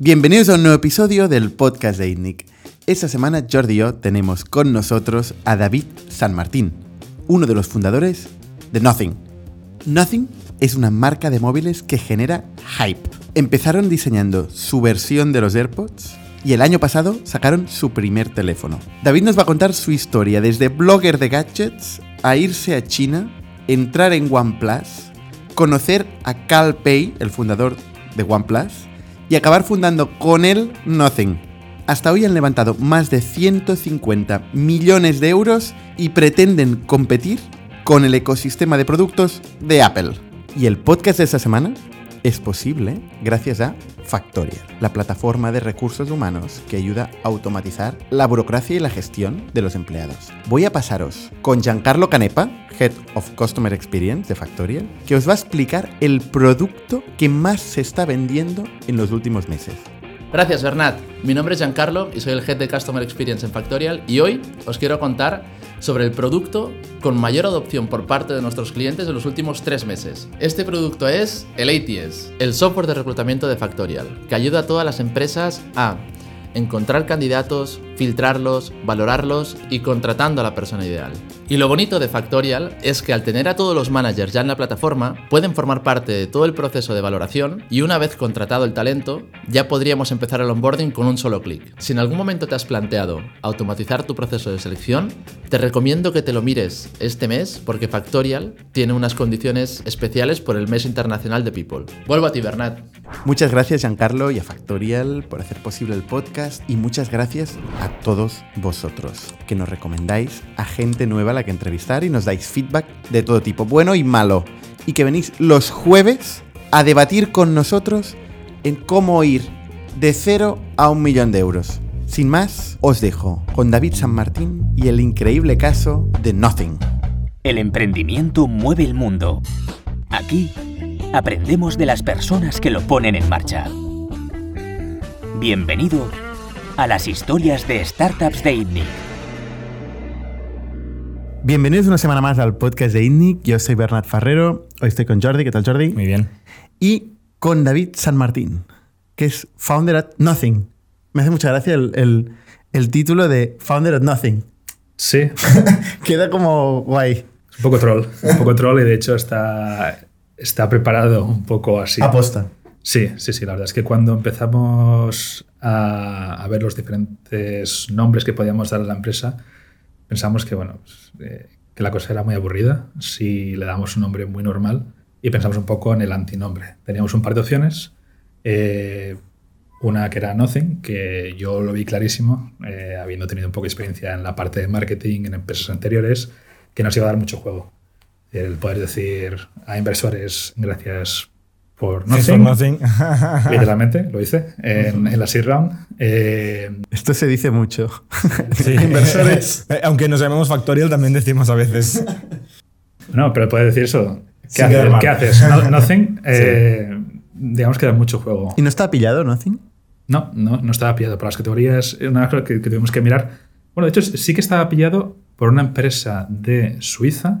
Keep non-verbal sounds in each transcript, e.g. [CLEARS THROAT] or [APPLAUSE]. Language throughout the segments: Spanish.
Bienvenidos a un nuevo episodio del podcast de ITNIC. Esta semana Jordi y yo tenemos con nosotros a David San Martín, uno de los fundadores de Nothing. Nothing es una marca de móviles que genera hype. Empezaron diseñando su versión de los AirPods y el año pasado sacaron su primer teléfono. David nos va a contar su historia desde blogger de gadgets a irse a China, entrar en OnePlus, conocer a Cal Pei, el fundador de OnePlus, y acabar fundando con él Nothing. Hasta hoy han levantado más de 150 millones de euros y pretenden competir con el ecosistema de productos de Apple. Y el podcast de esta semana es posible gracias a Factorial, la plataforma de recursos humanos que ayuda a automatizar la burocracia y la gestión de los empleados. Voy a pasaros con Giancarlo Canepa, Head of Customer Experience de Factorial, que os va a explicar el producto que más se está vendiendo en los últimos meses. Gracias, Bernat. Mi nombre es Giancarlo y soy el Head de Customer Experience en Factorial y hoy os quiero contar sobre el producto con mayor adopción por parte de nuestros clientes en los últimos tres meses. Este producto es el ATS, el software de reclutamiento de Factorial, que ayuda a todas las empresas a encontrar candidatos, filtrarlos, valorarlos y contratando a la persona ideal. Y lo bonito de Factorial es que al tener a todos los managers ya en la plataforma, pueden formar parte de todo el proceso de valoración y una vez contratado el talento, ya podríamos empezar el onboarding con un solo clic. Si en algún momento te has planteado automatizar tu proceso de selección, te recomiendo que te lo mires este mes porque Factorial tiene unas condiciones especiales por el mes internacional de People. Vuelvo a ti, Bernat. Muchas gracias Giancarlo y a Factorial por hacer posible el podcast y muchas gracias a todos vosotros que nos recomendáis a gente nueva a la que entrevistar y nos dais feedback de todo tipo, bueno y malo, y que venís los jueves a debatir con nosotros en cómo ir de cero a un millón de euros. Sin más, os dejo con David San Martín y el increíble caso de Nothing. El emprendimiento mueve el mundo. Aquí aprendemos de las personas que lo ponen en marcha. Bienvenido a las historias de startups de ITNIC. Bienvenidos una semana más al podcast de ITNIC. Yo soy Bernat Ferrero. Hoy estoy con Jordi. ¿Qué tal, Jordi? Muy bien. Y con David San Martín, que es Founder at Nothing. Me hace mucha gracia el, el- el título de Founder at Nothing. Sí, [LAUGHS] Queda como guay. es un poco troll. Un poco troll y de hecho está, está preparado un poco así. Aposta. Sí, sí, sí. La verdad es que cuando empezamos a, a ver los diferentes nombres que podíamos dar a la empresa, pensamos que, bueno, pues, eh, que la cosa era muy aburrida si le damos un nombre muy normal y pensamos un poco en el antinombre. Teníamos un par de opciones. eh, una que era Nothing, que yo lo vi clarísimo, eh, habiendo tenido un poco de experiencia en la parte de marketing en empresas anteriores, que nos iba a dar mucho juego. El poder decir a inversores, gracias por Nothing, for [LAUGHS] nothing. literalmente, lo hice en, en la seed round. Eh, Esto se dice mucho. Sí. [LAUGHS] Inversores. [LAUGHS] Eh, Aunque nos llamemos Factorial, también decimos a veces. no, pero puedes decir eso. ¿Qué, haces? quedar mal. ¿Qué haces? No- Nothing. eh, Digamos que da mucho juego. ¿Y no está pillado Nothing? No, no, no estaba pillado por las categorías. Una cosa que, que tuvimos que mirar. Bueno, de hecho, sí que estaba pillado por una empresa de Suiza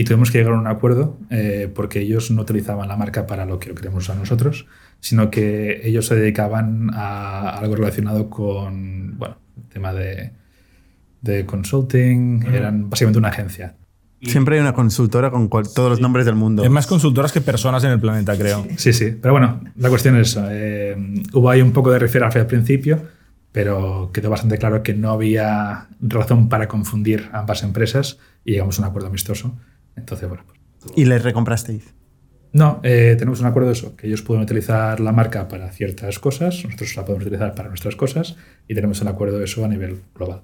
y tuvimos que llegar a un acuerdo eh, porque ellos no utilizaban la marca para lo que lo queremos usar nosotros, sino que ellos se dedicaban a algo relacionado con, bueno, el tema de, de consulting, eran básicamente una agencia. Siempre hay una consultora con cual- todos los nombres del mundo. Es más consultoras que personas en el planeta, creo. Sí, sí, pero bueno, la cuestión es eso. eh, hubo ahí un poco de rifirrafe al principio, pero quedó bastante claro que no había razón para confundir ambas empresas y llegamos a un acuerdo amistoso. Entonces, bueno, pues, Y les recomprasteis. no, eh, tenemos un acuerdo de eso, que ellos pueden utilizar la marca para ciertas cosas, nosotros la podemos utilizar para nuestras cosas y tenemos un acuerdo de eso a nivel global.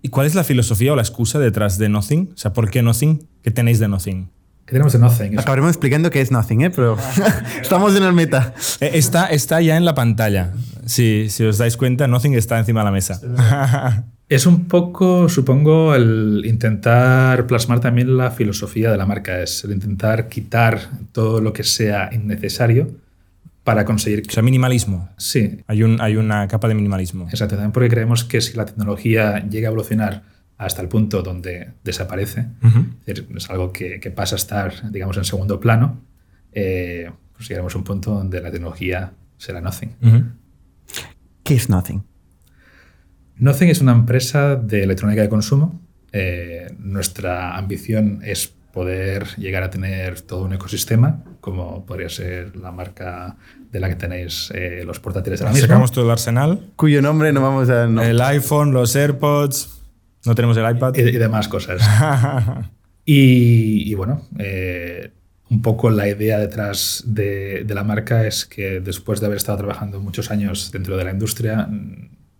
¿Y cuál es la filosofía o la excusa detrás de Nothing? O sea, ¿por qué Nothing? ¿Qué tenéis de Nothing? ¿Qué tenemos de Nothing? Acabaremos explicando qué es Nothing, ¿eh? Pero [LAUGHS] estamos en el meta. Eh, Está, está ya en la pantalla. Si, si os dais cuenta, Nothing está encima de la mesa. [LAUGHS] Es un poco, supongo, el intentar plasmar también la filosofía de la marca. Es el intentar quitar todo lo que sea innecesario para conseguir O sea, minimalismo. Sí, Hay, un, hay una capa de minimalismo. exacto. También porque creemos que si la tecnología llega a evolucionar hasta el punto donde desaparece, es decir, es algo que, que pasa a estar, digamos, en segundo plano, eh, pues llegaremos a un punto donde la tecnología será nothing. ¿Qué es Nothing? Nothing es una empresa de electrónica de consumo. Eh, nuestra ambición es poder llegar a tener todo un ecosistema, como podría ser la marca de la que tenéis eh, los portátiles de la misma. Sacamos todo el arsenal. Cuyo nombre no vamos a... no. El iPhone, los AirPods. No tenemos el iPad. y, y demás cosas. [LAUGHS] y, y bueno, eh, un poco la idea detrás de, de la marca es que después de haber estado trabajando muchos años dentro de la industria,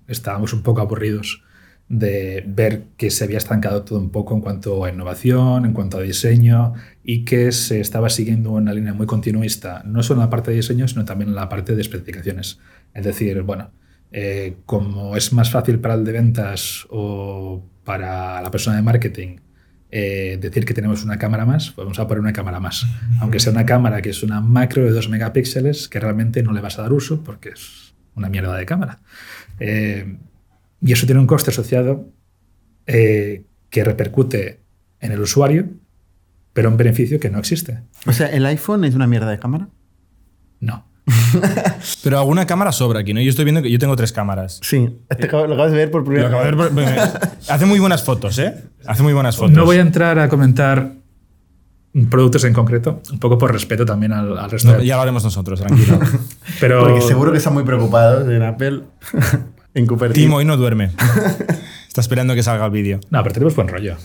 estábamos un poco aburridos de ver que se había estancado todo un poco en cuanto a innovación, en cuanto a diseño y que se estaba siguiendo una línea muy continuista, no solo en la parte de diseño, sino también en la parte de especificaciones. Es decir, bueno, eh, como es más fácil para el de ventas o para la persona de marketing eh, decir que tenemos una cámara más, pues vamos a poner una cámara más. [LAUGHS] Aunque sea una cámara que es una macro de 2 megapíxeles que realmente no le vas a dar uso porque es una mierda de cámara. Eh, y eso tiene un coste asociado eh, que repercute en el usuario, pero un beneficio que no existe. O sea, ¿el iPhone es una mierda de cámara? No. [LAUGHS] Pero alguna cámara sobra aquí, ¿no? Yo estoy viendo que yo tengo tres cámaras. Sí. Te acabo- lo acabas de ver por primera vez. Hace muy buenas fotos, ¿eh? Hace muy buenas fotos. No voy a entrar a comentar productos en concreto, un poco por respeto también al, al resto No, de... ya lo haremos nosotros, tranquilo. [LAUGHS] Pero Porque seguro que están muy preocupados en Apple, [LAUGHS] en Cupertino. Timo hoy no duerme. [LAUGHS] Está esperando que salga el vídeo. No, pero tenemos buen rollo.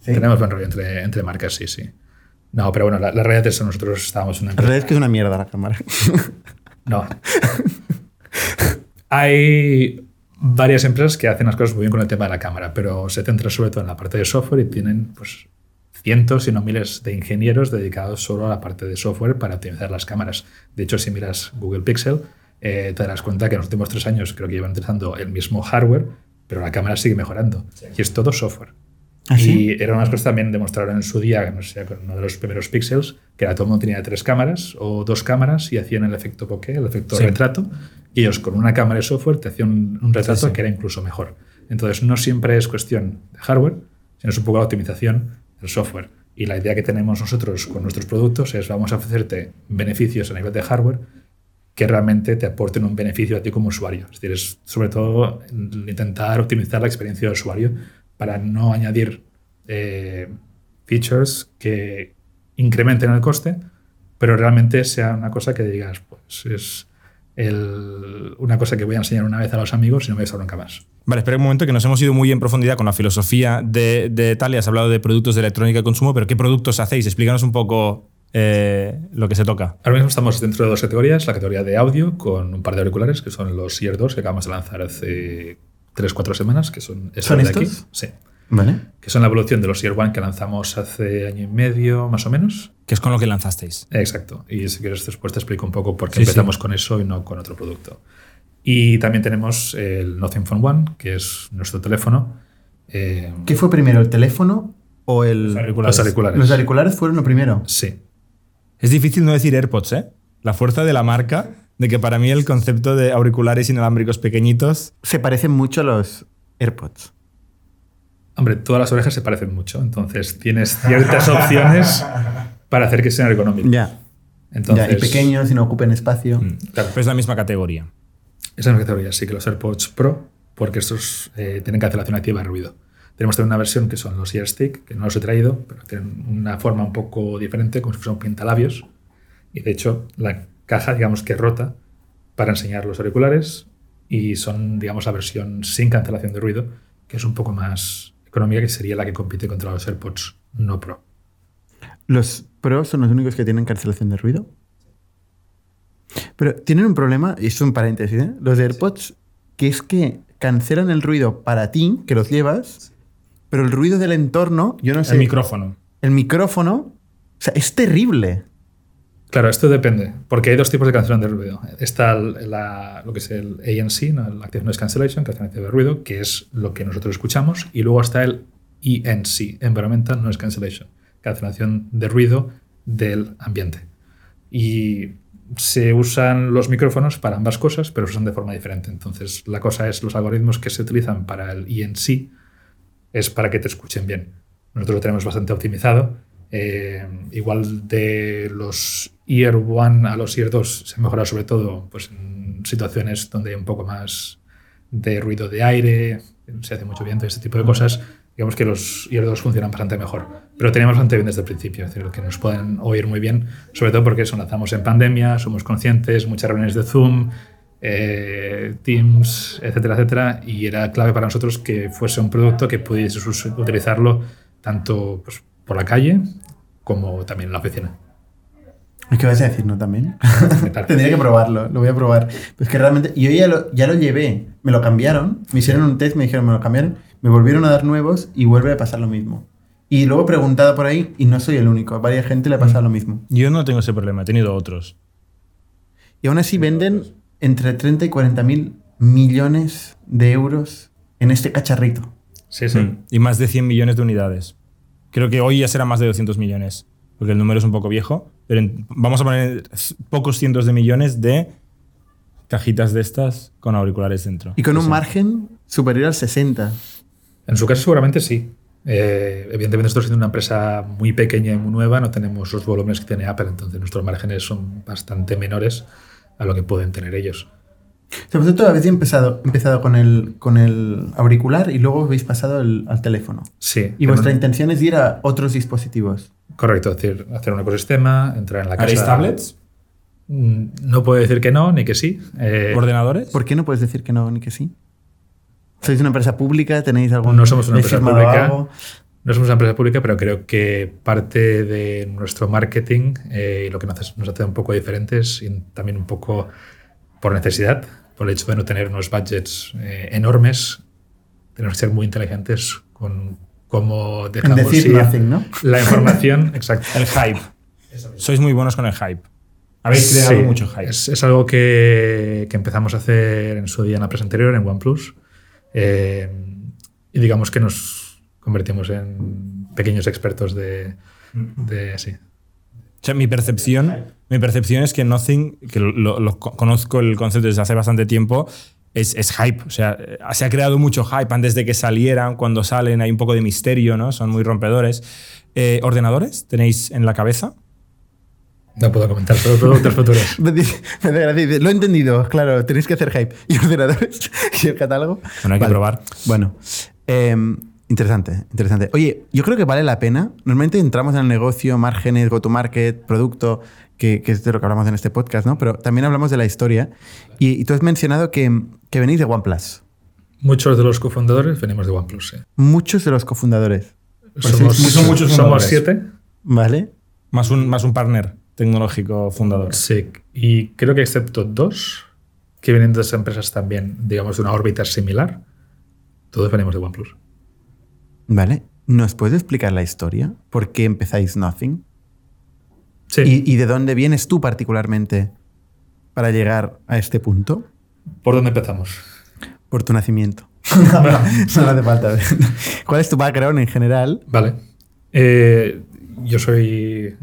Sí. Tenemos buen rollo entre, entre marcas, sí, sí. No, pero bueno, la, la realidad es que nosotros estábamos una La realidad es que es una mierda la cámara. No. Hay varias empresas que hacen las cosas muy bien con el tema de la cámara, pero se centran sobre todo en la parte de software y tienen pues, cientos, si no miles, de ingenieros dedicados solo a la parte de software para optimizar las cámaras. De hecho, si miras Google Pixel, eh, te darás cuenta que en los últimos tres años creo que llevan utilizando el mismo hardware, pero la cámara sigue mejorando. Y es todo software. ¿Ah, sí? Y era unas cosas también demostraron en su día, no sé, con uno de los primeros pixels, que era todo el mundo tenía tres cámaras o dos cámaras y hacían el efecto bokeh, el efecto Sí. retrato, y ellos con una cámara de software te hacían un, un retrato Sí, sí. que era incluso mejor. Entonces no siempre es cuestión de hardware, sino es un poco la optimización del software. Y la idea que tenemos nosotros con nuestros productos es vamos a ofrecerte beneficios a nivel de hardware que realmente te aporten un beneficio a ti como usuario. Es decir, es sobre todo el intentar optimizar la experiencia del usuario para no añadir eh, features que incrementen el coste, pero realmente sea una cosa que digas, pues es el- una cosa que voy a enseñar una vez a los amigos y no me voy a nunca más. Vale, espera un momento que nos hemos ido muy en profundidad con la filosofía de, de tal y has hablado de productos de electrónica de consumo, pero ¿qué productos hacéis? Explícanos un poco eh, lo que se toca. Ahora mismo estamos dentro de dos categorías, la categoría de audio con un par de auriculares que son los Ear 2 que acabamos de lanzar hace 3-4 semanas, que son estos ¿Son de estos? aquí. Sí. ¿Vale? Que son la evolución de los Ear One que lanzamos hace año y medio, más o menos. Que es con lo que lanzasteis. Exacto. Y si quieres después te explico un poco por qué Sí, empezamos con eso y no con otro producto. Y también tenemos el Nothing Phone One, que es nuestro teléfono. eh, ¿Qué fue primero, el teléfono o el... Los auriculares. Los auriculares. Los auriculares fueron lo primero. Sí. Es difícil no decir AirPods, ¿eh? La fuerza de la marca, de que para mí el concepto de auriculares inalámbricos pequeñitos. Se parecen mucho a los AirPods. Hombre, todas las orejas se parecen mucho, entonces tienes ciertas opciones [LAUGHS] para hacer que sean ergonómicos. Ya. Entonces, ya. Y pequeños y no ocupen espacio. Claro, Pero es la misma categoría. esa es la categoría, sí que los AirPods Pro, porque estos eh, tienen cancelación activa de ruido. Tenemos también una versión que son los Earstick, que no los he traído, pero tienen una forma un poco diferente, como si fuesen pintalabios. Y de hecho, la caja, digamos que rota para enseñar los auriculares y son, digamos, la versión sin cancelación de ruido, que es un poco más económica, que sería la que compite contra los AirPods no Pro. Los Pro son los únicos que tienen cancelación de ruido. Pero tienen un problema, y es un paréntesis, ¿eh? los AirPods, que es que cancelan el ruido para ti, que los llevas, pero el ruido del entorno, yo no sé. El micrófono. el micrófono, o sea, es terrible. Claro, esto depende, porque hay dos tipos de cancelación de ruido. Está la- lo que es el ANC, ¿no? el Active Noise Cancellation, cancelación de ruido, que es lo que nosotros escuchamos, y luego está el ENC, Environmental Noise Cancellation, cancelación de ruido del ambiente. Y se usan los micrófonos para ambas cosas, pero se usan de forma diferente. Entonces, la cosa es los algoritmos que se utilizan para el ENC es para que te escuchen bien. Nosotros lo tenemos bastante optimizado Eh, igual de los Year 1 a los Year 2 se mejora sobre todo pues, en situaciones donde hay un poco más de ruido de aire, se hace mucho viento, este tipo de cosas. Digamos que los Year 2 funcionan bastante mejor. Pero teníamos bastante bien desde el principio, es decir, que nos pueden oír muy bien, sobre todo porque eso, lanzamos en pandemia, somos conscientes, muchas reuniones de Zoom, eh, Teams, etcétera, etcétera, y era clave para nosotros que fuese un producto que pudiese utilizarlo tanto pues, por la calle como también en la oficina. ¿Qué vas a decir, no? También. [LAUGHS] [LAUGHS] Tendría que probarlo, lo voy a probar. Pues que realmente, yo ya lo, ya lo llevé, me lo cambiaron, me hicieron un test, me dijeron, me lo cambiaron, me volvieron a dar nuevos y vuelve a pasar lo mismo. Y luego he preguntado por ahí y no soy el único, a varias gente le ha pasado lo mismo. Yo no tengo ese problema, he tenido otros. Y aún así venden entre 30 y 40 mil millones de euros en este cacharrito. Sí, sí. Mm. Y más de 100 millones de unidades. Creo que hoy ya será más de 200 millones, porque el número es un poco viejo, pero en- vamos a poner pocos cientos de millones de cajitas de estas con auriculares dentro. Y con un Sí. margen superior al 60. En su caso seguramente sí. Eh, evidentemente nosotros siendo una empresa muy pequeña y muy nueva no tenemos los volúmenes que tiene Apple, entonces nuestros márgenes son bastante menores a lo que pueden tener ellos. O sea, vosotros habéis empezado, empezado con, el, con el auricular y luego habéis pasado el- al teléfono. Sí. Y vuestra no- intención es ir a otros dispositivos. Correcto, es decir, hacer un ecosistema, entrar en la casa. ¿Haréis tablets? Mm, No puedo decir que no, ni que sí. Eh, ¿Ordenadores? ¿Por qué no puedes decir que no ni que sí? ¿Sois una empresa pública? ¿Tenéis algún No somos una ¿habéis empresa pública. algo? No somos una empresa pública, pero creo que parte de nuestro marketing eh, y lo que nos hace, nos hace un poco diferentes y también un poco por necesidad, por el hecho de no tener unos budgets eh, enormes, tenemos que ser muy inteligentes con cómo dejamos decir ir nothing, ¿no? la información. [LAUGHS] Exacto. El hype. Sois muy buenos con el hype. Habéis creado Sí, mucho hype. Es, es algo que, que empezamos a hacer en su día en la empresa anterior, en OnePlus. eh, y digamos que nos convertimos en pequeños expertos de, de sí. O sea, mi percepción, mi percepción es que Nothing, que lo, lo co- conozco el concepto desde hace bastante tiempo, es, es hype. O sea, eh, se ha creado mucho hype antes de que salieran. Cuando salen hay un poco de misterio, ¿no? Son muy rompedores. Eh, ¿Ordenadores tenéis en la cabeza? No puedo comentar sobre productos [LAUGHS] futuros. Me dice- Lo he entendido, claro, tenéis que hacer hype. [LAUGHS] ¿Y ordenadores? [LAUGHS] ¿Y el catálogo? Bueno, hay que probar. Bueno, em, interesante, interesante. Oye, yo creo que vale la pena. Normalmente entramos en el negocio, márgenes, go-to-market, producto, que, que es de lo que hablamos en este podcast, ¿no? Pero también hablamos de la historia. Y, y tú has mencionado que, que venís de OnePlus. Muchos de los cofundadores venimos de OnePlus. sí. Muchos de los cofundadores, somos, sí, son muchos somos siete. ¿vale? Más un, más un partner tecnológico fundador. Sí, y creo que excepto dos que vienen de esas empresas también, digamos, de una órbita similar, todos venimos de OnePlus. ¿Vale? ¿Nos puedes explicar la historia? ¿Por qué empezáis Nothing? Sí. ¿Y, y de dónde vienes tú particularmente para llegar a este punto? ¿Por dónde empezamos? Por tu nacimiento. [LAUGHS] [LAUGHS] no, no, no hace falta. [LAUGHS] ¿Cuál es tu background en general? Vale. Eh, yo soy,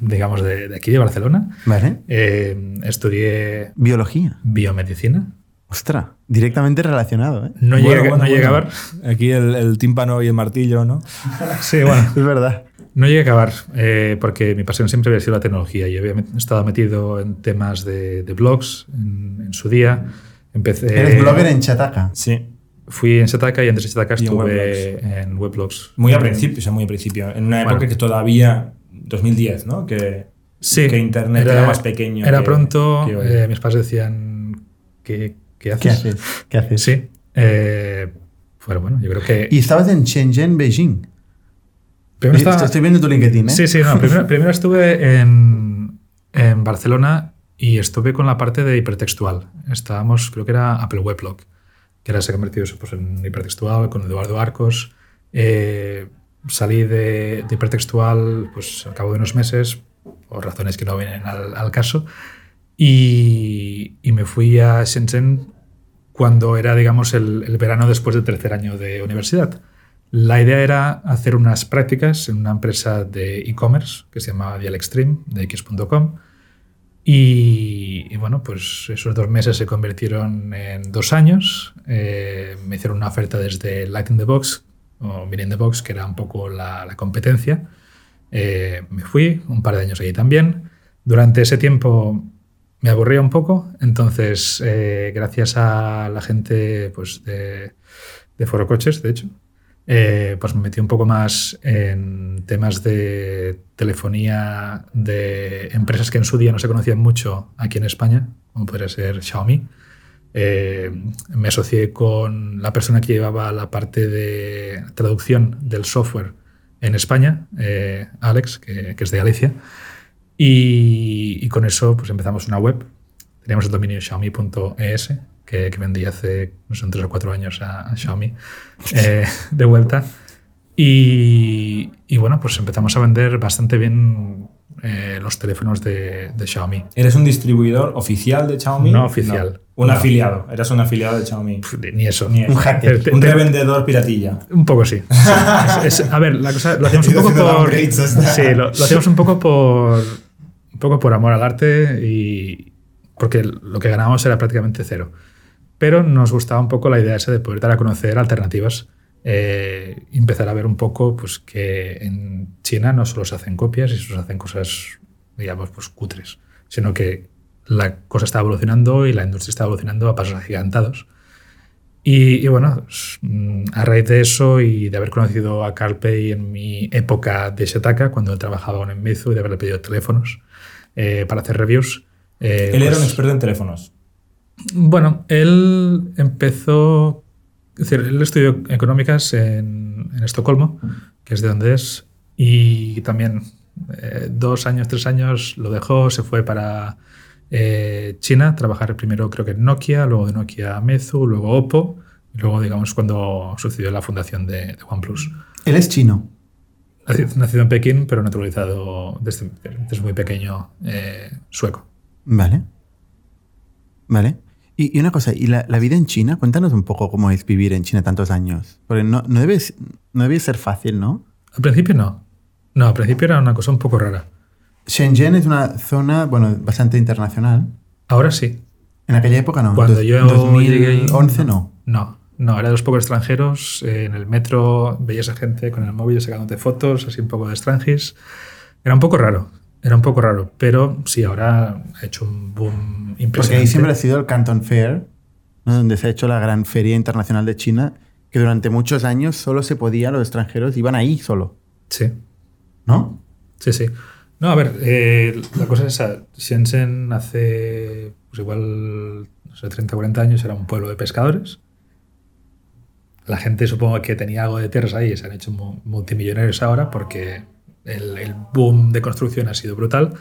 digamos, de, de aquí, de Barcelona. ¿Vale? Eh, estudié Biología. biomedicina. Ostras, directamente relacionado, ¿eh? No Bueno, llegué, bueno, no llegué a bueno. acabar. Aquí el, el tímpano y el martillo, ¿no? [LAUGHS] Sí, bueno. Es verdad. No llegué a acabar eh, porque mi pasión siempre había sido la tecnología. Yo había estado metido en temas de, de blogs en, en su día. Empecé, Eres blogger en Chataca. Sí. Fui en Shataka y antes de Shataka Y en estuve en Weblogs. Muy al principio, o sea, muy al principio. En una época Bueno. que todavía, 2010, ¿no? Que, Sí, que Internet era, más pequeño. Era que- pronto. que eh, mis padres decían, ¿qué, qué haces? ¿Qué haces? ¿Qué haces? Sí. eh, pero bueno, yo creo que... Y estabas en Shenzhen, Beijing. primero estaba- Estoy viendo tu LinkedIn, ¿eh? Sí, sí, no. Primero, primero estuve en, en Barcelona y estuve con la parte de hipertextual. Estábamos, creo que era Apple Weblog, que ahora se ha convertido pues, en hipertextual con Eduardo Arcos. Eh, salí de, de hipertextual pues, al cabo de unos meses, por razones que no vienen al, al caso, y, y me fui a Shenzhen cuando era, digamos, el, el verano después del tercer año de universidad. La idea era hacer unas prácticas en una empresa de e-commerce que se llamaba Dial Extreme, de X.com. Y, y bueno, pues esos dos meses se convirtieron en dos años. Eh, me hicieron una oferta desde Light in the Box, o Mini in the Box, que era un poco la, la competencia. Eh, me fui, un par de años allí también. Durante ese tiempo me aburría un poco, entonces eh, gracias a la gente pues, de, Foro Coches, de hecho, eh, pues me metí un poco más en temas de telefonía de empresas que en su día no se conocían mucho aquí en España, como podría ser Xiaomi. Eh, me asocié con la persona que llevaba la parte de traducción del software en España, Alex, que, que es de Galicia. Y, y con eso pues empezamos una web. Teníamos el dominio xiaomi.es, que, que vendí hace, no sé, tres o cuatro años a, a Xiaomi eh, [LAUGHS] de vuelta. Y, y bueno, pues empezamos a vender bastante bien eh, los teléfonos de, de Xiaomi. ¿Eres un distribuidor oficial de Xiaomi? No oficial. Un No. afiliado. Eras un afiliado de Xiaomi. Ni eso. Ni eso. Un hacker. Te- Un revendedor piratilla. Un poco sí. Sí. [LAUGHS] Es- es- a ver, la cosa lo hacíamos un poco por. Sí, lo, lo hacíamos un poco por. Poco por amor al arte y. Porque lo que ganábamos era prácticamente cero. Pero nos gustaba un poco la idea esa de poder dar a conocer alternativas. eh, empezar a ver un poco pues, que en China no solo se hacen copias y se hacen cosas, digamos, pues cutres, sino que la cosa está evolucionando y la industria está evolucionando a pasos agigantados. Y, y bueno, mm, a raíz de eso y de haber conocido a Carpey en mi época de Shetaka, cuando él trabajaba con Enmizu y de haberle pedido teléfonos eh, para hacer reviews. eh, Él era un pues, experto en teléfonos. bueno, él empezó. Es decir, él estudió económicas en, en Estocolmo, que es de donde es, y también eh, dos años, tres años lo dejó, se fue para eh, China, trabajar primero creo que en Nokia, luego de Nokia a Meizu, luego Oppo, y luego, digamos, cuando sucedió la fundación de, de OnePlus. Él es chino. Nacido, nacido en Pekín, pero naturalizado desde, desde muy pequeño eh, sueco. Vale. Vale. Y, y una cosa, ¿y la, la vida en China? Cuéntanos un poco cómo es vivir en China tantos años. Porque no, no, debe, no debe ser fácil, ¿no? Al principio no. No, al principio era una cosa un poco rara. Shenzhen es una zona, bueno, bastante internacional. Ahora sí. En aquella época no. Cuando Dos- yo 2011 no. No, no, era de los pocos extranjeros. eh, en el metro veías a gente con el móvil sacándote fotos, así un poco de extranjis. Era un poco raro, era un poco raro, pero sí, ahora ha hecho un boom impresionante. Porque ahí siempre ha sido el Canton Fair, ¿no? donde se ha hecho la gran feria internacional de China, que durante muchos años solo se podía, los extranjeros iban ahí solo, Sí, ¿no? sí, sí. No, a ver, eh, la cosa es esa. Shenzhen hace, pues igual, no sé, 30 o 40 años era un pueblo de pescadores. La gente supongo que tenía algo de tierras ahí y se han hecho mu- multimillonarios ahora porque el, el boom de construcción ha sido brutal.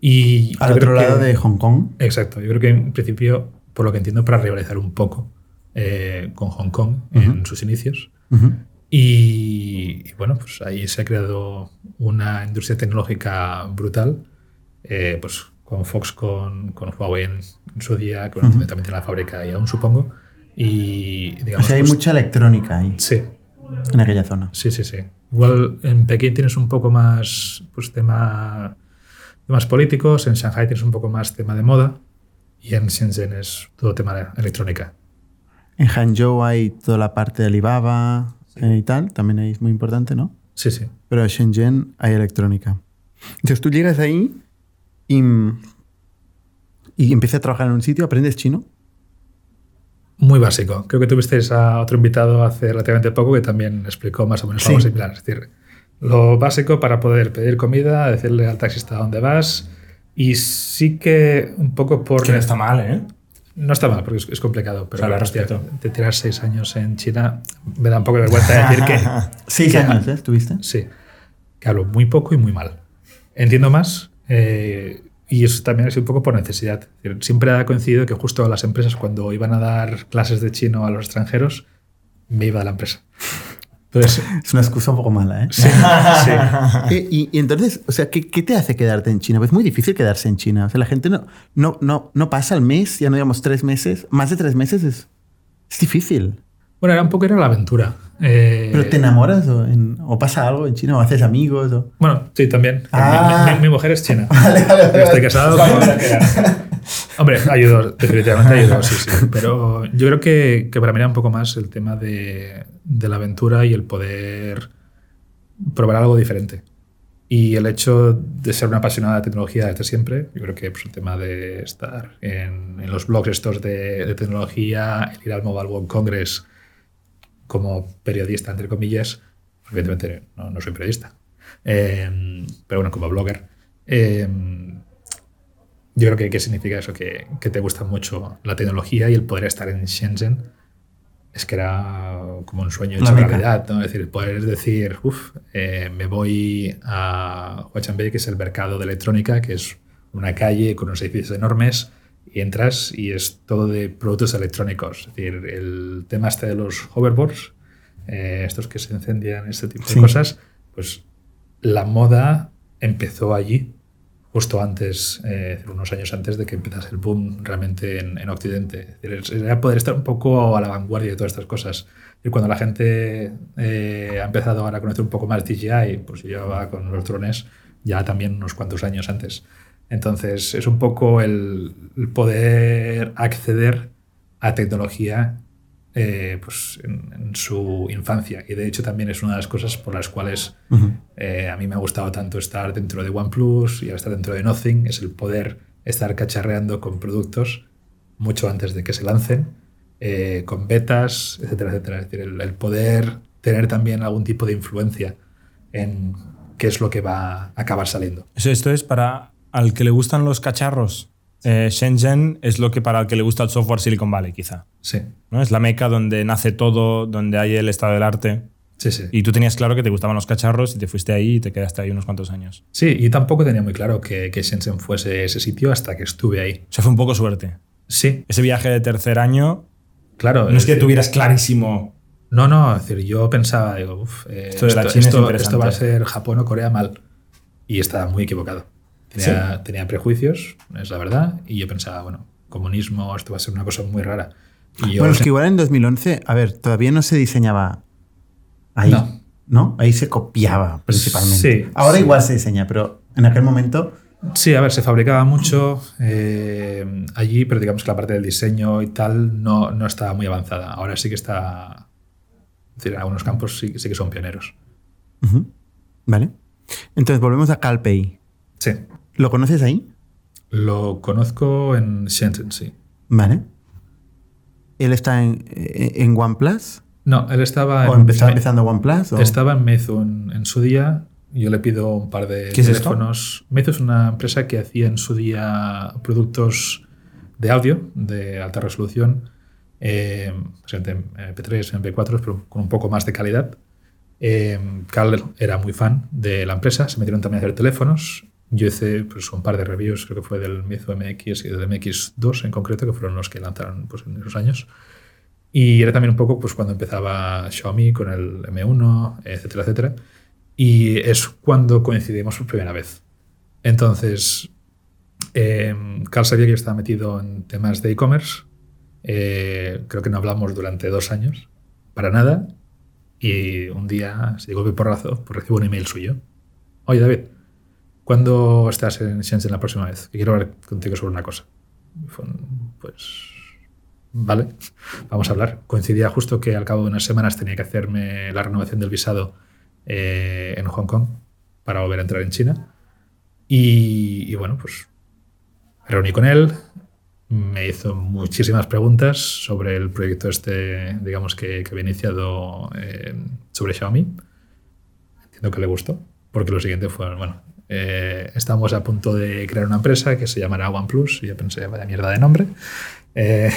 Y Al otro que- lado de Hong Kong. Exacto, yo creo que en principio, por lo que entiendo, para rivalizar un poco eh, con Hong Kong en sus inicios. Ujú. Y, y bueno, pues ahí se ha creado una industria tecnológica brutal, eh, pues con Fox, con, con Huawei en, en su día, que bueno, también tiene la fábrica y aún supongo. Y O digamos, sea, hay pues, mucha electrónica ahí, Sí, en aquella zona. sí, sí, sí. Igual en Pekín tienes un poco más pues, tema, temas políticos, en Shanghai tienes un poco más tema de moda y en Shenzhen es todo tema de electrónica. En Hangzhou hay toda la parte de Alibaba eh, y tal, también ahí es muy importante, ¿no? Sí, sí. Pero en Shenzhen hay electrónica. Entonces tú llegas ahí y, y empiezas a trabajar en un sitio, aprendes chino. Muy básico. Creo que tuvisteis a otro invitado hace relativamente poco que también explicó más o menos Sí. algo similar. Es decir, lo básico para poder pedir comida, decirle al taxista dónde vas. Y sí que un poco por... Que no está mal, ¿eh? No está mal, porque es, es complicado. Pero O sea, lo hostia, respeto. de tirar seis años en China me da un poco de vergüenza decir que... [LAUGHS] Seis que- años, ¿eh? ¿Estuviste? Sí, que hablo muy poco y muy mal. Entiendo más eh, y eso también es un poco por necesidad. Siempre ha coincidido que justo las empresas cuando iban a dar clases de chino a los extranjeros, me iba a la empresa. Entonces, Es una excusa un poco mala, ¿eh? sí, sí. [LAUGHS] Eh, y, y entonces, o sea, ¿qué, qué te hace quedarte en China? Pues es muy difícil quedarse en China. O sea, la gente no, no, no, no pasa el mes, ya no digamos tres meses. Más de tres meses es, es difícil. Bueno, era un poco era la aventura. Eh, ¿Pero te enamoras o, en- o pasa algo en China o haces amigos? O... Bueno, sí, también. Ah. Mi, mi- mi mujer es china. [LAUGHS] Vale, vale, vale. Yo estoy casado [LAUGHS] Hombre, ayudó, definitivamente ayudó, sí, sí. Pero yo creo que, que para mí era un poco más el tema de, de la aventura y el poder probar algo diferente. Y el hecho de ser una apasionada de tecnología desde siempre, yo creo que pues, el tema de estar en, los blogs estos de, tecnología, el ir al Mobile World Congress como periodista, entre comillas, evidentemente no, no soy periodista, eh, pero bueno, como blogger, eh, yo creo que ¿qué significa eso? Que, que, te gusta mucho la tecnología y el poder estar en Shenzhen es que era como un sueño hecho realidad, ¿no? Es decir, poder decir, uff, eh, me voy a Huachanbei, que es el mercado de electrónica, que es una calle con unos edificios enormes, y entras y es todo de productos electrónicos. Es decir, el tema este de los hoverboards, eh, estos que se encendían, este tipo de cosas, pues la moda empezó allí justo antes, eh, unos años antes de que empezase el boom realmente en, en Occidente. Era poder estar un poco a la vanguardia de todas estas cosas. Y cuando la gente eh, ha empezado ahora a conocer un poco más DJI, pues llevaba con los drones ya también unos cuantos años antes. Entonces es un poco el poder acceder a tecnología eh, pues en, en, su infancia. Y de hecho también es una de las cosas por las cuales uh -huh. eh, a mí me ha gustado tanto estar dentro de OnePlus y estar dentro de Nothing, es el poder estar cacharreando con productos mucho antes de que se lancen, eh, con betas, etcétera, etcétera. Es decir, el, el, poder tener también algún tipo de influencia en qué es lo que va a acabar saliendo. Esto es para al que le gustan los cacharros eh, Shenzhen es lo que para el que le gusta el software Silicon Valley, quizá. Sí. ¿no? Es la meca donde nace todo, donde hay el estado del arte. Sí, sí. Y tú tenías claro que te gustaban los cacharros y te fuiste ahí y te quedaste ahí unos cuantos años. Sí, y tampoco tenía muy claro que, que Shenzhen fuese ese sitio hasta que estuve ahí. O sea, fue un poco suerte. Sí. Ese viaje de tercer año. Claro. No es, es que tuvieras clarísimo. No, no, es decir, yo pensaba, digo, uff, eh, esto, esto, esto, esto va a ser Japón o Corea mal. Y estaba muy equivocado. Tenía, sí. tenía, prejuicios, es la verdad, y yo pensaba, bueno, comunismo, esto va a ser una cosa muy rara. Y bueno, es que igual en 2011, a ver, todavía no se diseñaba ahí, no. ¿no? Ahí se copiaba principalmente. Sí, Ahora sí. igual se diseña, pero en aquel momento... Sí, a ver, se fabricaba mucho eh, allí, pero digamos que la parte del diseño y tal no, no estaba muy avanzada. Ahora sí que está... Es decir, en algunos campos sí, sí que son pioneros. Uh -huh. Vale. Entonces volvemos a Calpey. Sí. ¿Lo conoces ahí? Lo conozco en Shenzhen, sí. Vale. ¿Él está en, en OnePlus? No, él estaba. ¿O en, empezaba empezando OnePlus? O? Estaba en Meizu en, en, su día. Yo le pido un par de ¿Qué teléfonos. Es Meizu es una empresa que hacía en su día productos de audio de alta resolución, eh, MP3, MP4, pero con un poco más de calidad. Eh, Carl era muy fan de la empresa, se metieron también a hacer teléfonos. Yo hice pues, un par de reviews, creo que fue del Meizu MX y del MX2 en concreto, que fueron los que lanzaron pues, en esos años. Y era también un poco pues, cuando empezaba Xiaomi con el M1, etcétera, etcétera. Y es cuando coincidimos por primera vez. Entonces, eh, Carl sabía que yo estaba metido en temas de e-commerce. Eh, creo que no hablamos durante dos años, para nada. Y un día, si digo que porrazo, pues recibo un email suyo. Oye, David, ¿cuándo estás en Shenzhen la próxima vez? Que quiero hablar contigo sobre una cosa. Pues, vale, vamos a hablar. Coincidía justo que al cabo de unas semanas tenía que hacerme la renovación del visado eh, en Hong Kong para volver a entrar en China. Y, y, bueno, pues me reuní con él, me hizo muchísimas preguntas sobre el proyecto este, digamos, que, que había iniciado eh, sobre Xiaomi. Entiendo que le gustó, porque lo siguiente fue, bueno, eh, estamos a punto de crear una empresa que se llamará OnePlus, y yo pensé, vaya mierda de nombre. Eh,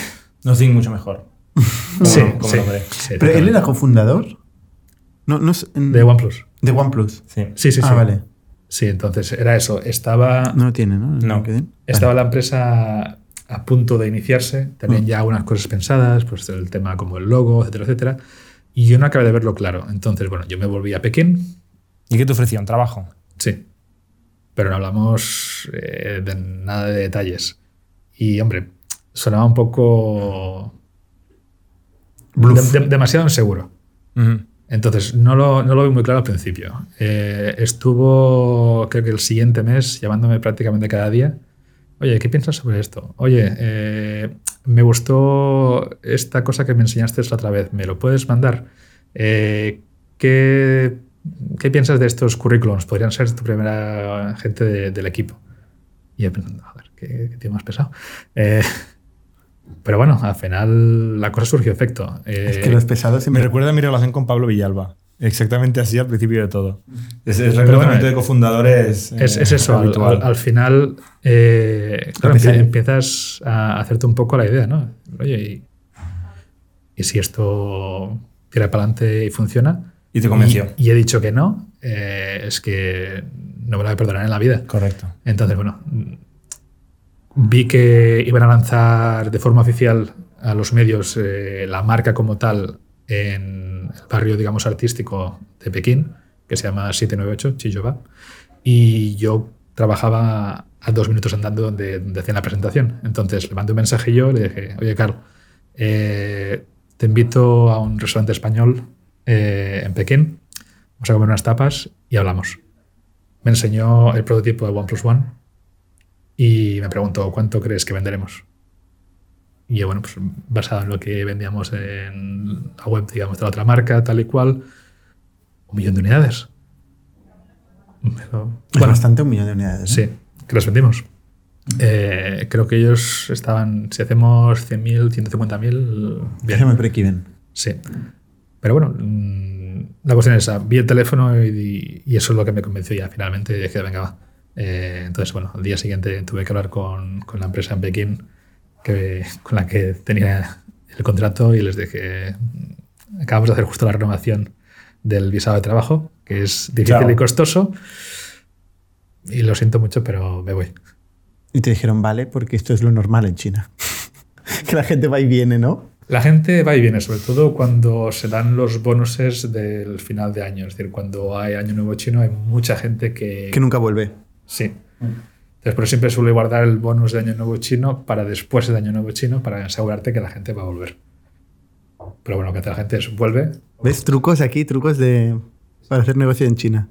Nothing mucho mejor. [LAUGHS] Sí, como sí, nombre. sí, Pero él era cofundador. No, no es, de OnePlus. De OnePlus. Sí, sí, sí. Ah, sí. vale. Sí, entonces era eso. Estaba. No lo tiene, ¿no? No. Estaba vale. la empresa a punto de iniciarse, también mm. ya algunas cosas pensadas, pues el tema como el logo, etcétera, etcétera. Y yo no acabé de verlo claro. Entonces, bueno, yo me volví a Pekín. ¿Y qué te ofrecían? ¿Trabajo? Sí. Pero no hablamos eh, de nada de detalles. Y, hombre, sonaba un poco. De, de, demasiado inseguro. Uh -huh. Entonces, no lo, no lo vi muy claro al principio. Eh, estuvo, creo que el siguiente mes, llamándome prácticamente cada día Oye, ¿qué piensas sobre esto? Oye, eh, me gustó esta cosa que me enseñaste la otra vez. ¿Me lo puedes mandar? Eh, ¿qué, qué piensas de estos currículums? Podrían ser tu primera gente de- del equipo. Y yo pensando, joder, qué, qué tío más pesado. Eh, pero bueno, al final la cosa surgió efecto. Es Eh, que los pesados Me siempre. recuerda a mi relación con Pablo Villalba. Exactamente así al principio de todo. Es el Pero reclutamiento bueno, de cofundadores. Es, eh, es eso, al, al- al final, eh, claro, empiezas a hacerte un poco la idea, ¿no? Oye, y, y si esto tira para adelante y funciona, Y te convenció. y, y he dicho que no, eh, es que no me lo voy a perdonar en la vida. Correcto. Entonces, bueno, vi que iban a lanzar de forma oficial a los medios eh, la marca como tal en el barrio, digamos, artístico de Pekín, que se llama 798, Chiyoba, y yo trabajaba a dos minutos andando donde, donde hacían la presentación. Entonces le mandé un mensaje yo, le dije, oye, Carl, eh, te invito a un restaurante español eh, en Pekín, vamos a comer unas tapas y hablamos me enseñó el prototipo de OnePlus One y me preguntó cuánto crees que venderemos. Y yo, bueno, pues basado en lo que vendíamos en la web, digamos, de la otra marca, tal y cual, un millón de unidades. Pero, Es bueno, bastante un millón de unidades. ¿eh? sí, que las vendimos. Eh, creo que ellos estaban, si hacemos 100.000, 150.000, bien. Déjame break-even. Sí. Pero bueno, mm, la cuestión es esa. Vi el teléfono y, y eso es lo que me convenció ya finalmente. Y dije, venga, va. Eh, entonces, bueno, al día siguiente tuve que hablar con, con la empresa en Pekín que, con la que tenía el contrato y les dije, mm, acabamos de hacer justo la renovación del visado de trabajo, que es difícil y costoso. Y lo siento mucho, pero me voy. Y te dijeron, vale, porque esto es lo normal en China. [LAUGHS] que la gente va y viene, ¿no? La gente va y viene, sobre todo cuando se dan los bonuses del final de año. Es decir, cuando hay Año Nuevo Chino, hay mucha gente que. Que nunca vuelve. Sí. Entonces, por siempre suele guardar el bonus de Año Nuevo Chino para después de Año Nuevo Chino para asegurarte que la gente va a volver. Pero bueno, lo que hace la gente es vuelve. ¿Ves? Trucos aquí, trucos de para hacer negocio en China.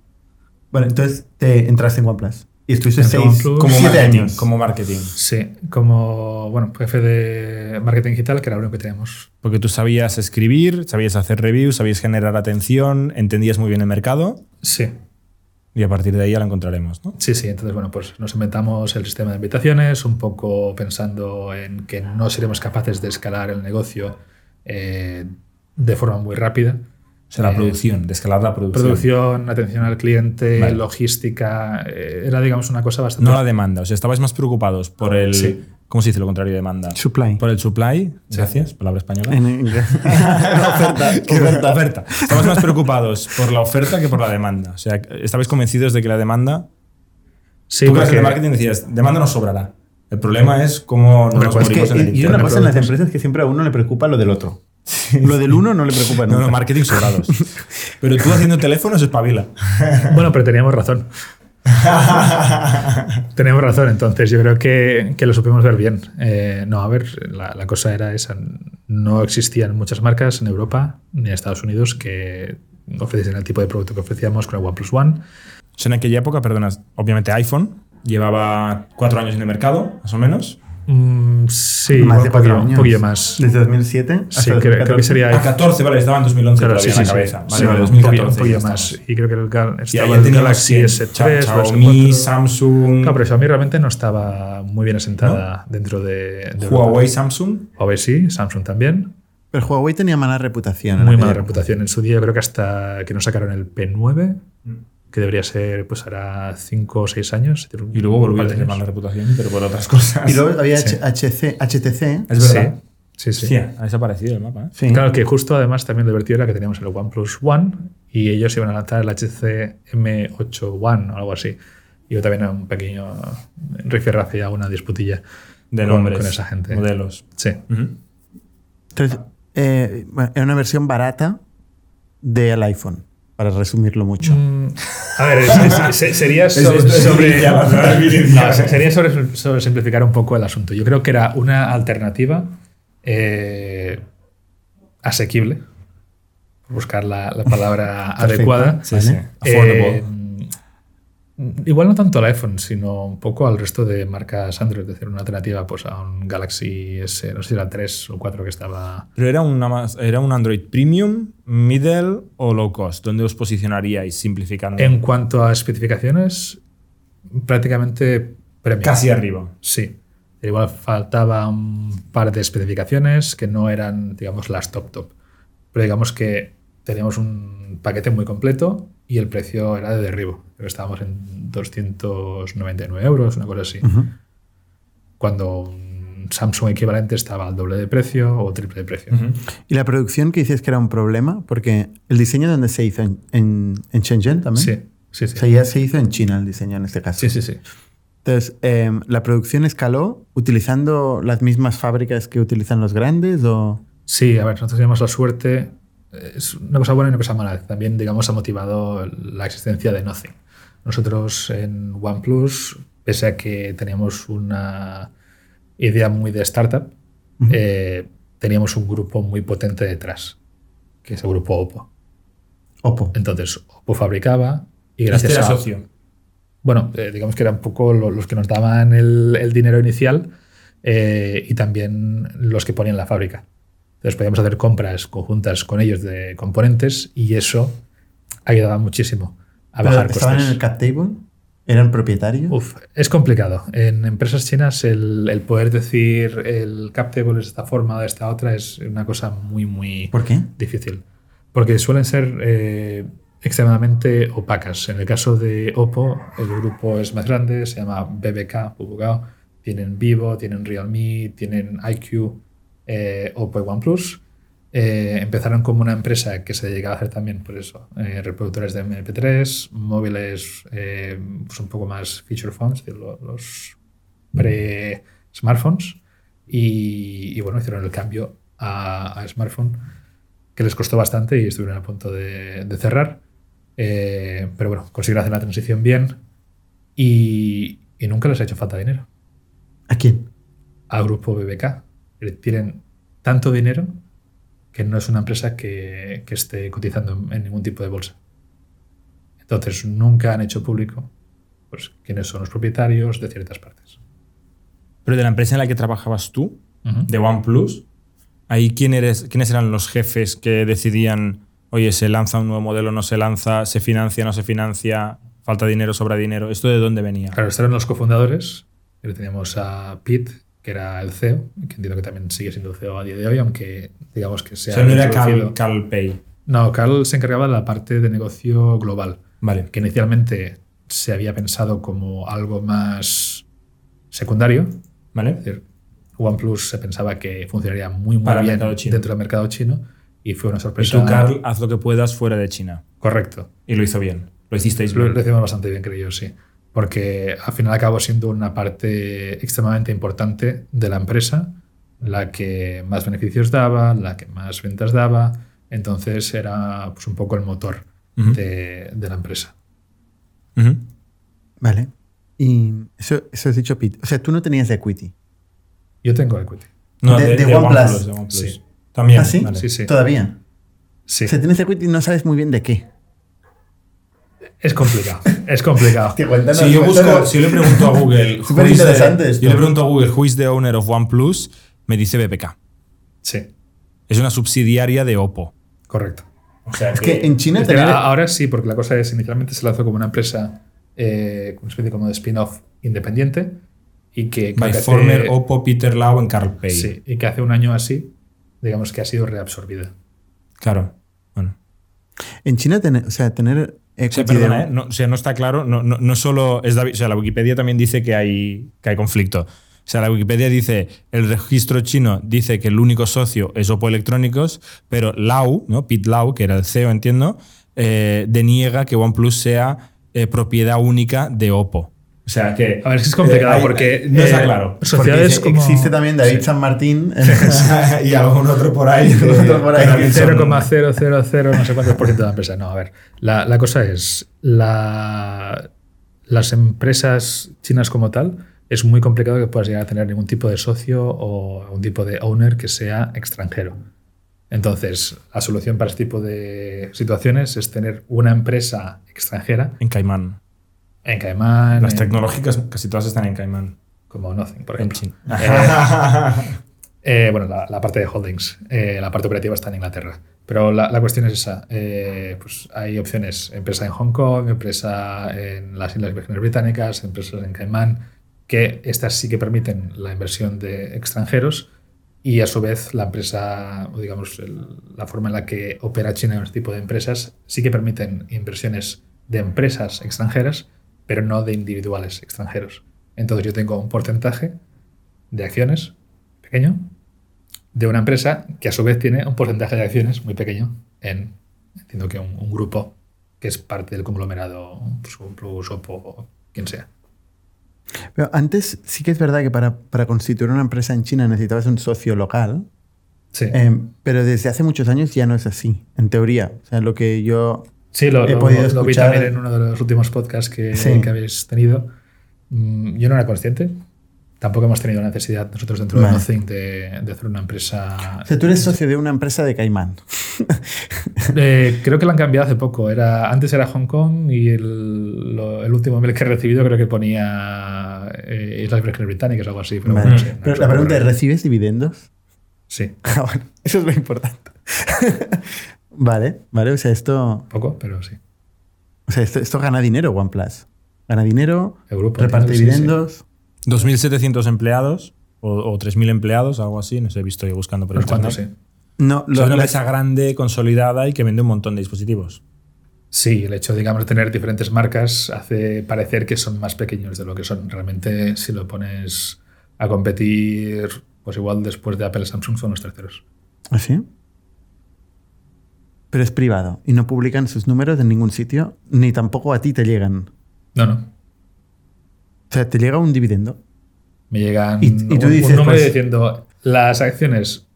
Vale, entonces te entraste en OnePlus. Y estuviste seis. Como siete marketing. años. Como marketing. Sí, como bueno, jefe de marketing digital, que era lo único que teníamos. Porque tú sabías escribir, sabías hacer reviews, sabías generar atención, entendías muy bien el mercado Sí, y a partir de ahí ya lo encontraremos, ¿no? Sí, sí, entonces bueno, pues nos inventamos el sistema de invitaciones, un poco pensando en que no seremos capaces de escalar el negocio eh, de forma muy rápida. O sea, la Eh, producción, de escalar la producción. Producción, atención al cliente, Vale. logística, eh, era digamos una cosa bastante... No la demanda. O sea, estabais más preocupados por el. Sí. ¿Cómo se dice lo contrario de demanda? Supply. Por el supply. Gracias, palabra española. En inglés. [LAUGHS] oferta. [LAUGHS] ¿Qué oferta? oferta. Estabais más preocupados por la oferta que por la demanda. O sea, estabais convencidos de que la demanda. sí, tú que porque- de marketing decías, demanda nos sobrará. El problema es cómo nos pues Es en el y una cosa en las empresas es que siempre a uno le preocupa lo del otro. Lo del uno no le preocupa No, nunca. no, marketing sobrados. [LAUGHS] Pero tú haciendo teléfonos espabila. Bueno, pero teníamos razón. [LAUGHS] teníamos razón, entonces yo creo que, que lo supimos ver bien. Eh, no, a ver, la, la cosa era esa. No existían muchas marcas en Europa ni en Estados Unidos que ofreciesen el tipo de producto que ofrecíamos con el OnePlus One. O sea, en aquella época, perdonas, obviamente iPhone llevaba cuatro años en el mercado, más o menos. Mm, sí, Más de cuatro poquillo, años. un poquillo más. Desde 2007 hasta Sí, creo, creo que 2014. sería. A 14, vale, estaba en 2011 Claro, todavía sí, en sí, la cabeza. sí. Vale, Sí, vale, un poquillo, 2014. un poquillo más. Y creo que el estaba ahí el Galaxy quién? S3, Cha- o S4. Xiaomi, Samsung, No, pero Xiaomi realmente no estaba muy bien asentada dentro de, de. Huawei, Samsung. Huawei sí, Samsung también. Pero Huawei tenía mala reputación. en Muy mala reputación. En su día creo que hasta que no sacaron el P9, que debería ser, pues hará 5 o 6 años. Y luego volvió a tener mala reputación, pero por otras cosas. Y luego había Sí. HC, HTC. Es verdad. Sí, sí, sí. Sí, ha desaparecido el mapa. ¿eh? Sí. Claro que justo además también lo divertido era que teníamos el OnePlus One y ellos iban a lanzar el HTC M8 One o algo así. Y yo también era un pequeño rifirrafe y alguna disputilla De con- nombres. con esa gente. Modelos. Sí. Ujú. Entonces, eh, bueno, era una versión barata del iPhone, para resumirlo mucho. Mm, A ver, es- es- [LAUGHS] se- sería sobre, sería sobre, sobre simplificar un poco el asunto. Yo creo que era una alternativa eh, asequible, buscar la, la palabra [LAUGHS] Perfecto. adecuada. Sí, sí. Eh, Igual no tanto al iPhone, sino un poco al resto de marcas Android, es decir, una alternativa pues, a un Galaxy S, no sé si era 3 o 4 que estaba. Pero era, una más, era un Android Premium, Middle o Low Cost. ¿Dónde os posicionaríais simplificando? En cuanto a especificaciones, prácticamente premium. Casi arriba. Sí. Igual faltaba un par de especificaciones que no eran, digamos, las top top. Pero digamos que teníamos un paquete muy completo y el precio era de derribo. Creo que estábamos en 299 euros, una cosa así. Cuando un Samsung equivalente estaba al doble de precio o triple de precio. ¿Y la producción que dices que era un problema? Porque el diseño donde se hizo en, en, en Shenzhen también. Sí, sí, sí. O sea, ya se hizo en China el diseño en este caso. Sí, sí, sí. Entonces, eh, ¿la producción escaló utilizando las mismas fábricas que utilizan los grandes o...? Sí, a ver, nosotros tenemos la suerte, es una cosa buena y una cosa mala. También, digamos, ha motivado la existencia de Nothing. Nosotros en OnePlus, pese a que teníamos una idea muy de startup, eh, teníamos un grupo muy potente detrás, que es el grupo Oppo. Oppo. Entonces, Oppo fabricaba y gracias Este era a... socio. Bueno, eh, digamos que eran un poco lo- los que nos daban el, el dinero inicial eh, y también los que ponían la fábrica. Entonces podíamos hacer compras conjuntas con ellos de componentes y eso ayudaba muchísimo a Pero bajar ¿Estaban costes. en el cap table? ¿Eran propietarios? Uf, es complicado. En empresas chinas el, el poder decir el cap table es esta forma o de esta otra es una cosa muy, muy ¿Por qué? difícil. Porque suelen ser eh, extremadamente opacas. En el caso de Oppo, el grupo es más grande, se llama BBK, Bubugao. Tienen Vivo, tienen Realme, tienen IQ, eh, Oppo y OnePlus. Eh, empezaron como una empresa que se dedicaba a hacer también, por eso, eh, reproductores de MP3, móviles eh, pues un poco más feature phones, es decir, lo- los pre-smartphones. Y, y bueno, hicieron el cambio a, a smartphone, que les costó bastante y estuvieron a punto de, de cerrar. Eh, pero bueno, consiguieron hacer la transición bien y, y nunca les ha hecho falta dinero ¿A quién? al grupo BBK. Eh, Tienen tanto dinero que no es una empresa que, que esté cotizando en, ningún tipo de bolsa. Entonces nunca han hecho público pues, quiénes son los propietarios de ciertas partes. Pero de la empresa en la que trabajabas tú, de OnePlus, ahí quién eres, quiénes eran los jefes que decidían, oye, se lanza un nuevo modelo, no se lanza, se financia, no se financia, falta dinero, sobra dinero. ¿Esto de dónde venía? Claro, estos eran los cofundadores. Teníamos a Pete, que era el CEO, que entiendo que también sigue siendo el CEO a día de hoy, aunque digamos que O sea. sea, no era Cal, Cal Pay. No, Carl se encargaba de la parte de negocio global, Vale. que inicialmente se había pensado como algo más secundario. ¿Vale? Es decir, OnePlus se pensaba que funcionaría muy, muy Para bien dentro del mercado chino y fue una Y sorpresa. tú, Carl, haz lo que puedas fuera de China. Correcto. Y lo hizo bien. Lo hicisteis Lo, bien. lo hicimos bastante bien, creo yo, sí. Porque al final acabó siendo una parte extremadamente importante de la empresa, la que más beneficios daba, la que más ventas daba. Entonces era pues, un poco el motor de, de la empresa. Vale. Y eso, eso has dicho, Pete. O sea, tú no tenías equity. Yo tengo equity. No, De- de OnePlus. de OnePlus. Sí. También. ¿Ah, sí? vale. Sí, sí. Todavía. Sí. O sea, tienes equity y no sabes muy bien de qué. Es complicado. es complicado. Si yo, busco, si yo le pregunto a Google, [LAUGHS] Súper who is the- interesante esto. yo le pregunto a Google, who is the owner of OnePlus, me dice BPK. Sí, Es una subsidiaria de Oppo. correcto. O sea Es que en China tener... ahora sí, porque la cosa es, inicialmente se lanzó como una empresa, eh, una especie como de spin-off independiente y que, by que hace- former Oppo Peter Lau en Carl Pay. sí, y que hace un año así, digamos que ha sido reabsorbida. Claro. Bueno. En China, tener, o sea, tener O sea, perdona, ¿eh? no, o sea, no está claro. No, no, no solo es David. O sea, la Wikipedia también dice que hay, que hay conflicto. O sea, la Wikipedia dice, el registro chino dice que el único socio es Oppo Electrónicos, pero Lau, ¿no? Pete Lau, que era el CEO, entiendo, eh, deniega que OnePlus sea eh, propiedad única de Oppo. O sea que. A ver, es que es complicado eh, hay- porque, No está eh, claro. Porque Sociedades como... existe también David Sí. San Martín. [LAUGHS] y algún otro por ahí. que- Otro por ahí. que también son- 0,000 no sé cuántos por ciento de la empresa. No, a ver. La, la cosa es, la, las empresas chinas como tal, es muy complicado que puedas llegar a tener ningún tipo de socio o algún tipo de owner que sea extranjero. Entonces, la solución para este tipo de situaciones es tener una empresa extranjera En Caimán. En Caimán. Las en- tecnológicas casi todas están en Caimán. Como Nothing, por En ejemplo. China. [LAUGHS] Eh, bueno, la, la parte de holdings, eh, la parte operativa está en Inglaterra. Pero la, la cuestión es esa. eh, pues hay opciones, empresa en Hong Kong, empresa en las Islas Vírgenes Británicas, empresas en Caimán, que estas sí que permiten la inversión de extranjeros y a su vez la empresa, o digamos, el- la forma en la que opera China en este tipo de empresas sí que permiten inversiones de empresas extranjeras, pero no de individuales extranjeros. Entonces yo tengo un porcentaje de acciones pequeño de una empresa que a su vez tiene un porcentaje de acciones muy pequeño en, entiendo que un, un grupo que es parte del conglomerado, pues, Plus, Oppo, o quien sea. Pero antes sí que es verdad que para, para constituir una empresa en China necesitabas un socio local, Sí, eh, pero desde hace muchos años ya no es así, en teoría. O sea, lo que yo... sí lo, he lo- podido lo vi escuchar- también en uno de los últimos podcasts que, Sí. que habéis tenido. Mm, Yo no era consciente. Tampoco hemos tenido la necesidad nosotros dentro Vale. de Nothing de, de hacer una empresa. O sea, tú eres socio de una empresa de Caimán. [LAUGHS] Eh, creo que la han cambiado hace poco. Era, antes era Hong Kong y el, lo- el último mail que he recibido creo que ponía eh, Islas Vírgenes Británicas o algo así. Pero, Vale. bueno, Pero la pregunta es. ¿recibes dividendos? Sí, [LAUGHS] Ah, bueno, eso es lo importante. [LAUGHS] vale, vale, o sea, esto, poco, pero sí. o sea, esto, esto gana dinero OnePlus. Gana dinero, El grupo, reparte sí, dividendos. 2.700 empleados o, o 3.000 empleados, algo así. No sé, he visto yo buscando por internet. sí. No, O sea, lo- una empresa grande, consolidada y que vende un montón de dispositivos. Sí, el hecho, digamos, de tener diferentes marcas hace parecer que son más pequeños de lo que son. Realmente, si lo pones a competir, pues igual después de Apple Samsung son los terceros. ¿Ah, sí? Pero es privado y no publican sus números en ningún sitio, ni tampoco a ti te llegan. No, no. O sea, te llega un dividendo. Me llegan Y- y tú un, dices, un pues- diciendo las acciones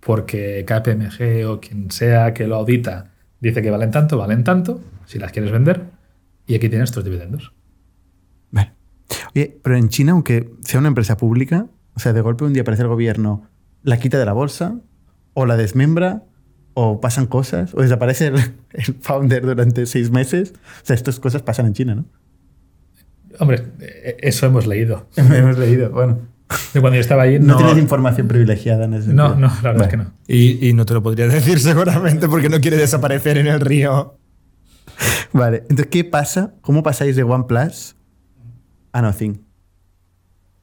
porque KPMG o quien sea que lo audita dice que valen tanto, valen tanto, si las quieres vender, y aquí tienes tus dividendos. Vale. Oye, pero en China, aunque sea una empresa pública, o sea, de golpe un día aparece el gobierno, la quita de la bolsa, o la desmembra, o pasan cosas, o desaparece el, [LAUGHS] el founder durante seis meses. O sea, estas cosas pasan en China, ¿no? Hombre, eh, eso hemos leído. [LAUGHS] Hemos leído, bueno. De cuando yo estaba ahí, No, no, tienes información privilegiada en ese no, sentido. no, la verdad es que no. Y, y no te lo podría [LAUGHS] decir seguramente porque no quiere desaparecer en el río. Vale, entonces, ¿qué pasa? ¿Cómo pasáis de OnePlus a Nothing?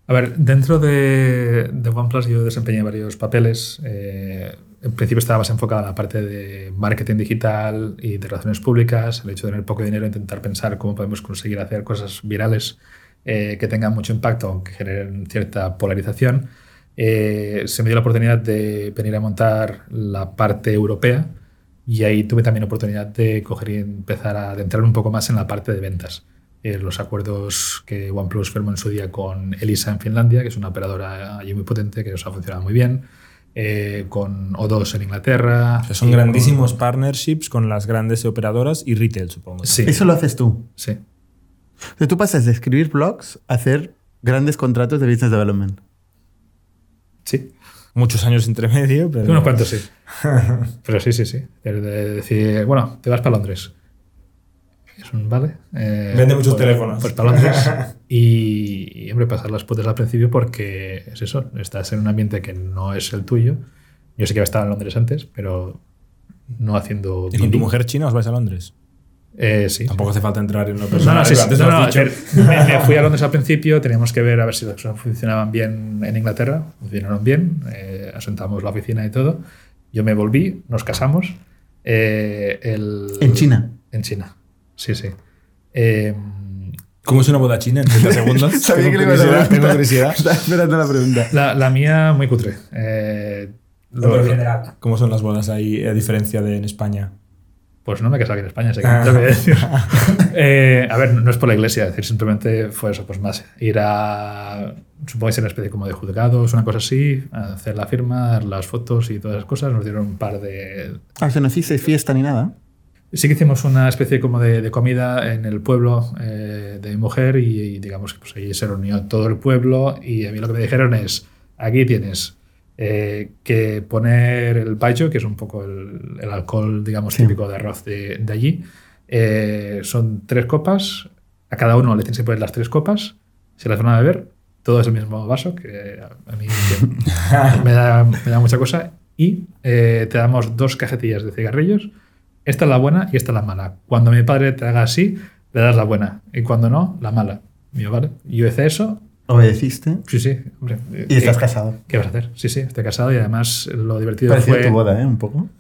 A ver, dentro de, de OnePlus yo desempeñé varios papeles. Eh, en principio estaba más enfocada en la parte de marketing digital y de relaciones públicas, el hecho de tener poco dinero, intentar pensar cómo podemos conseguir hacer cosas virales eh, que tengan mucho impacto, que generen cierta polarización. Eh, se me dio la oportunidad de venir a montar la parte europea y ahí tuve también oportunidad de coger y empezar a adentrar un poco más en la parte de ventas. Eh, los acuerdos que OnePlus firmó en su día con Elisa en Finlandia, que es una operadora allí muy potente, que nos ha funcionado muy bien, eh, con O2 en Inglaterra. O sea, son grandísimos con- partnerships con las grandes operadoras y retail, supongo. Sí, Eso lo haces tú. sí. O sea, tú pasas de escribir blogs a hacer grandes contratos de business development. Sí, Muchos años entre medio, pero. unos cuantos sí. [LAUGHS] Pero sí, sí, sí. El de decir, bueno, te vas para Londres. Es un vale. Eh, Vende muchos pues- teléfonos. Pues para Londres. [LAUGHS] y, y, hombre, pasar las puertas al principio porque es eso. Estás en un ambiente que no es el tuyo. Yo sé que estaba en Londres antes, pero no haciendo. ¿Y con tu mujer china os vais a Londres? Eh, sí. Tampoco hace falta entrar en una No, persona. no, sí, sí, antes no, no, ver, me [LAUGHS] fui a Londres al principio, teníamos que ver a ver si las cosas funcionaban bien en Inglaterra, funcionaron bien, eh, asentamos la oficina y todo. Yo me volví, nos casamos. eh, el- ¿En China? En China, sí, sí. Eh, ¿Cómo es una boda china en 30 [LAUGHS] segundos? Sabía Tengo que le a tengo curiosidad. [LAUGHS] Estaba esperando la pregunta. la, la mía muy cutre. Eh, No, lo- pero en general. ¿Cómo son las bodas ahí, a diferencia de en España? Pues no me he casado aquí en España, sé que Ah. tengo que decir. [LAUGHS] Eh, a ver, no es por la iglesia, es decir, simplemente fue eso, pues más ir a, supongo que es una especie como de juzgados, una cosa así, a hacer la firma, las fotos y todas esas cosas. Nos dieron un par de... Ah, o sea, no hicisteis fiesta ni nada. Sí que hicimos una especie como de, de comida en el pueblo eh, de mi mujer y, y digamos que pues ahí se reunió todo el pueblo y a mí lo que me dijeron es, aquí tienes eh, que poner el baijiu, que es un poco el, el alcohol, digamos, Sí. típico de arroz de, de allí. Eh, son tres copas a cada uno le tienes que poner las tres copas, se las van a beber, todo es el mismo vaso, que a mí me, [LAUGHS] da, me da mucha cosa, y eh, te damos dos cajetillas de cigarrillos, esta es la buena y esta es la mala. Cuando mi padre te haga así, le das la buena, y cuando no, la mala. Y yo, vale, yo hice eso, ¿Obedeciste? sí, sí, hombre. Y estás ¿qué- casado. ¿Qué vas a hacer? Sí, sí, estoy casado y además lo divertido Parecido fue... tu boda, ¿eh? Un poco. [LAUGHS]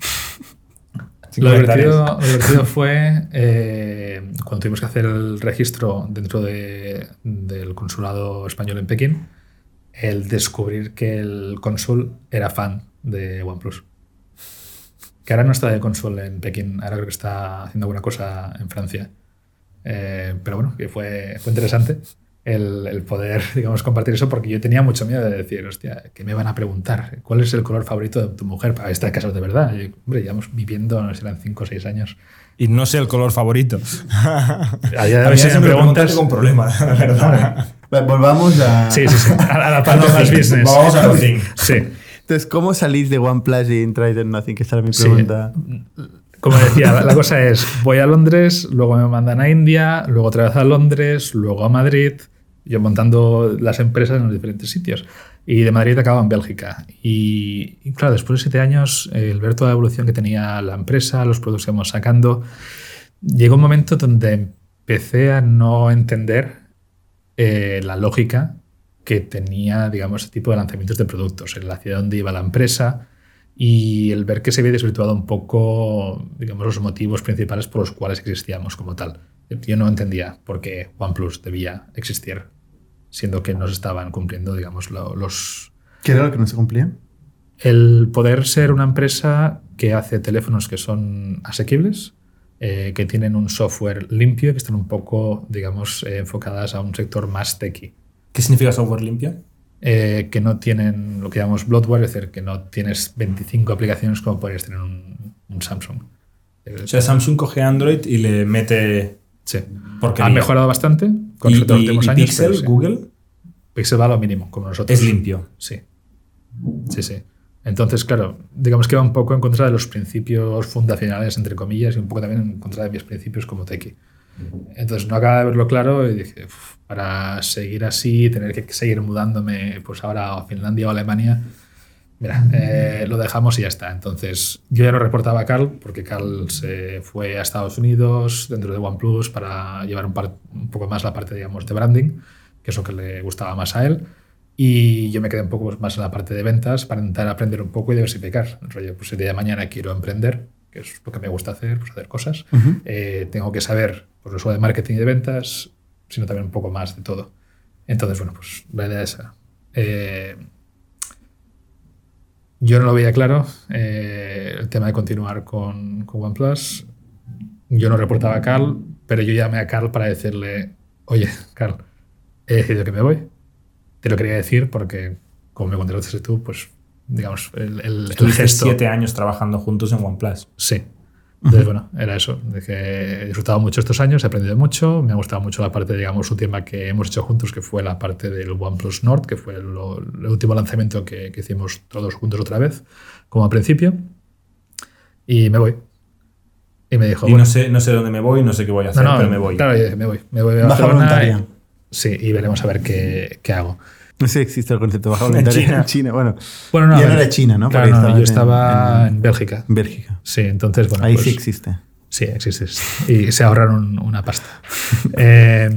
Lo divertido, lo divertido fue eh, cuando tuvimos que hacer el registro dentro de- del consulado español en Pekín, el descubrir que el cónsul era fan de OnePlus. Que ahora no está de cónsul en Pekín, ahora creo que está haciendo alguna cosa en Francia. Eh, pero bueno, que fue, fue interesante el, el poder, [LAUGHS] digamos, compartir eso porque yo tenía mucho miedo de decir, hostia, que me van a preguntar? ¿Cuál es el color favorito de tu mujer para estar casados de verdad? Y, hombre, llevamos viviendo, no sé, eran 5 o 6 años. Y no sé el color favorito. [LAUGHS] A día de hoy, si me preguntas... con problemas, [LAUGHS] la verdad. Volvamos a. Sí, sí, sí. A, a la parte más business. Vamos a Nothing. Sí. Entonces, ¿cómo salís de OnePlus y entráis en Nothing? Que esa era mi Sí. pregunta. Como decía, la, [LAUGHS] la cosa es, voy a Londres, luego me mandan a India, luego otra vez a Londres, luego a Madrid, yo montando las empresas en los diferentes sitios. Y de Madrid acabo en Bélgica. Y, y claro, después de siete años, eh, el ver toda la evolución que tenía la empresa, los productos que íbamos sacando, llegó un momento donde empecé a no entender eh, la lógica que tenía, digamos, ese tipo de lanzamientos de productos, el hacia dónde iba la empresa y el ver que se había desvirtuado un poco, digamos, los motivos principales por los cuales existíamos como tal. Yo no entendía por qué OnePlus debía existir, siendo que nos estaban cumpliendo, digamos, lo- los, ¿Qué era lo que no se cumplía? el poder ser una empresa que hace teléfonos que son asequibles, eh, que tienen un software limpio, que están un poco, digamos, eh, enfocadas a un sector más techy. ¿Qué significa software limpio? Eh, que no tienen lo que llamamos bloatware, es decir, que no tienes 25 aplicaciones como podrías tener un, un Samsung. O sea, Samsung coge Android y le mete. sí. Porque Han mejorado bastante con y, los últimos y años. Pixel, sí. Google, Pixel va a lo mínimo, como nosotros. es limpio. Sí. Sí, sí. Entonces, claro, digamos que va un poco en contra de los principios fundacionales, entre comillas, y un poco también en contra de mis principios como tequi. Entonces no acaba de verlo claro y dije, "Uf, para seguir así, tener que seguir mudándome, pues ahora a Finlandia o Alemania, mira, eh, lo dejamos y ya está. Entonces yo ya lo reportaba a Carl, porque Carl se fue a Estados Unidos dentro de OnePlus para llevar un, par- un poco más la parte, digamos, de branding, que es lo que le gustaba más a él. Y yo me quedé un poco pues, más en la parte de ventas para intentar aprender un poco y diversificar. Rollo, pues el día de mañana quiero emprender, que es lo que me gusta hacer, pues hacer cosas, eh, tengo que saber pues, no solo de marketing y de ventas, sino también un poco más de todo. Entonces, bueno, pues la idea es esa. Eh, yo no lo veía claro, eh, el tema de continuar con, con OnePlus. Yo no reportaba a Carl, pero yo llamé a Carl para decirle, oye, Carl, he decidido que me voy. Te lo quería decir porque, como me contrataste tú, pues, digamos, el, el, el gesto... siete años trabajando juntos en OnePlus. Sí. Entonces, bueno, era eso. De que he disfrutado mucho estos años, he aprendido mucho. Me ha gustado mucho la parte, digamos, un tema que hemos hecho juntos, que fue la parte del OnePlus Nord, que fue lo- el último lanzamiento que, que hicimos todos juntos otra vez, como al principio. Y me voy. Y me dijo, Y bueno, no sé, no sé dónde me voy, no sé qué voy a hacer, no, no, pero me voy. Claro, dije, me voy. Me voy a Baja voluntaria. y- sí, y veremos a ver qué, qué hago. No sé si existe el concepto de baja voluntaria China. en China. Bueno, Bueno, no, a no era China, ¿no? Claro, no, yo estaba en- en, Bélgica. en Bélgica. Sí, entonces, bueno. Ahí pues- sí existe. Sí, existe. Y se ahorraron una pasta. [LAUGHS] Eh,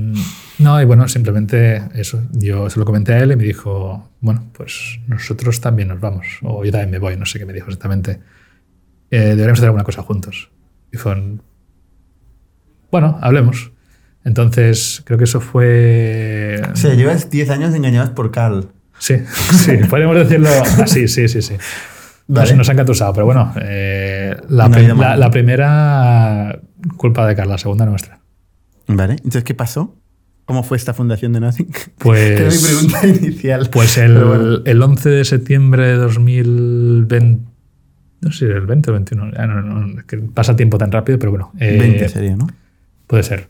no, y bueno, simplemente eso. Yo se lo comenté a él y me dijo, bueno, pues nosotros también nos vamos. O yo también me voy, no sé qué me dijo exactamente. Eh, deberíamos hacer alguna cosa juntos. Y fue, bueno, hablemos. Entonces, creo que eso fue... O sea, llevas 10 años engañados por Carl. Sí, [LAUGHS] sí, podemos decirlo así, sí, sí, sí. Vale. Nos, nos han engatusado, pero bueno, eh, la, primera culpa de Carla, la segunda nuestra. Vale. Entonces, ¿qué pasó? ¿Cómo fue esta fundación de Nothing? [LAUGHS] Pues, era mi pregunta inicial. Pues el, bueno. el 11 de septiembre de 2020, no sé el 20 o 21, ya no, no, que pasa el tiempo tan rápido, pero bueno, eh, 20 sería, ¿no? puede ser.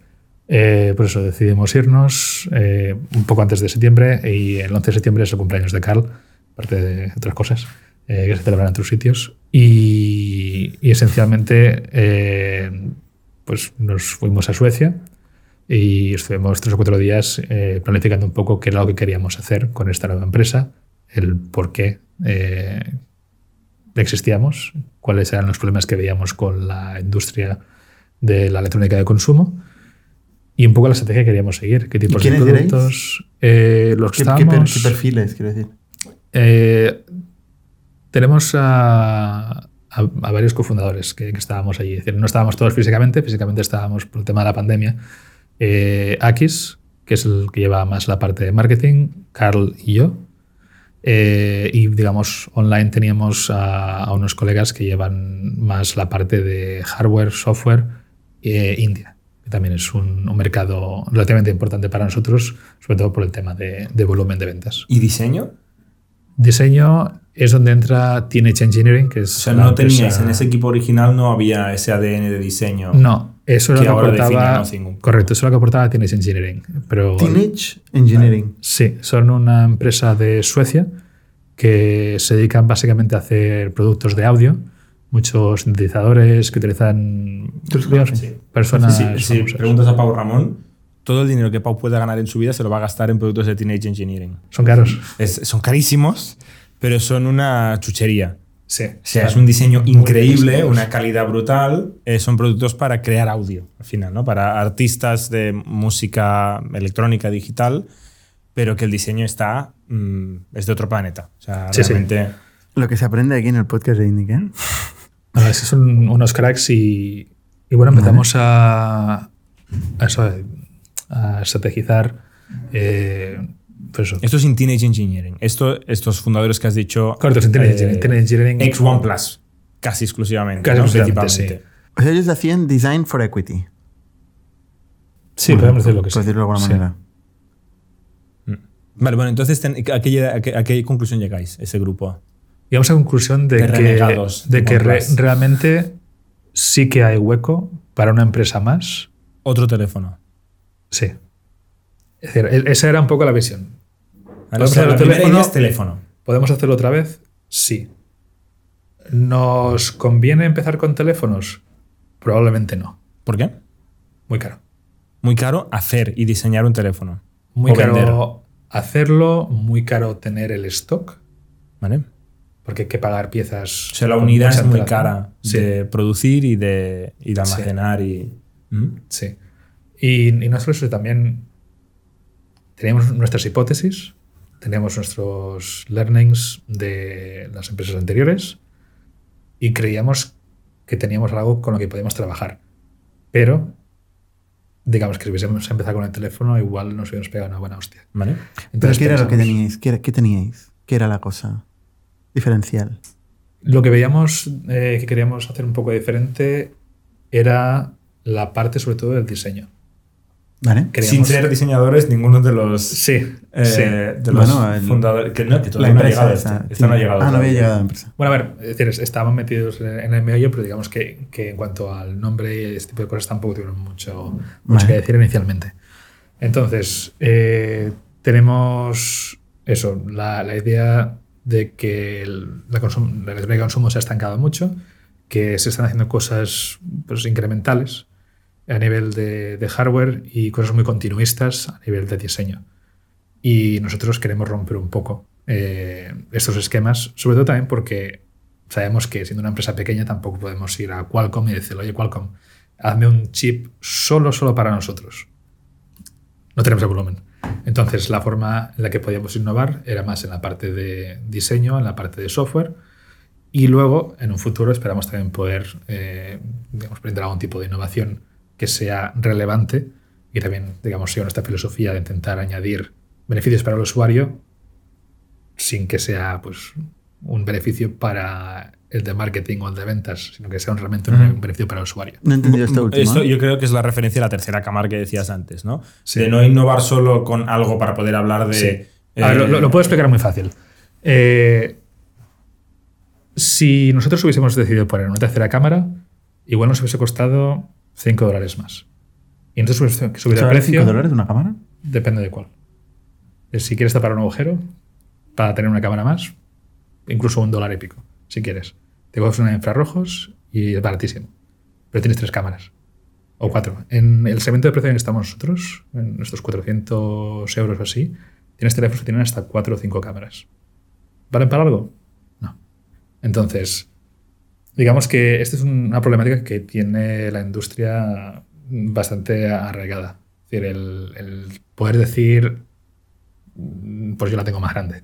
Eh, por eso decidimos irnos eh, un poco antes de septiembre y el 11 de septiembre es el cumpleaños de Carl, aparte de otras cosas eh, que se celebran en otros sitios. Y, y esencialmente eh, pues nos fuimos a Suecia y estuvimos tres o cuatro días eh, planificando un poco qué era lo que queríamos hacer con esta nueva empresa, el por qué eh, existíamos, cuáles eran los problemas que veíamos con la industria de la electrónica de consumo y un poco la estrategia que queríamos seguir, qué tipos de productos, eh, los que ¿Qué, estábamos. qué perfiles, quiero decir? Eh, tenemos a, a- a varios cofundadores que, que estábamos allí. Es decir, no estábamos todos físicamente, físicamente estábamos por el tema de la pandemia. Eh, Akis, que es el que lleva más la parte de marketing, Carl y yo. Eh, y digamos, online teníamos a, a unos colegas que llevan más la parte de hardware, software, eh, India, también es un, un mercado relativamente importante para nosotros, sobre todo por el tema de- de volumen de ventas. ¿Y diseño? Diseño es donde entra Teenage Engineering, que es. O sea, no empresa- teníais en ese equipo original, no había ese ADN de diseño. No, eso era lo que define aportaba. Correcto, eso es lo que aportaba Teenage Engineering. Pero, Teenage Engineering. Sí, son una empresa de Suecia que se dedican básicamente a hacer productos de audio, muchos sintetizadores que utilizan ¿Tú los digamos, conoces? personas. Sí, sí, famosas. preguntas a Pau Ramón, todo el dinero que Pau pueda ganar en su vida se lo va a gastar en productos de Teenage Engineering. Son caros. Es- son carísimos, pero son una chuchería. Sí. O sea, es un diseño increíble, una calidad brutal. Eh, son productos para crear audio, al final, ¿no? Para artistas de música electrónica digital, pero que el diseño está. mm, es de otro planeta. O sea, Sí, sí. realmente. Lo que se aprende aquí en el podcast de Indic, ¿eh? Bueno, esos son unos cracks y, y bueno, empezamos a, a, eso, a estrategizar. eh, pues eso. Esto es en Teenage Engineering. Esto, estos fundadores que has dicho. Correcto, es en Teenage eh, Engineering. Teenage Engineering. Ex OnePlus, casi exclusivamente. Casi ¿no? exclusivamente. O sea, ellos hacían Design for Equity. Sí, podemos decir lo que sí. decirlo de alguna Sí. manera. Vale, bueno, entonces, ten- ¿a qué, llega- a qué- a qué conclusión llegáis, ese grupo? Llegamos a la conclusión de De que, de que re- realmente sí que hay hueco para una empresa más. Otro teléfono. Sí. Es decir, e- esa era un poco la visión. Vale, O sea, la teléfono- es teléfono. ¿Podemos hacerlo otra vez? Sí. ¿Nos conviene empezar con teléfonos? Probablemente no. ¿Por qué? Muy caro. Muy caro hacer y diseñar un teléfono. Muy O caro vender. hacerlo, muy caro tener el stock, ¿Vale? Porque hay que pagar piezas. O sea, la unidad es muy cara Sí. de producir y de, y de Sí. almacenar y. ¿Mm? Sí. Y, y no solo eso, también teníamos nuestras hipótesis, teníamos nuestros learnings de las empresas anteriores y creíamos que teníamos algo con lo que podíamos trabajar. Pero, digamos que si hubiésemos empezado con el teléfono, igual nos hubiéramos pegado una buena hostia. ¿Vale? ¿Pero Entonces qué era lo que teníais? ¿Qué, era- qué teníais? ¿Qué era la cosa diferencial? Lo que veíamos eh, que queríamos hacer un poco diferente era la parte sobre todo del diseño. ¿Vale? Queríamos- Sin ser diseñadores, ninguno de los, Sí, eh, sí. de los Bueno, el- fundadores. Que no, que La todavía no ha empresa llegado. esa. Esta no ha sí. llegado. Ah, no había llegado la empresa. Bueno, a ver, es decir, es- estábamos metidos en el meollo, pero digamos que, que en cuanto al nombre y este tipo de cosas tampoco tuvieron mucho, mucho Vale. que decir inicialmente. Entonces, eh, tenemos eso, la, la idea de que el- la, consum- de consumo se ha estancado mucho, que se están haciendo cosas pues, incrementales a nivel de, de hardware y cosas muy continuistas a nivel de diseño. Y nosotros queremos romper un poco eh, estos esquemas, sobre todo también porque sabemos que siendo una empresa pequeña tampoco podemos ir a Qualcomm y decirle, oye Qualcomm, hazme un chip solo, solo para nosotros. No tenemos el volumen. Entonces la forma en la que podíamos innovar era más en la parte de diseño, en la parte de software y luego en un futuro esperamos también poder eh, digamos, brindar algún tipo de innovación que sea relevante y también digamos siga nuestra filosofía de intentar añadir beneficios para el usuario sin que sea pues un beneficio para el de marketing o el de ventas, sino que sea un- realmente un beneficio para el usuario. No he entendido esto último. Esto yo creo que es la referencia a la tercera cámara que decías antes, ¿no? Sí. De no innovar solo con algo para poder hablar de. Sí. A ver, lo, puedo explicar muy fácil. Eh, si nosotros hubiésemos decidido poner una tercera cámara, igual nos hubiese costado 5 dólares más. Y entonces hubiese subido el ¿Sabes precio. cinco dólares una cámara? Depende de cuál. Eh, Si quieres tapar un agujero para tener una cámara más, incluso un dólar y pico, si quieres. Te coges una infrarrojos y es baratísimo. Pero tienes tres cámaras. O cuatro. En el segmento de precio en que estamos nosotros, en nuestros 400 euros o así, tienes teléfonos que tienen hasta cuatro o cinco cámaras. ¿Valen para algo? No. Entonces, digamos que esta es una problemática que tiene la industria bastante arraigada. Es decir, el, el poder decir, mm, pues yo la tengo más grande.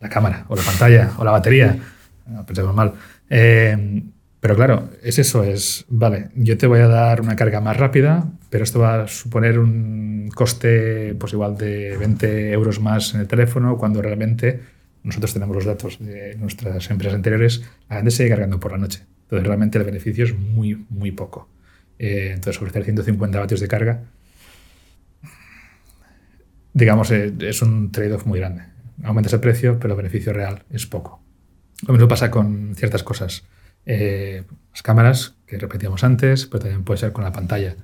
La cámara, o la pantalla, o la batería. No, pensemos mal. Eh, pero claro, es eso, es, vale, yo te voy a dar una carga más rápida, pero esto va a suponer un coste pues igual de 20 euros más en el teléfono, cuando realmente nosotros tenemos los datos de nuestras empresas anteriores, la gente sigue cargando por la noche. Entonces realmente el beneficio es muy, muy poco. Eh, entonces ofrecer 150 vatios de carga, digamos, eh, es un trade-off muy grande. Aumentas el precio, pero el beneficio real es poco. Lo mismo pasa con ciertas cosas. Eh, las cámaras, que repetíamos antes, pero también puede ser con la pantalla.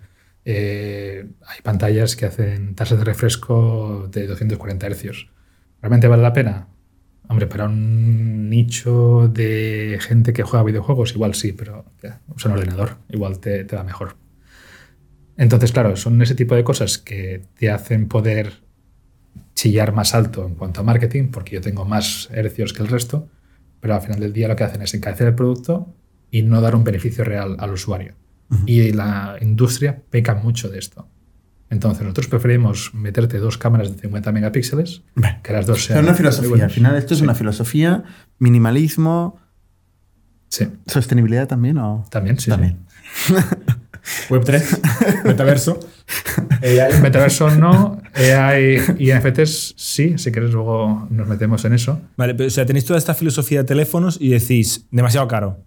Eh, hay pantallas que hacen tasas de refresco de 240 Hz. ¿Realmente vale la pena? Hombre, para un nicho de gente que juega videojuegos, igual sí, pero ya, usa un ordenador, igual te, te va mejor. Entonces, claro, son ese tipo de cosas que te hacen poder chillar más alto en cuanto a marketing, porque yo tengo más hercios que el resto, pero al final del día lo que hacen es encarecer el producto y no dar un beneficio real al usuario. Y la industria peca mucho de esto. Entonces, nosotros preferimos meterte dos cámaras de 50 megapíxeles, Bueno, que las dos Es sean. una muy filosofía. Al final, esto es Sí. una filosofía, minimalismo, Sí, sostenibilidad también, ¿o? también, sí. sí. [LAUGHS] También. Web3, [LAUGHS] metaverso. AI, Metaverso no, AI y NFTs sí, si quieres luego nos metemos en eso. Vale, pero o sea, tenéis toda esta filosofía de teléfonos y decís, demasiado caro.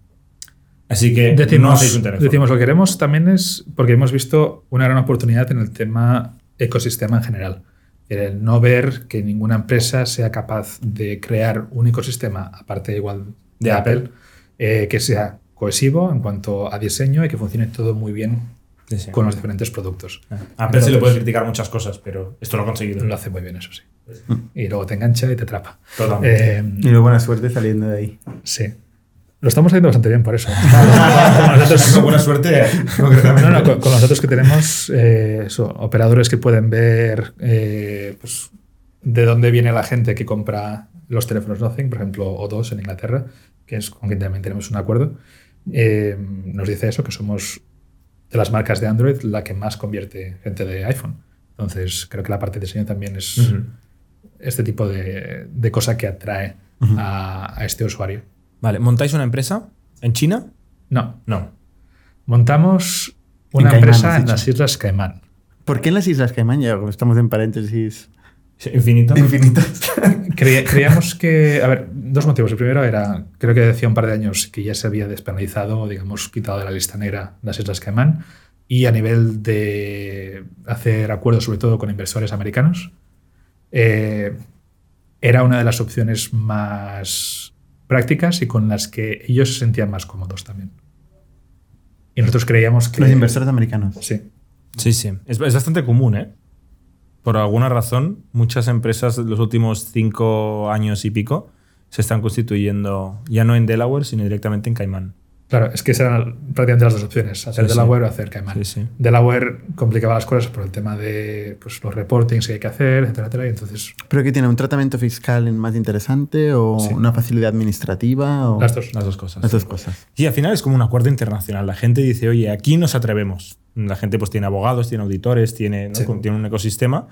Así que no Decimos, hacéis un teléfono. decimos lo que queremos también es porque hemos visto una gran oportunidad en el tema ecosistema en general. El no ver que ninguna empresa sea capaz de crear un ecosistema, aparte igual de Apple. eh, que sea cohesivo en cuanto a diseño y que funcione todo muy bien Sí, sí. con los diferentes productos. A Apple se le puede criticar muchas cosas, pero esto lo ha conseguido. Lo hace muy bien, eso sí. Y luego te engancha y te atrapa. Totalmente. Eh, Y luego buena suerte saliendo de ahí. sí. Lo estamos haciendo bastante bien por eso. [LAUGHS] Con nosotros- buena suerte. No, no, con, con los datos que tenemos, eh, eso, operadores que pueden ver eh, pues, de dónde viene la gente que compra los teléfonos Nothing, por ejemplo, O2 en Inglaterra, que es con quien también tenemos un acuerdo, eh, nos dice eso, que somos de las marcas de Android la que más convierte gente de iPhone. Entonces, creo que la parte de diseño también es este tipo de, de cosa que atrae a, a este usuario. Vale, ¿montáis una empresa en China? No, No. montamos una En Caimán, empresa en las Islas Caimán. ¿Por qué en las Islas Caimán? Ya como estamos en paréntesis Infinito. infinitas. [LAUGHS] Creía- creíamos que, a ver, dos motivos. El primero era, creo que decía un par de años que ya se había despenalizado, digamos, quitado de la lista negra las Islas Caimán. Y a nivel de hacer acuerdos, sobre todo con inversores americanos, eh, era una de las opciones más prácticas y con las que ellos se sentían más cómodos también. Y nosotros creíamos que. Los inversores americanos. Sí. Sí, sí. Es, es bastante común, ¿eh? Por alguna razón, muchas empresas los últimos cinco años y pico se están constituyendo ya no en Delaware, sino directamente en Caimán. Claro, es que eran prácticamente las dos opciones, hacer Sí, sí. Delaware o hacer Cayman. Sí, sí. Delaware complicaba las cosas por el tema de pues, los reportings que hay que hacer, etcétera, etcétera, y entonces ¿Pero que tiene un tratamiento fiscal más interesante o Sí. una facilidad administrativa? O... las dos. Las dos cosas. Las dos cosas. Y al final es como un acuerdo internacional. La gente dice, oye, aquí nos atrevemos. La gente pues tiene abogados, tiene auditores, tiene, ¿no? Sí. tiene un ecosistema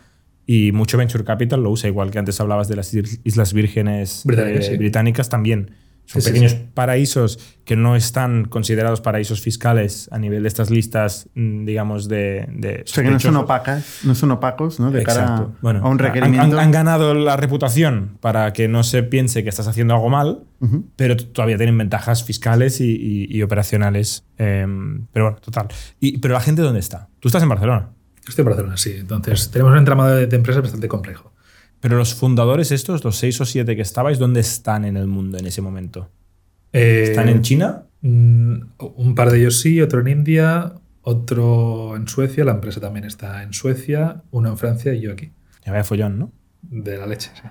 y mucho venture capital lo usa igual que antes hablabas de las is- Islas Vírgenes eh, sí. británicas también. Son Sí, pequeños sí. paraísos que no están considerados paraísos fiscales a nivel de estas listas, mm, digamos, de... de O sea, que no son opacas, no son opacos, ¿no? De cara Exacto. Bueno, a un han- requerimiento. Han, han ganado la reputación para que no se piense que estás haciendo algo mal, pero todavía tienen ventajas fiscales y, y- y operacionales. Em, pero bueno, total. Y, pero la gente, ¿dónde está? Tú estás en Barcelona. Estoy en Barcelona, sí. Entonces, tenemos un entramado de, de empresas bastante complejo. Pero los fundadores estos, los seis o siete que estabais, ¿dónde están en el mundo en ese momento? Eh, ¿Están en China? mm, Un par de ellos sí, otro en India, otro en Suecia, la empresa también está en Suecia, uno en Francia y yo aquí. Ya vaya follón, ¿no? De la leche, sí.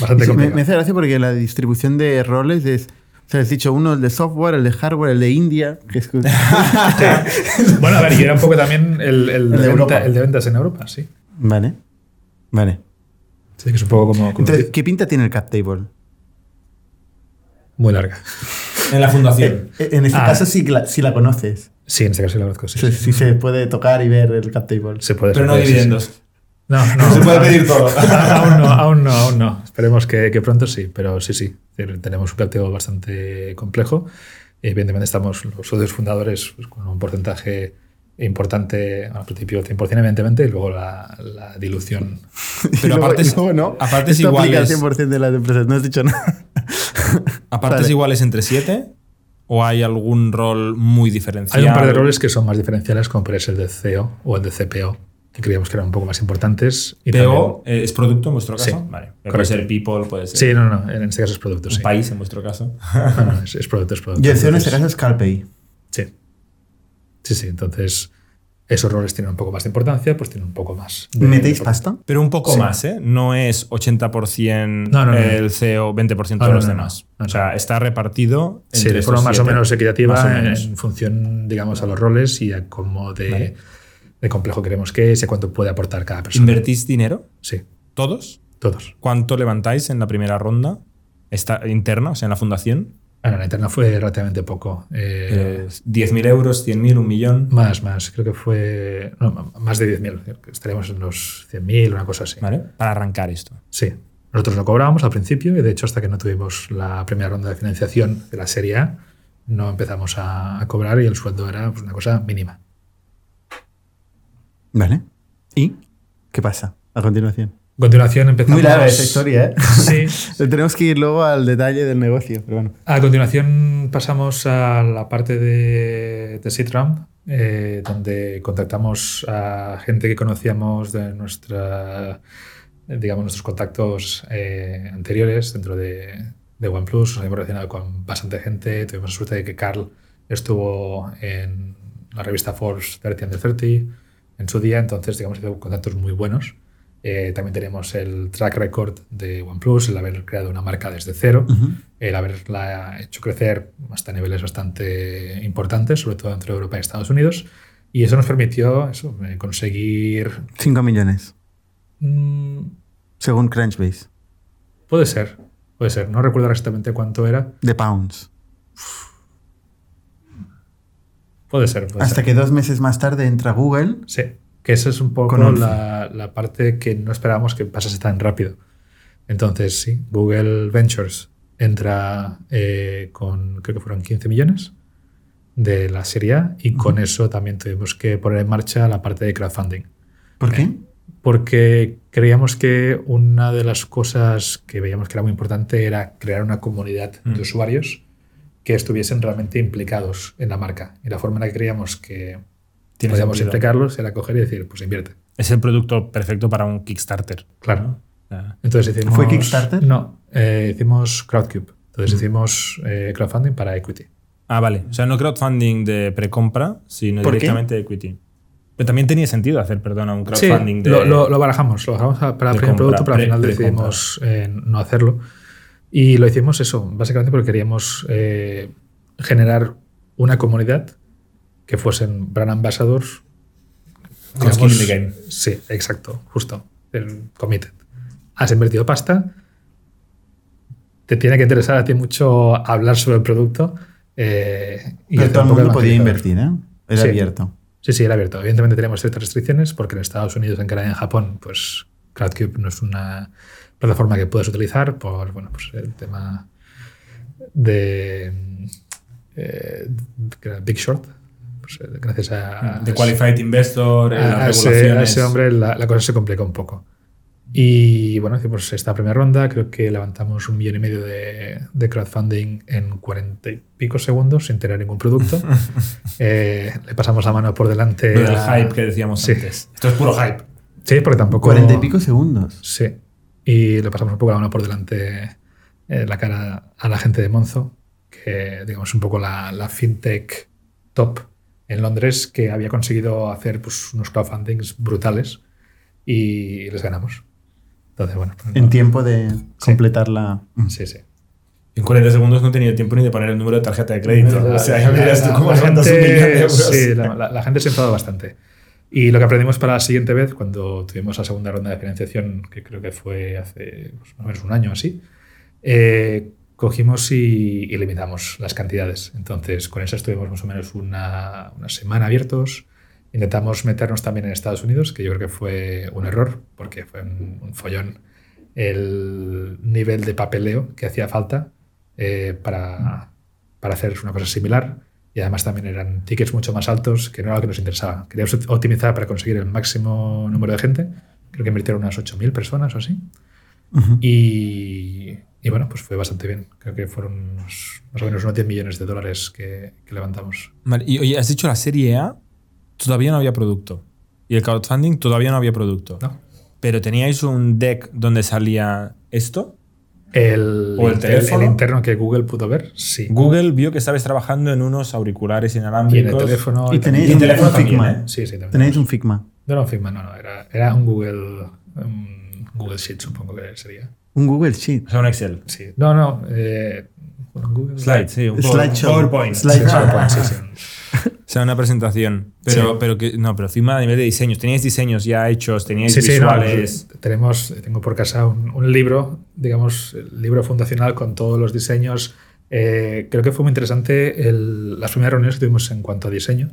Bastante Sí, me, complicado. me hace gracia porque la distribución de roles es O sea, has dicho uno, el de software, el de hardware, el de India. Que es... [LAUGHS] Bueno, a ver, y era un poco también el, el de de, Europa. venta- el de ventas en Europa, sí. Vale. Vale. Sí, que es un poco como, como Entonces, ¿qué pinta tiene el cap table? muy larga. [LAUGHS] En la fundación. Eh, En este Ah. caso sí, sí la conoces. Sí, en este caso sí la conozco, sí. Sí, sí se puede tocar y ver el cap table. Se puede Pero se no puede, sí, sí. dividendos. No, no. [LAUGHS] Se puede aún- pedir todo. [LAUGHS] aún no, aún no, aún no. Esperemos que, que pronto sí, pero sí, sí. Tenemos un capteo bastante complejo. Evidentemente estamos los socios fundadores pues, con un porcentaje importante, al principio 100% evidentemente, y luego la, la dilución. [LAUGHS] Pero aparte es- luego no. aparte es iguales. al 100% de las empresas. No has dicho nada. [LAUGHS] ¿Aparte Vale. es iguales entre siete? ¿O hay algún rol muy diferencial? Hay un par de roles que son más diferenciales, como puede ser el de CEO o el de CPO, que creíamos que eran un poco más importantes. Y PO eh, es producto en vuestro caso. Sí, Vale. Puede ser people, puede ser también- sí, no, no, en este caso es producto, un sí. país en vuestro caso. No, no, es, es producto, es producto. Y el CEO en este caso es CalPay. Sí. Sí, sí. Entonces, esos roles tienen un poco más de importancia, pues tienen un poco más. de- ¿Metéis de- pasta? Pero un poco Sí. más, ¿eh? No es 80% No, no, no. el CEO, 20% No, de los no, demás. no, no. O sea, está repartido Sí, entre de esos forma más o menos equitativa Más o menos. en función, digamos, a los roles y a cómo de, Vale. de complejo queremos que es y a cuánto puede aportar cada persona. ¿Invertís dinero? Sí, ¿Todos? todos. ¿Cuánto levantáis en la primera ronda? ¿Está interna, o sea, en la fundación? Bueno, la interna fue relativamente poco. Eh, Eh, ¿10.000 euros, 100.000, un millón? Más, más. Creo que fue. No, más de 10.000. Estaríamos en los 100.000, una cosa así. ¿Vale? Para arrancar esto. Sí. Nosotros lo cobrábamos al principio y de hecho hasta que no tuvimos la primera ronda de financiación de la serie A, no empezamos a, a cobrar y el sueldo era pues, una cosa mínima. Vale. ¿Y qué pasa a continuación? A continuación empezamos... Muy larga esa historia, ¿eh? [LAUGHS] Sí. [LAUGHS] Tenemos que ir luego al detalle del negocio, pero bueno. A continuación pasamos a la parte de, de Round, eh, donde contactamos a gente que conocíamos de nuestra, digamos, nuestros contactos eh, anteriores dentro de, de OnePlus. Nos hemos relacionado con bastante gente. Tuvimos la suerte de que Carl estuvo en la revista Forbes 30 under 30 en su día, entonces, digamos, hizo contactos muy buenos. Eh, también tenemos el track record de OnePlus, el haber creado una marca desde cero, el haberla hecho crecer hasta niveles bastante importantes, sobre todo dentro de Europa y Estados Unidos. Y eso nos permitió eso, eh, conseguir... 5 millones, mm, según Crunchbase, puede ser, puede ser. No recuerdo exactamente cuánto era. de pounds. Puede ser. puede Hasta ser. que dos meses más tarde entra Google. Sí, que esa es un poco la, la parte que no esperábamos que pasase tan rápido. Entonces, sí, Google Ventures entra eh, con, creo que fueron 15 millones de la serie A y con eso también tuvimos que poner en marcha la parte de crowdfunding. ¿Por qué? Porque creíamos que una de las cosas que veíamos que era muy importante era crear una comunidad de usuarios que estuviesen realmente implicados en la marca. Y la forma en la que creíamos que Sentido. implicarlos era coger y decir, pues invierte. Es el producto perfecto para un Kickstarter. Claro. Ya. Entonces hicimos, ¿Fue Kickstarter? No, eh, hicimos Crowdcube. Entonces hicimos eh, crowdfunding para equity. Ah, vale. O sea, no crowdfunding de precompra, sino directamente equity. Pero también tenía sentido hacer, perdona, un Sí, crowdfunding de. lo, lo- lo barajamos. Lo barajamos para el de primer producto, pero al final decidimos eh, no hacerlo. Y lo hicimos eso, básicamente porque queríamos eh, generar una comunidad que fuesen brand ambassadors. Con skin in the game. Sí, exacto, justo. El committed. Has invertido pasta, te tiene que interesar a ti mucho hablar sobre el producto. eh, y Pero todo el mundo podía invertir, ¿eh? Era Sí. abierto. Sí, sí, era abierto. Evidentemente tenemos ciertas restricciones porque en Estados Unidos, en Canadá y en Japón, pues Crowdcube no es una plataforma que puedes utilizar por bueno, pues el tema de eh, Big Short. Pues, eh, gracias a, de Qualified Investor, eh, a- ese, a regulaciones. ese hombre la, la cosa se complica un poco. Y bueno, hicimos esta primera ronda, creo que levantamos un millón y medio de, de crowdfunding en cuarenta y pico segundos sin tener ningún producto. [LAUGHS] Eh, le pasamos la mano por delante. Del a- hype que decíamos Sí. antes. Esto es puro hype. Sí, porque tampoco. Cuarenta y pico segundos. Sí. Y le pasamos un poco la mano por delante eh, la cara a la gente de Monzo, que digamos un poco la, la fintech top en Londres, que había conseguido hacer pues, unos crowdfundings brutales y les ganamos. Entonces, bueno. pues, En no- tiempo de completar la. Sí, sí. En 40 segundos no he tenido tiempo ni de poner el número de tarjeta de crédito. La- o sea, ya dirás tú cómo un millón de gente, euros. sí, la, la- la gente se enfadó bastante. Y lo que aprendimos para la siguiente vez, cuando tuvimos la segunda ronda de financiación, que creo que fue hace pues, más o menos un año así, eh, cogimos y, y limitamos las cantidades. Entonces, con eso estuvimos más o menos una, una semana abiertos. Intentamos meternos también en Estados Unidos, que yo creo que fue un error, porque fue un, un follón el nivel de papeleo que hacía falta eh, para, para hacer una cosa similar. Y además también eran tickets mucho más altos, que no era lo que nos interesaba. Queríamos optimizar para conseguir el máximo número de gente. Creo que invirtieron unas 8.000 personas o así. y, y bueno, pues fue bastante bien. Creo que fueron unos- más o menos unos 10 millones de dólares que, que levantamos. Vale, y oye, has dicho la serie A, todavía no había producto. Y el crowdfunding todavía no había producto. ¿no? Pero teníais un deck donde salía esto. El, ¿O el inter- teléfono? interno que Google pudo ver, sí. Google vio que estabais trabajando en unos auriculares Y en inalámbricos. el teléfono. Y tenéis Y un, teléfono un también, Figma. ¿eh? Sí, sí, también. Tenéis un Figma. No, no, Figma, no, no. Era, era un Google, un Google Sheet, supongo que sería. Un Google Sheet. O sea, un Excel. Sí. No, no. Eh, Google Slide, sí. Un Slideshow. PowerPoint. Slideshow. Sí, PowerPoint, sí, sí. [LAUGHS] O sea, una presentación. Pero, Sí. pero que, no, pero Figma a nivel de diseños. Teníais diseños ya hechos, teníais Sí, sí, no, visuales. tenemos, tengo por casa un, un libro, digamos, el libro fundacional con todos los diseños. Eh, creo que fue muy interesante el- las primeras reuniones que tuvimos en cuanto a diseño,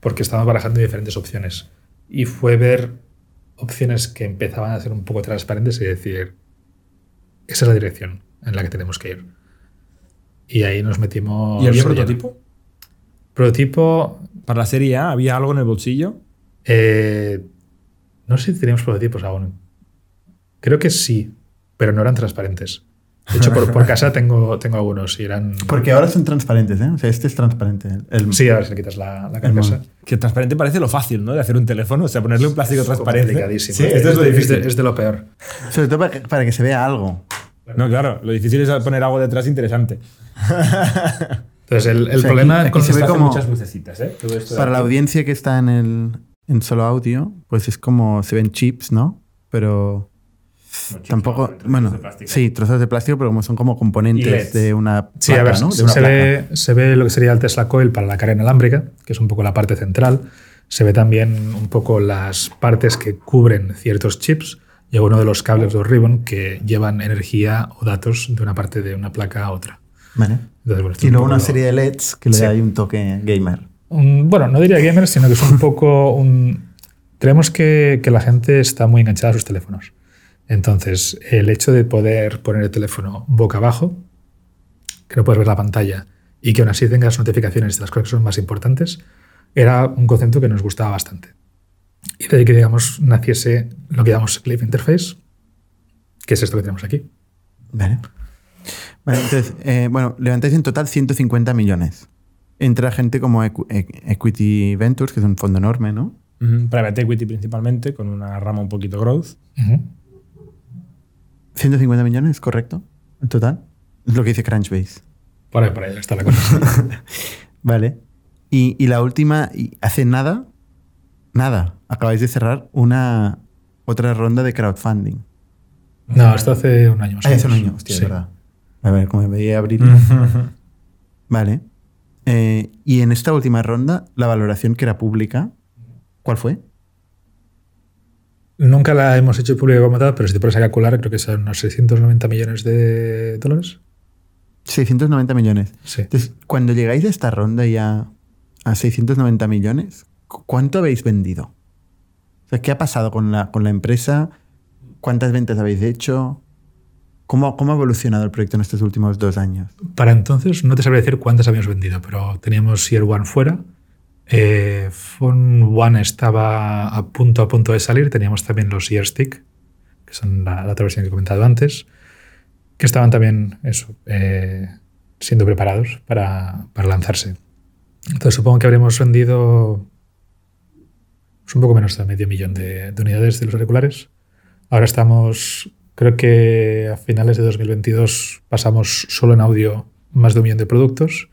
porque estábamos barajando diferentes opciones. Y fue ver opciones que empezaban a ser un poco transparentes y decir, esa es la dirección en la que tenemos que ir. Y ahí nos metimos... ¿Y había lleno. prototipo? Prototipo, Para la serie A, ¿había algo en el bolsillo? Eh, no sé si teníamos prototipos aún. Creo que sí, pero no eran transparentes. De hecho, por, por casa tengo, tengo algunos y eran. Porque ahora son transparentes, ¿eh? O sea, este es transparente. El, Sí, a ver si le quitas la, la carcasa. Que transparente parece lo fácil, ¿no? De hacer un teléfono. O sea, ponerle un plástico Es transparente. complicadísimo. Sí, esto es lo difícil. de- es de lo peor. Sobre todo para que, para que se vea algo. No, claro. Lo difícil es poner algo detrás interesante. Entonces, [LAUGHS] el, el O sea, problema aquí- con aquí se ve como- muchas lucecitas, ¿eh? Todo esto de Para la audiencia que está en el en solo audio, pues es como se ven chips, ¿no? Pero No, chips, tampoco, no, trozos bueno, de sí, trozos de plástico, pero como son como componentes LEDs. de una Sí, a ver, ¿no? De se, una placa. ve, se ve lo que sería el Tesla Coil para la carga inalámbrica, que es un poco la parte central. Se ve también un poco las partes que cubren ciertos chips y alguno de los cables de ribbon que llevan energía o datos de una parte de una placa a otra. Vale. Entonces, bueno, esto Y un luego una serie de LEDs que le Sí. da ahí un toque gamer. un- bueno, no diría gamer, sino que es un poco un... Creemos que, que la gente está muy enganchada a sus teléfonos. Entonces, el hecho de poder poner el teléfono boca abajo, que no puedes ver la pantalla, y que aún así tengas notificaciones de las cosas que son más importantes, era un concepto que nos gustaba bastante. Y de ahí que, digamos, naciese lo que llamamos Clip Interface, que es esto que tenemos aquí. Vale. Vale, entonces, eh, bueno, levantáis en total 150 millones. Entra gente como Equ- Equ- Equity Ventures, que es un fondo enorme, ¿no? Ujú, Private equity principalmente, con una rama un poquito growth. 150 millones, ¿correcto? En total. Es lo que dice Crunchbase. Por ahí, por ahí está la cosa. [LAUGHS] Vale. Y, y la última, hace nada, nada, acabáis de cerrar una otra ronda de crowdfunding. No, esto hace un año más. Ah, hace un año, hostia, Sí. es verdad. A ver, como me veía abrir. [LAUGHS] Vale. Eh, y en esta última ronda, la valoración que era pública, ¿cuál fue? Nunca la hemos hecho pública como tal, pero si te pones a calcular, creo que son unos 690 millones de dólares. 690 millones. Sí. Entonces, cuando llegáis a esta ronda ya a 690 millones, ¿cu- ¿cuánto habéis vendido? O sea, ¿qué ha pasado con la, con la empresa? ¿Cuántas ventas habéis hecho? ¿Cómo, ¿Cómo ha evolucionado el proyecto en estos últimos dos años? Para entonces no te sabría decir cuántas habíamos vendido, pero teníamos Year One fuera. Eh, Phone One estaba a punto a punto de salir. Teníamos también los Year Stick, que son la, la otra versión que he comentado antes, que estaban también eso, eh, siendo preparados para, para lanzarse. Entonces supongo que habremos vendido pues, un poco menos de medio millón de, de unidades de los auriculares. Ahora estamos, creo que a finales de 2022 pasamos solo en audio más de un millón de productos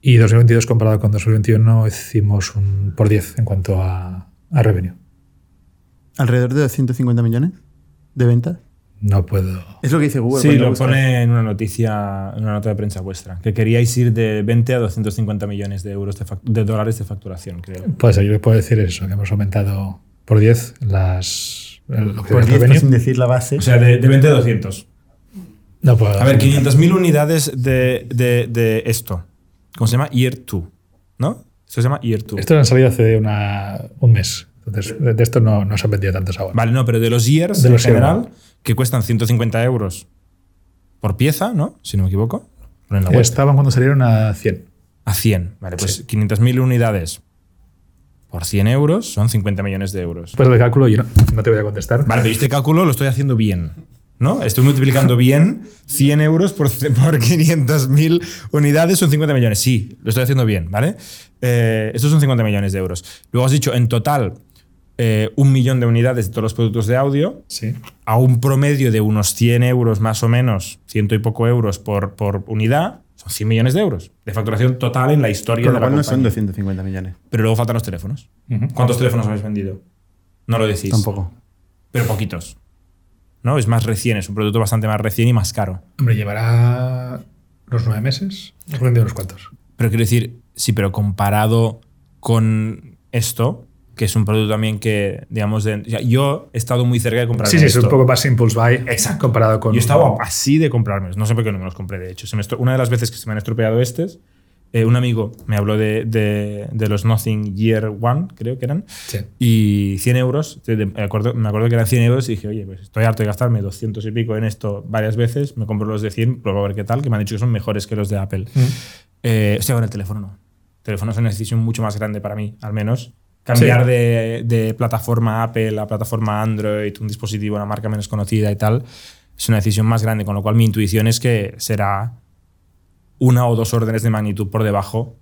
y 2022 comparado con 2021 hicimos un por 10 en cuanto a, a revenue. ¿Alrededor de 250 millones de ventas? No puedo. Es lo que dice Google. Sí, lo buscas. pone en una noticia, en una nota de prensa vuestra, que queríais ir de 20 a 250 millones de euros de, de dólares de facturación, creo. Puede ser, yo le puedo decir eso, que hemos aumentado por 10 las. lo que Por es el 10, revenue. sin decir la base. O sea, de, de 20 a 200. No puedo. A ver, 500.000 unidades de, de, de esto. ¿Cómo se llama? Year 2. ¿No? Esto se llama Year 2. Estos han salido hace una, un mes. Entonces, de esto no, no se han vendido tantos ahora. Vale, no, pero de los years De en los general, que cuestan 150 euros por pieza, ¿no? Si no me equivoco. En la. Estaban cuando salieron a 100. A 100. Vale, pues 500.000 unidades por 100 euros son 50 millones de euros. Después del cálculo, yo no, no te voy a contestar. Vale, pero este cálculo lo estoy haciendo bien. ¿No? Estoy multiplicando bien 100 euros por, por 500.000 unidades son 50 millones. Sí, lo estoy haciendo bien, ¿vale? Eh, estos son 50 millones de euros. Luego has dicho, en total, eh, un millón de unidades de todos los productos de audio Sí. a un promedio de unos 100 euros más o menos, ciento y poco euros por, por unidad, son 100 millones de euros de facturación total en la historia Con de la cual no son compañía. 250 millones. Pero luego faltan los teléfonos. ¿Cuántos teléfonos habéis vendido? No lo decís. Tampoco. Pero poquitos. ¿No? Es más recién, es un producto bastante más recién y más caro. Hombre, llevará unos nueve meses. Hemos vendido unos cuantos. Pero quiero decir, sí, pero comparado con esto, que es un producto también que, digamos, de- o sea, yo he estado muy cerca de comprarme Sí, sí, es esto. un poco más impulse buy Exacto. comparado con. Yo estaba así de comprarme. No sé por qué no me los compré, de hecho. Se me una de las veces que se me han estropeado estos, eh, un amigo me habló de, de- de los Nothing Year One, creo que eran, Sí. y 100 euros. Me acuerdo, me acuerdo que eran 100 euros y dije, oye, pues estoy harto de gastarme 200 y pico en esto varias veces. Me compro los de 100, pruebo a ver qué tal, que me han dicho que son mejores que los de Apple. Mm. Eh, o sea, con el teléfono no. El teléfono es una decisión mucho más grande para mí, al menos. Cambiar Sí. de, de plataforma Apple a plataforma Android, un dispositivo, una marca menos conocida y tal, es una decisión más grande, con lo cual mi intuición es que será una o dos órdenes de magnitud por debajo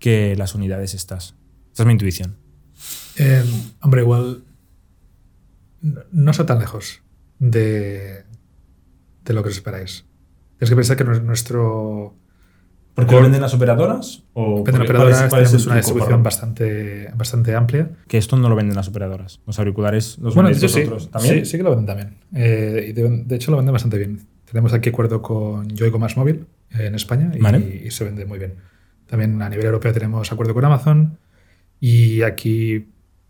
que las unidades estas. Esta es mi intuición. Eh, hombre, igual. No, no está tan lejos de, de lo que os esperáis. Tienes que pensar que nues- nuestro. ¿Porque lo venden las operadoras? ¿O Depende de la porque- operadora, cuál es- cuál una distribución bastante, bastante amplia. Que esto no lo venden las operadoras. Los auriculares los Bueno, de vendéis hecho sí, también. sí, sí que lo venden también. Eh, y de, de hecho lo venden bastante bien. Tenemos aquí acuerdo con Yoigo Más Móvil eh, en España y, Vale. y se vende muy bien. También a nivel europeo tenemos acuerdo con Amazon y aquí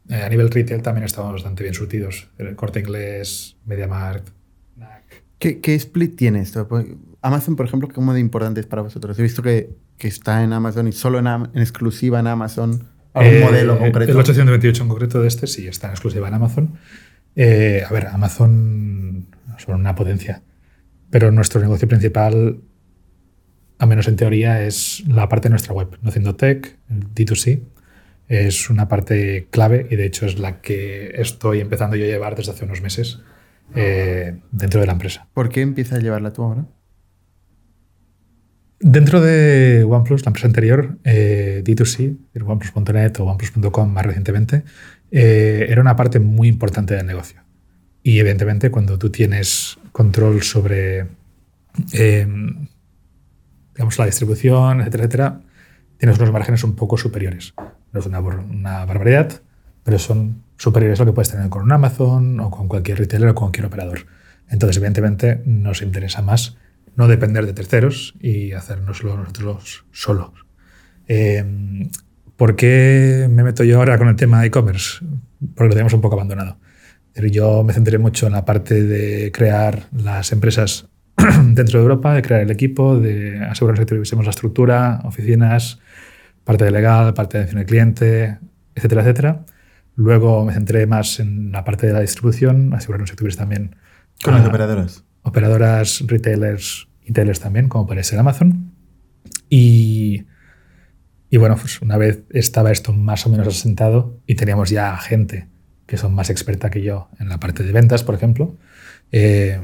eh, a nivel retail también estamos bastante bien surtidos. El Corte Inglés, MediaMarkt, NAC. ¿Qué, qué split tiene esto? Amazon, por ejemplo, ¿cómo de importante es para vosotros? He visto que, que está en Amazon y solo en, Am- en exclusiva en Amazon. ¿Algún Eh, modelo concreto? El 828 en concreto de este sí está en exclusiva en Amazon. Eh, a ver, Amazon son una potencia, pero nuestro negocio principal, a menos en teoría, es la parte de nuestra web. Nocindo Tech, el D2C, es una parte clave y de hecho es la que estoy empezando yo a llevar desde hace unos meses eh, dentro de la empresa. ¿Por qué empiezas a llevarla tú ahora? Dentro de OnePlus, la empresa anterior, eh, D2C, el OnePlus.net o OnePlus.com más recientemente, eh, era una parte muy importante del negocio. Y evidentemente cuando tú tienes control sobre eh, digamos, la distribución, etcétera, etcétera, tienes unos márgenes un poco superiores. No es una, una barbaridad, pero son superiores a lo que puedes tener con un Amazon o con cualquier retailer o con cualquier operador. Entonces, evidentemente, nos interesa más no depender de terceros y hacernoslo nosotros solos. Eh, ¿Por qué me meto yo ahora con el tema de e-commerce? Porque lo tenemos un poco abandonado. Pero Yo me centré mucho en la parte de crear las empresas [CLEARS THROAT] dentro de Europa, de crear el equipo, de asegurarnos que tuviésemos la estructura, oficinas, parte de legal, parte de atención al cliente, etcétera, etcétera. Luego me centré más en la parte de la distribución, asegurarnos que tuviese también Con las ah, operadoras. Operadoras, retailers, retailers también, como puede ser Amazon. Y, y bueno, pues una vez estaba esto más o menos asentado y teníamos ya gente que son más experta que yo en la parte de ventas, por ejemplo, eh,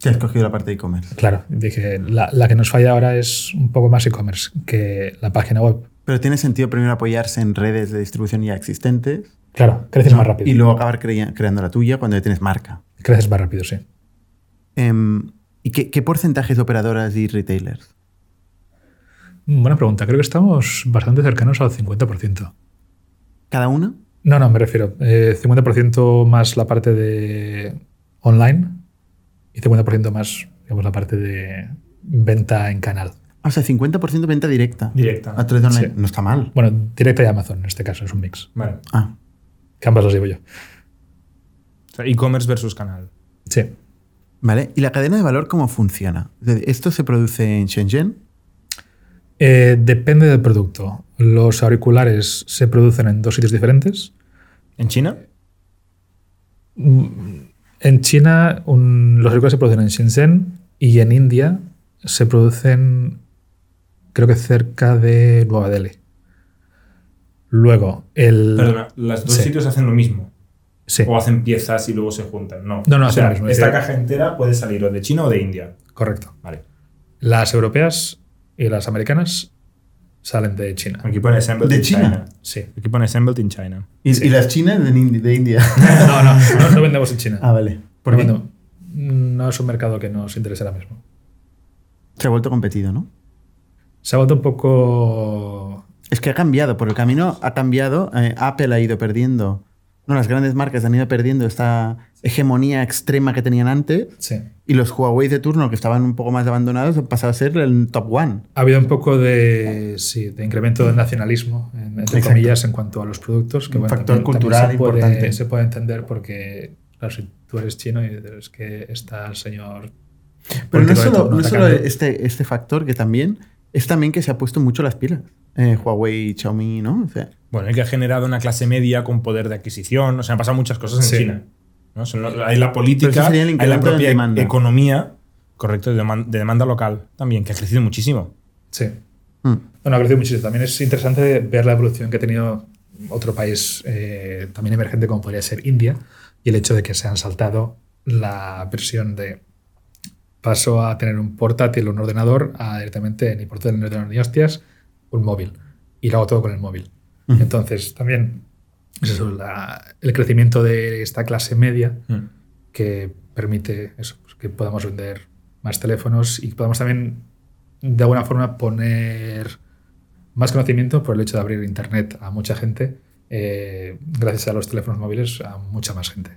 Que has cogido la parte de e-commerce. claro, dije, la, la que nos falla ahora es un poco más e-commerce que la página web. Pero tiene sentido primero apoyarse en redes de distribución ya existentes Claro, creces más rápido. y luego acabar crea- creando la tuya cuando ya tienes marca. Creces más rápido, sí. Em, ¿Y qué, qué porcentaje de operadoras y retailers? Buena pregunta. Creo que estamos bastante cercanos al 50%. ¿Cada una? No, no, me refiero. eh, 50% más la parte de online y 50% más, digamos, la parte de venta en canal. O sea, 50% venta directa. Directa. A través de online. Sí. No está mal. Bueno, directa y Amazon en este caso, es un mix. Vale. Ah, Que ambas las llevo yo. O sea, e-commerce versus canal. Sí. Vale. ¿Y la cadena de valor cómo funciona? ¿Esto se produce en Shenzhen? Eh, depende del producto. Los auriculares se producen en dos sitios diferentes. ¿En China? En China, un- los auriculares se producen en Shenzhen y en India se producen, creo que cerca de Nueva Delhi. Luego, el. Perdona, ¿los dos Sí. sitios hacen lo mismo? Sí, ¿O hacen piezas y luego se juntan? No. No, no, o hacen sea, lo mismo. esta caja entera puede salir o de China o de India. correcto. Vale. Las europeas y las americanas salen de China. Aquí pone assembled ¿De in China? China. Sí. Aquí pone assembled in China. ¿Y, y las chinas de, Indi- de India? [LAUGHS] No, no, no, no vendemos en China. ah, vale. ¿Por No qué? vendemos. No es un mercado que nos interese ahora mismo. Se ha vuelto competido, ¿no? Se ha vuelto un poco. Es que ha cambiado, por el camino ha cambiado. eh, Apple ha ido perdiendo. Las grandes marcas han ido perdiendo esta hegemonía extrema que tenían antes. Sí. Y los Huawei de turno, que estaban un poco más abandonados, han pasado a ser el top one. Ha habido un poco de, sí, de incremento del nacionalismo, en- entre Exacto. comillas, en cuanto a los productos. Que, Un bueno, factor también- también cultural se puede, importante. Se puede entender porque, claro, si tú eres chino y es que está el señor. Pero no es solo, no solo este, este factor, que también es también que se ha puesto mucho las pilas. Eh, Huawei, Xiaomi, ¿no? O sea, Bueno, y que ha generado una clase media con poder de adquisición. O sea, han pasado muchas cosas en Sí. China. hay la política, el hay la de propia demanda. economía, correcto, de, deman- de demanda local también, que ha crecido muchísimo. Sí. mm. Bueno, ha crecido muchísimo. También es interesante ver la evolución que ha tenido otro país eh, también emergente como podría ser India y el hecho de que se han saltado la versión de paso a tener un portátil o un ordenador a directamente ni portátil ni ordenador ni hostias, un móvil. Y lo hago todo con el móvil. Entonces, también es eso, la- el crecimiento de esta clase media que permite eso, pues, que podamos vender más teléfonos y que podamos también de alguna forma poner más conocimiento por el hecho de abrir internet a mucha gente eh, gracias a los teléfonos móviles a mucha más gente.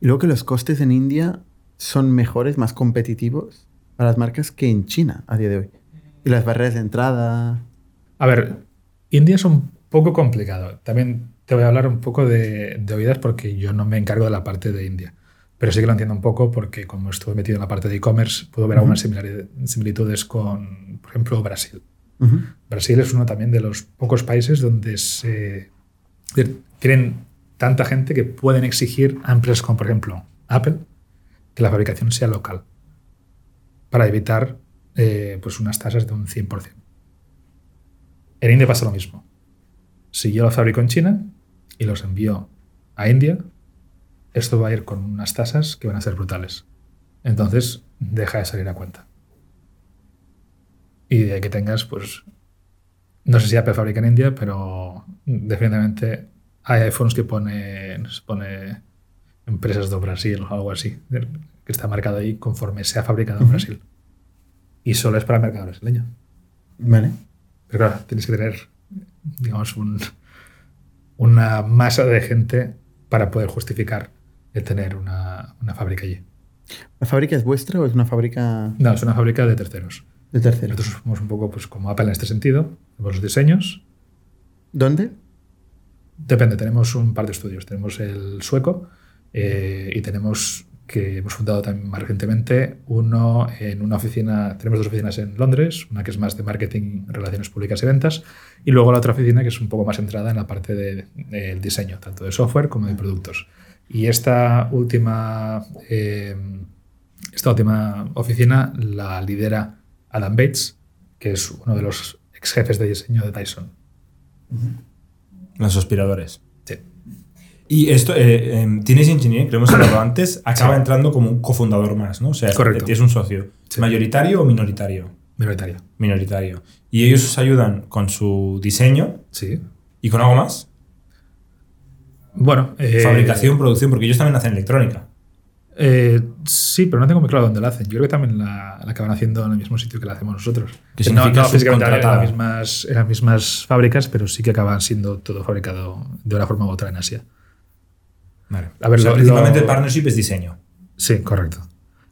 Y luego que los costes en India son mejores, más competitivos para las marcas que en China a día de hoy. Y las barreras de entrada. A ver, India es un poco complicado. También te voy a hablar un poco de, de oídas porque yo no me encargo de la parte de India. Pero sí que lo entiendo un poco porque como estuve metido en la parte de e-commerce, puedo ver algunas similitudes con, por ejemplo, Brasil. Brasil es uno también de los pocos países donde se tienen tanta gente que pueden exigir a empresas como, por ejemplo, Apple, que la fabricación sea local para evitar eh, pues unas tasas de un 100%. En India pasa lo mismo. Si yo lo fabrico en China y los envío a India, esto va a ir con unas tasas que van a ser brutales. Entonces, deja de salir a cuenta. Y de que tengas, pues, no sé si Apple fabrica en India, pero definitivamente hay iPhones que pone, se pone empresas de Brasil o algo así, que está marcado ahí conforme se ha fabricado en Brasil. Y solo es para el mercado brasileño. Vale. Pero claro, tienes que tener, digamos, un- una masa de gente para poder justificar el tener una, una fábrica allí. ¿La fábrica es vuestra o es una fábrica No, es una fábrica de terceros. de terceros? Nosotros somos un poco pues, como Apple en este sentido, tenemos los diseños. ¿Dónde? Depende, tenemos un par de estudios. Tenemos el sueco eh, y tenemos que hemos fundado también más recientemente uno en una oficina, tenemos dos oficinas en Londres, una que es más de marketing, relaciones públicas y ventas, y luego la otra oficina que es un poco más centrada en la parte de- del diseño, tanto de software como de productos. Y esta última, eh, esta última oficina la lidera Adam Bates, que es uno de los ex jefes de diseño de Tyson. Los aspiradores. Y esto, eh, eh, tienes Engineering, que lo hemos hablado [COUGHS] antes, acaba entrando como un cofundador más, ¿no? O sea, Correcto. es un socio. Sí. ¿Mayoritario o minoritario? Minoritario. Minoritario. Y ellos os ayudan con su diseño Sí. y con algo más. Bueno, eh, Fabricación, producción, porque ellos también hacen electrónica. eh, sí, pero no tengo muy claro dónde la hacen. Yo creo que también la, la acaban haciendo en el mismo sitio que la hacemos nosotros. Que no, no físicamente en las, mismas, en las mismas fábricas, pero sí que acaban siendo todo fabricado de una forma u otra en Asia. Vale. A ver, O sea, lo- principalmente lo- el partnership es diseño. Sí, correcto.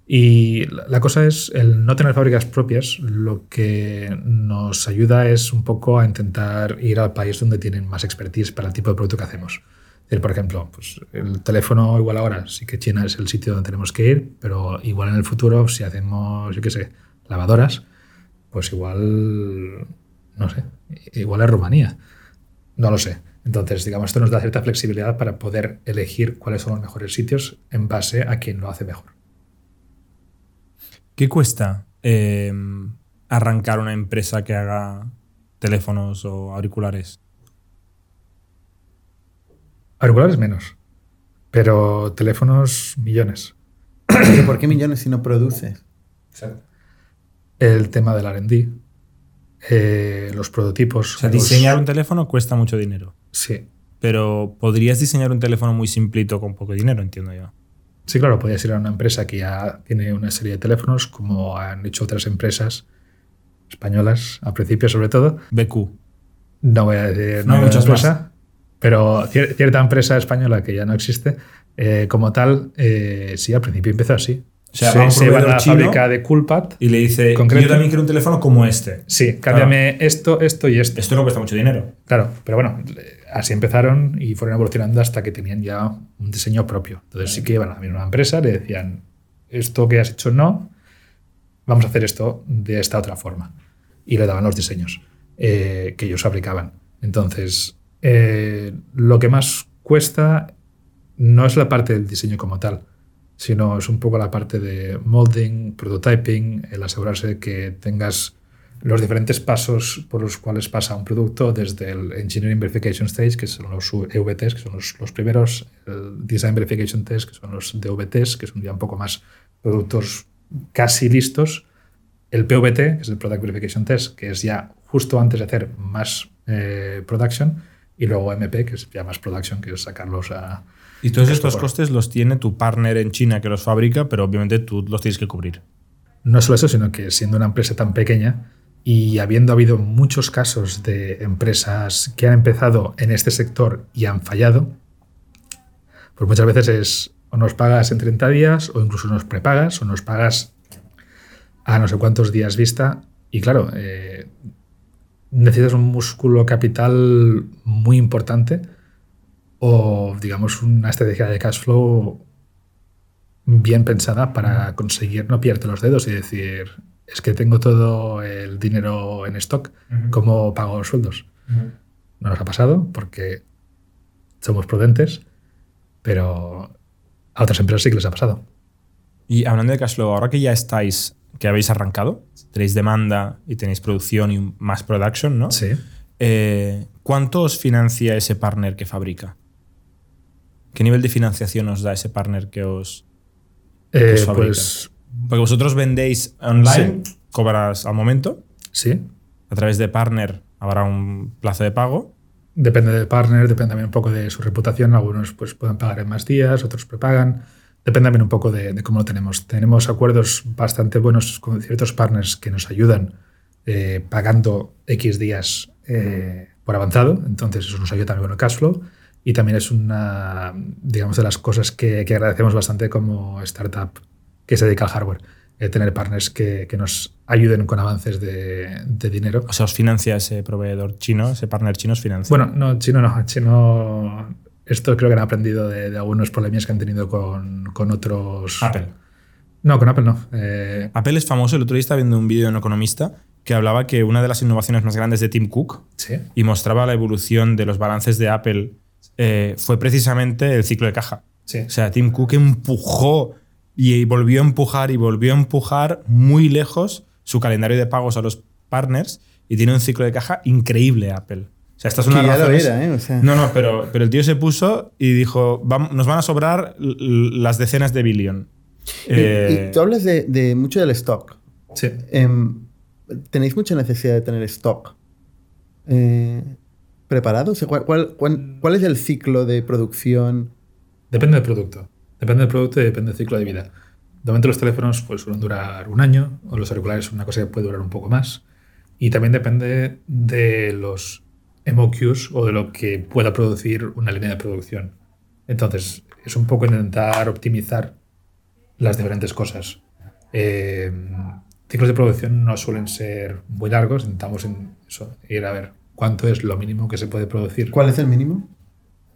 Y la cosa es, el no tener fábricas propias, lo que nos ayuda es un poco a intentar ir al país donde tienen más expertise para el tipo de producto que hacemos. Decir, por ejemplo, pues el teléfono igual ahora sí que China es el sitio donde tenemos que ir, pero igual en el futuro si hacemos, yo qué sé, lavadoras, pues igual, no sé, igual es Rumanía. No lo sé. Entonces, digamos, esto nos da cierta flexibilidad para poder elegir cuáles son los mejores sitios en base a quien lo hace mejor. ¿Qué cuesta eh, arrancar una empresa que haga teléfonos o auriculares? Auriculares menos, pero teléfonos millones. ¿Pero ¿Por qué millones si no produces? El tema del RD, eh, los prototipos. O sea, los- diseñar un teléfono cuesta mucho dinero. Sí. Pero podrías diseñar un teléfono muy simplito con poco dinero, entiendo yo. Sí, claro, podías ir a una empresa que ya tiene una serie de teléfonos, como han hecho otras empresas españolas, al principio sobre todo. BQ. No voy a decir No de muchas empresa, pero cier- cierta empresa española que ya no existe, eh, como tal, eh, sí, al principio empezó así. O sea, se, va se a la fábrica de Coolpad. Y le dice, Concreto. yo también quiero un teléfono como este. Sí, cámbiame esto, esto y esto. Esto no cuesta mucho dinero. Claro, pero bueno, así empezaron y fueron evolucionando hasta que tenían ya un diseño propio. Entonces sí que iban a la misma empresa, le decían, esto que has hecho no, vamos a hacer esto de esta otra forma. Y le daban los diseños eh, que ellos fabricaban. Entonces, eh, lo que más cuesta no es la parte del diseño como tal, sino es un poco la parte de molding, prototyping, el asegurarse que tengas los diferentes pasos por los cuales pasa un producto, desde el Engineering Verification Stage, que son los EVTs, que son los, los primeros, el Design Verification Test, que son los DVTs, que son ya un poco más productos casi listos, el PVT, que es el Product Verification Test, que es ya justo antes de hacer más eh, production, y luego MP, que es ya más production, que es sacarlos a... Y todos Esto estos por- costes los tiene tu partner en China que los fabrica, pero obviamente tú los tienes que cubrir. No solo eso, sino que siendo una empresa tan pequeña y habiendo habido muchos casos de empresas que han empezado en este sector y han fallado, pues muchas veces es o nos pagas en 30 días o incluso nos prepagas o nos pagas a no sé cuántos días vista. Y claro, eh, necesitas un músculo capital muy importante o digamos una estrategia de cash flow bien pensada para conseguir no pillarte los dedos y decir, es que tengo todo el dinero en stock, ¿cómo pago los sueldos? No nos ha pasado porque somos prudentes, pero a otras empresas sí que les ha pasado. Y hablando de cash flow, ahora que ya estáis, que habéis arrancado, tenéis demanda y tenéis producción y más production, ¿no? Sí. Eh, ¿Cuánto os financia ese partner que fabrica? ¿Qué nivel de financiación os da ese partner que os... Eh, os fabrica? pues Porque vosotros vendéis online, cobras al momento, sí, a través de partner habrá un plazo de pago. depende del partner, depende también un poco de su reputación. Algunos pues, pueden pagar en más días, otros prepagan. Depende también un poco de, de cómo lo tenemos. Tenemos acuerdos bastante buenos con ciertos partners que nos ayudan eh, pagando X días eh, por avanzado. Entonces eso nos ayuda también con el cash flow. Y también es una, digamos, de las cosas que, que agradecemos bastante como startup que se dedica al hardware. eh, tener partners que, que nos ayuden con avances de, de dinero. O sea, os financia ese proveedor chino, ese partner chino os financia. Bueno, no, chino no. Chino. Esto creo que han aprendido de, de algunos problemas que han tenido con, con otros. Apple. No, con Apple no. Eh, Apple es famoso. El otro día estaba viendo un vídeo de un economista que hablaba que una de las innovaciones más grandes de Tim Cook sí. y mostraba la evolución de los balances de Apple eh, fue precisamente el ciclo de caja. Sí. O sea, Tim Cook empujó y volvió a empujar y volvió a empujar muy lejos su calendario de pagos a los partners y tiene un ciclo de caja increíble Apple. O sea, estas son Que las ya lo era, ¿eh? O sea, No, no, pero, pero el tío se puso y dijo, "Vam- nos van a sobrar las decenas de billón. Y- Eh, y tú hablas de, de mucho del stock. Sí. Em, ¿Tenéis mucha necesidad de tener stock eh, preparado? O sea, ¿cuál, cuál- cuál- cuál es el ciclo de producción? Depende del producto. Depende del producto y depende del ciclo de vida. De momento los teléfonos pues, suelen durar un año, o los auriculares son una cosa que puede durar un poco más. Y también depende de los MOQs o de lo que pueda producir una línea de producción. Entonces, es un poco intentar optimizar las diferentes cosas. Eh, ciclos de producción no suelen ser muy largos, intentamos en eso, ir a ver cuánto es lo mínimo que se puede producir. ¿Cuál es el mínimo?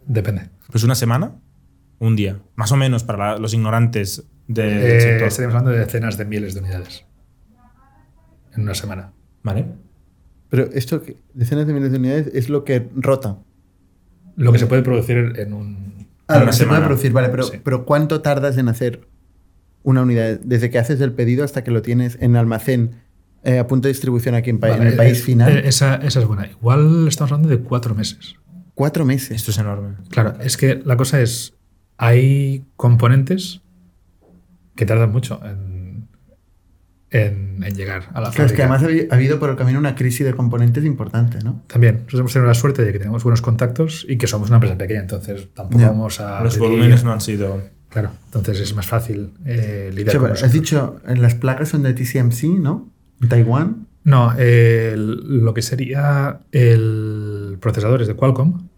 Depende. Pues una semana, un día, más o menos para la- los ignorantes del Eh, sector. estaríamos hablando de decenas de miles de unidades en una semana. Vale. Pero esto, que- decenas de miles de unidades, es lo que rota. Lo que se puede producir en un... Ah, En lo una que se puede semana. producir, vale, pero, Sí. pero ¿cuánto tardas en hacer una unidad? Desde que haces el pedido hasta que lo tienes en almacén eh, a punto de distribución aquí en, pa- en Vale, el país eh, final. eh, esa, esa es buena. Igual estamos hablando de cuatro meses. Cuatro meses. Esto es enorme. Claro, es que la cosa es, hay componentes que tardan mucho en, en- en llegar a la Claro, es que además ha habi- ha habido por el camino una crisis de componentes importante, ¿no? También, nosotros hemos tenido la suerte de que tenemos buenos contactos y que somos una empresa pequeña, entonces tampoco vamos a... Los pedir- volúmenes no han sido. Claro, entonces es más fácil eh, lidiar con has dicho, eh, las placas son de TSMC, ¿no? En Taiwán. No, el- lo que sería el procesador es de Qualcomm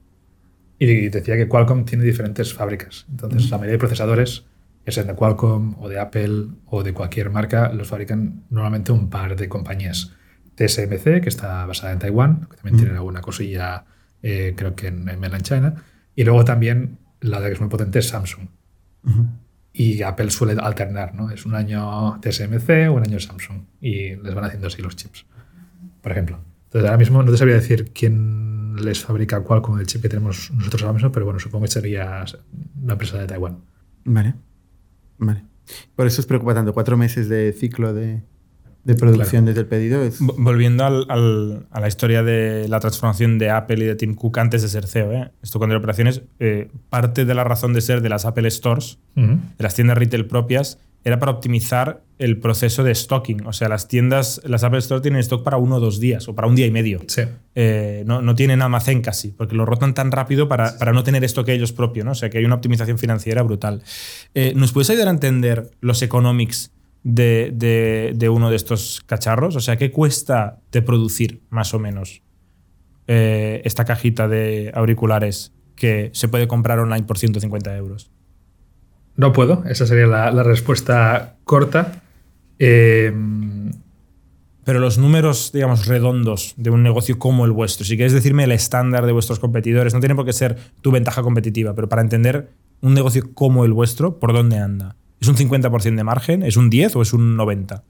y decía que Qualcomm tiene diferentes fábricas. Entonces, la mayoría de procesadores, ya sean de Qualcomm o de Apple o de cualquier marca, los fabrican normalmente un par de compañías. TSMC, que está basada en Taiwán, que también tienen alguna cosilla, eh, creo que en, en Mainland China. Y luego también la de que es muy potente es Samsung. Y Apple suele alternar, ¿no? Es un año TSMC, un año Samsung. Y les van haciendo así los chips, por ejemplo. Entonces, ahora mismo no te sabría decir quién les fabrica cuál con el chip que tenemos nosotros ahora mismo, pero bueno, supongo que sería una empresa de Taiwán. Vale. Vale. Por eso os preocupa tanto. Cuatro meses de ciclo de, de producción desde el pedido. Es... Volviendo al- al- a la historia de la transformación de Apple y de Tim Cook antes de ser CEO, ¿eh? esto cuando era operaciones, eh, parte de la razón de ser de las Apple Stores, de las tiendas retail propias, era para optimizar el proceso de stocking. O sea, las tiendas, las Apple Store tienen stock para uno o dos días o para un día y medio. Sí. Eh, no, no tienen almacén casi, porque lo rotan tan rápido para, para no tener esto que ellos propio, ¿no? O sea, que hay una optimización financiera brutal. Eh, ¿Nos puedes ayudar a entender los economics de, de- de uno de estos cacharros? O sea, ¿qué cuesta de producir, más o menos, eh, esta cajita de auriculares que se puede comprar online por 150 euros? No puedo, esa sería la, la respuesta corta. Eh, Pero los números, digamos, redondos de un negocio como el vuestro, si quieres decirme el estándar de vuestros competidores, no tiene por qué ser tu ventaja competitiva, pero para entender un negocio como el vuestro, ¿por dónde anda? ¿Es un 50% de margen? ¿Es un 10 o es un 90?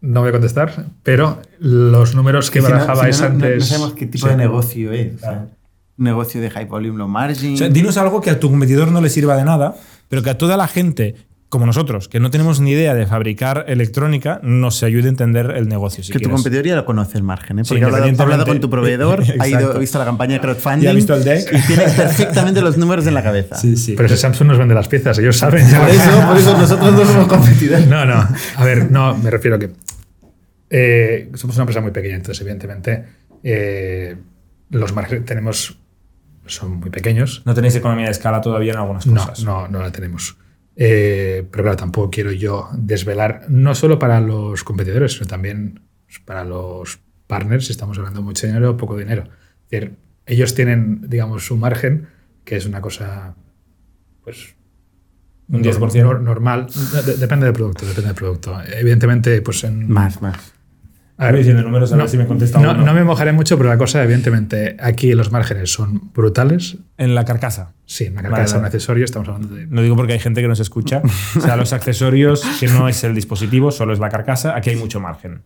no voy a contestar, pero los números que no- barajabais si no, antes. No sabemos qué tipo Sí. de negocio es. o sea, un negocio de high volume, low margin. O sea, dinos algo que a tu competidor no le sirva de nada, pero que a toda la gente, como nosotros, que no tenemos ni idea de fabricar electrónica, nos ayude a entender el negocio. Si que tu competidor ya lo conoce el margen, ¿eh? Sí, Porque ha hablado, ha hablado con tu proveedor, [LAUGHS] ha, ido, Exacto. ha visto la campaña de crowdfunding. Ha visto el deck. Y tiene [LAUGHS] perfectamente los números en la cabeza. Sí, sí. Pero ese Samsung nos vende las piezas, ellos saben. Por eso, por eso nosotros no somos competidores. No, no. A ver, no, me refiero a que eh, somos una empresa muy pequeña, entonces, evidentemente, eh, los márgenes tenemos son muy pequeños. No tenéis economía de escala todavía en algunas No, cosas. no, no la tenemos. Eh, pero claro, tampoco quiero yo desvelar, no solo para los competidores, sino también para los partners, si estamos hablando de mucho dinero o poco dinero. Es decir, ellos tienen, digamos, su margen, que es una cosa, pues, Un nor- 10%. nor- normal. De- depende del producto, depende del producto. Evidentemente, pues en... Más, más. A Estoy diciendo números, a ver si me contesta no, uno. no me mojaré mucho, pero la cosa, evidentemente, aquí los márgenes son brutales. En la carcasa. Sí, una Vale, carcasa, un vale. accesorio, estamos hablando de No digo porque hay gente que nos escucha. [LAUGHS] O sea, los accesorios, que no es el dispositivo, solo es la carcasa, aquí hay mucho margen.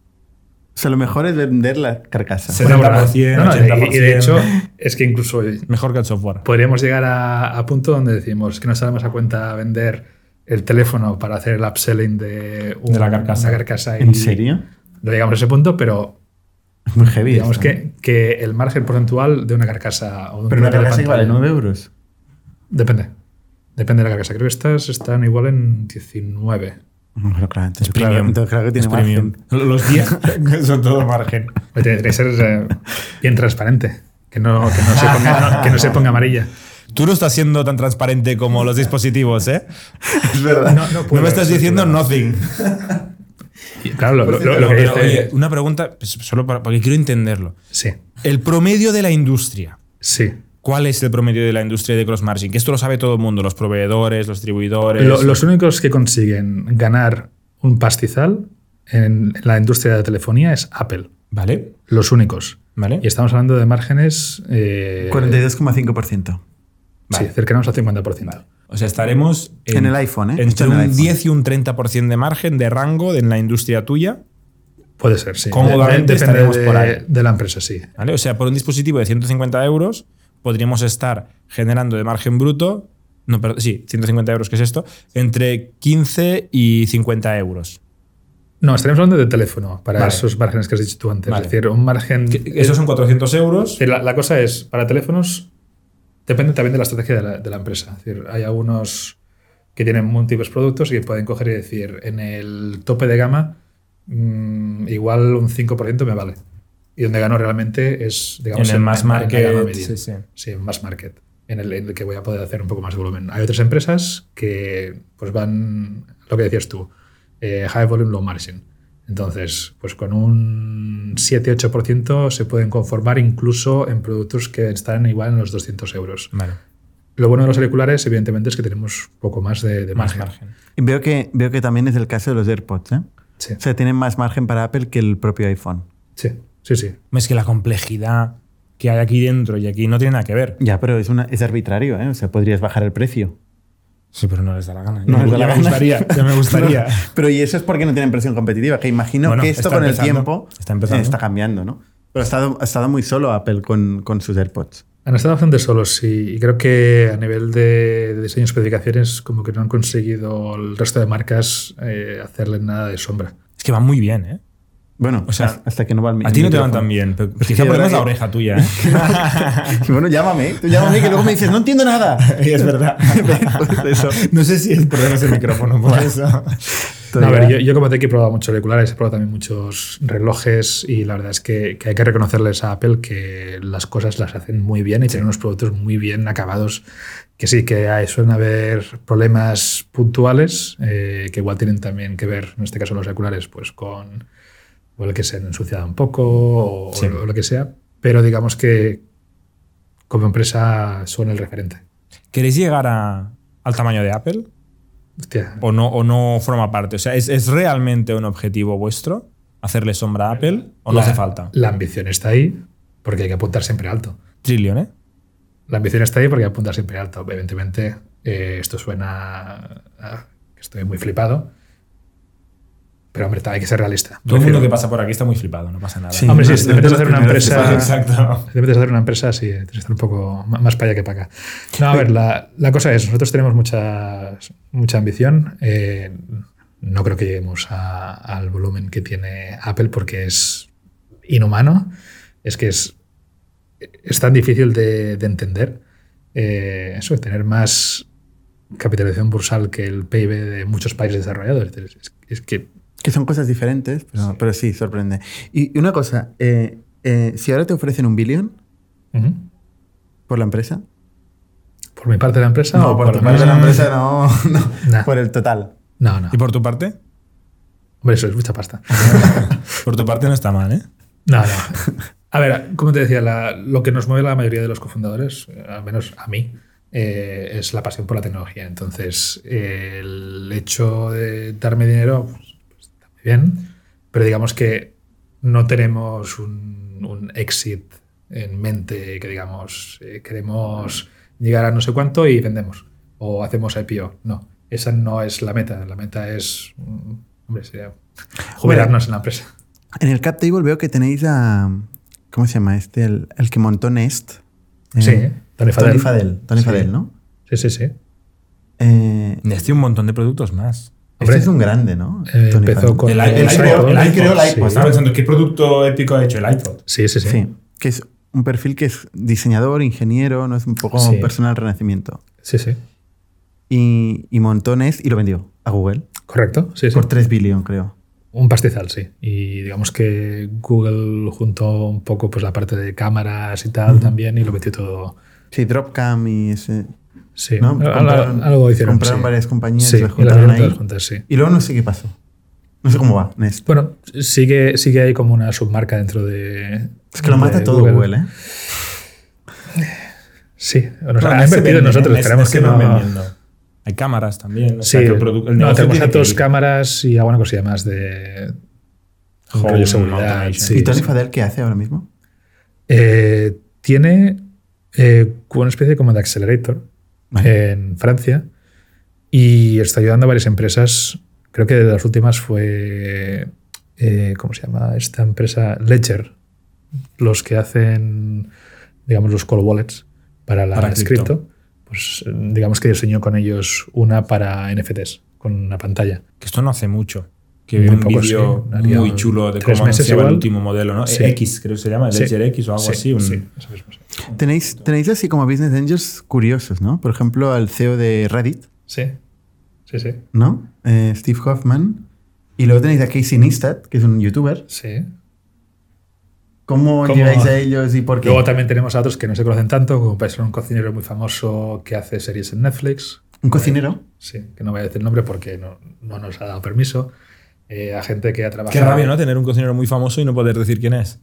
O sea, lo mejor es vender la carcasa. Sí. 70%, No, no, y- 80%. Y de hecho, es que incluso Mejor que el software. podríamos llegar a, a punto donde decimos que nos salemos a cuenta vender el teléfono para hacer el upselling de, un- De la carcasa. una carcasa. y- ¿En serio? No llegamos a ese punto, pero Es muy heavy. digamos que, que el margen porcentual de una carcasa o de un Pero una carcasa que vale pantalla- 9 euros. Depende. Depende de la carcasa. Creo que estas están igual en 19. Bueno, claro, entonces, Es claro, premium. entonces claro que tiene Es premium. margen. Los 10 [LAUGHS] son todo margen. Tiene que ser eh, bien transparente. Que no, que no se ponga, no- [LAUGHS] que no se ponga amarilla. Tú no estás siendo tan transparente como los dispositivos, ¿eh? Es verdad. No, no No me estás diciendo nothing. [LAUGHS] Y Claro, lo, lo- lo Pero, que pero, dice. oye, una pregunta, pues, solo para- porque quiero entenderlo. Sí, El promedio de la industria, sí. ¿Cuál es el promedio de la industria de cross margin? Que esto lo sabe todo el mundo, los proveedores, los distribuidores. Lo- los únicos que consiguen ganar un pastizal en la industria de la telefonía es Apple. ¿Vale? Los únicos. ¿Vale? Y estamos hablando de márgenes eh, 42,5%. sí, cercanos al 50%. O sea, estaremos En el iPhone, ¿eh? Entre en el un iPhone. 10 y un 30% de margen de rango en la industria tuya. Puede ser, sí. Cómodamente Depende estaremos de, por ahí. de la empresa, sí. ¿vale? O sea, por un dispositivo de 150 euros podríamos estar generando de margen bruto, no, perdón, sí, 150 euros, que es esto, entre 15 y 50 euros. No, estaríamos hablando de teléfono para Vale. esos márgenes que has dicho tú antes. Vale. Es decir, un margen. Que- Esos son 400 euros. La cosa es, para teléfonos, depende también de la estrategia de la, de la empresa. Es decir, hay algunos que tienen múltiples productos y que pueden coger y decir, en el tope de gama, mm, igual un 5% me vale. Y donde gano realmente es, digamos, en el mass en market. media. sí, sí. Sí, en mass market, en el, en el que voy a poder hacer un poco más de volumen. Hay otras empresas que pues van, lo que decías tú, eh, high volume, low margin. Entonces, pues con un 7-8% se pueden conformar incluso en productos que están igual en los 200 euros. Vale. Lo bueno de los auriculares, evidentemente, es que tenemos poco más de, de Más margen. margen. Y veo que, veo que también es el caso de los AirPods, ¿eh? Sí, O sea, tienen más margen para Apple que el propio iPhone. sí, sí, sí. Es que la complejidad que hay aquí dentro y aquí no tiene nada que ver. Ya, pero es, una, es arbitrario, ¿eh? O sea, podrías bajar el precio. Sí, pero no les da la gana. No ya, les da ya la me gana. gustaría. Ya me [LAUGHS] gustaría. Pero y eso es porque no tienen presión competitiva, que imagino Bueno, que esto con el tiempo Está empezando. está cambiando, ¿no? Pero ha estado, ha estado muy solo Apple con, con sus AirPods. Han estado bastante solos, sí. Y creo que a nivel de, de diseño y especificaciones, como que no han conseguido el resto de marcas eh, hacerle nada de sombra. Es que van muy bien, ¿eh? Bueno, O sea, hasta- que no va el A ti no te van tan bien. Pero quizá es la oreja [LAUGHS] tuya, ¿eh? bueno, llámame, tú llámame que luego me dices, no entiendo nada. [LAUGHS] es verdad. [LAUGHS] Pues eso. No sé si el problema es el micrófono, por eso. No, a ver, yo, yo como te he probado muchos auriculares, he probado también muchos relojes y la verdad es que, que hay que reconocerles a Apple que las cosas las hacen muy bien y tienen unos productos muy bien acabados. Que sí, que hay, suelen haber problemas puntuales eh, que igual tienen también que ver, en este caso los auriculares, pues con o el que se han ensuciado un poco o, Sí. o lo que sea. Pero digamos que como empresa son el referente. ¿Queréis llegar a- al tamaño de Apple? Hostia, ¿O no, o no forma parte? O sea, ¿es, es realmente un objetivo vuestro hacerle sombra a Apple? ¿O no la- hace falta? La ambición está ahí porque hay que apuntar siempre alto. Trillion, ¿eh? La ambición está ahí porque hay que apuntar siempre alto. Evidentemente, eh, esto suena a estoy muy flipado. Pero, hombre, hay que ser realista. Todo el mundo que pasa por aquí está muy flipado, no pasa nada. Sí. Hombre, sí, No, si te metes a hacer una empresa. Exacto. Si te metes a hacer una empresa, sí, tienes que estar un poco más para allá que para acá. No, a ver, la, la cosa es, nosotros tenemos mucha, mucha ambición. eh, no creo que lleguemos a- al volumen que tiene Apple porque es inhumano. Es que es, es tan difícil de, de entender. eh, eso, de tener más capitalización bursal que el PIB de muchos países desarrollados. Es, es- es que Que son cosas diferentes, pero sí, pero sí sorprende. Y y una cosa, eh, eh, si ahora te ofrecen un billón por la empresa. por mi parte de la empresa. o por tu la parte de la empresa? no, [LAUGHS] no, Nah. por el total. No, no. ¿Y por tu parte? Hombre, eso es mucha pasta. [LAUGHS] Por tu parte no está mal, ¿eh? No, no. A ver, como te decía, la- lo que nos mueve a la mayoría de los cofundadores, eh, al menos a mí, eh, es la pasión por la tecnología. Entonces, eh, el hecho de darme dinero pues, pues, está muy bien, pero digamos que no tenemos un, un exit en mente que digamos, eh, queremos llegar a no sé cuánto y vendemos o hacemos IPO. No, esa no es la meta. La meta es, mm, hombre, sería jubilarnos en la empresa. En el cap table veo que tenéis a. ¿Cómo se llama este? El, el que montó Nest. Eh, Sí, Tony Fadell. Tony Fadell. Tony Sí. Fadell, ¿no? Sí, sí, sí. Eh, Nest un montón de productos más. Este es un grande, ¿no? Eh, empezó con El, el, el iPod. iPod, el iPod creó el Sí. iPod. Estaba pensando, ¿qué producto épico ha hecho el iPod? Sí, sí, sí. Sí, que es un perfil que es diseñador, ingeniero, no es un poco Sí. personal renacimiento. Sí, sí. Y, Nest y lo vendió a Google Correcto. Sí, sí. por 3 billion, creo. Un pastizal, sí. Y digamos que Google juntó un poco pues la parte de cámaras y tal también y lo metió todo. Sí, Dropcam y ese. Sí, ¿no? Compraron- algo hicieron. compraron sí. varias compañías Sí, las juntaron ahí. juntas, sí. Y luego no sé qué pasó. No sé cómo va Nest. Bueno, sigue, sigue ahí como una submarca dentro de. Es que lo mata todo Google, ¿eh? Sí, nos Bueno, han invertido venden, en nosotros. ¿eh? Esperemos Es que no. vendiendo. Hay cámaras también. o Sí, sea, que el produ- el no, tenemos que datos, ir. cámaras y alguna cosilla más de Home seguridad. sí, ¿Y Tony sí. Fadel qué hace ahora mismo? Eh, tiene eh, una especie como de accelerator. En Francia y está ayudando a varias empresas. Creo que de las últimas fue. eh, ¿Cómo se llama? Esta empresa Ledger. Los que hacen, digamos, los call wallets para la Para cripto. Pues eh, digamos que diseñó con ellos una para NFTs, con una pantalla. Que esto no hace mucho. Que vi un vídeo sí. Muy chulo de cómo meses anunciaba el último modelo, ¿no? Sí. X, creo que se llama, Sí. Ledger X o algo Sí, así. un- sí. Tenéis, tenéis así como business angels curiosos, ¿no? Por ejemplo, al CEO de Reddit, Sí, sí, sí. ¿no? Eh, Steve Hoffman. Y luego tenéis a Casey Neistat, que es un youtuber. sí. ¿Cómo, ¿Cómo? llegáis a ellos y por qué? Luego también tenemos a otros que no se conocen tanto, como puede ser un cocinero muy famoso que hace series en Netflix. ¿Un cocinero? Sí, que no voy a decir el nombre porque no, no nos ha dado permiso. Eh, a gente que ha trabajado. Qué rabia, ¿no? Tener un cocinero muy famoso y no poder decir quién es.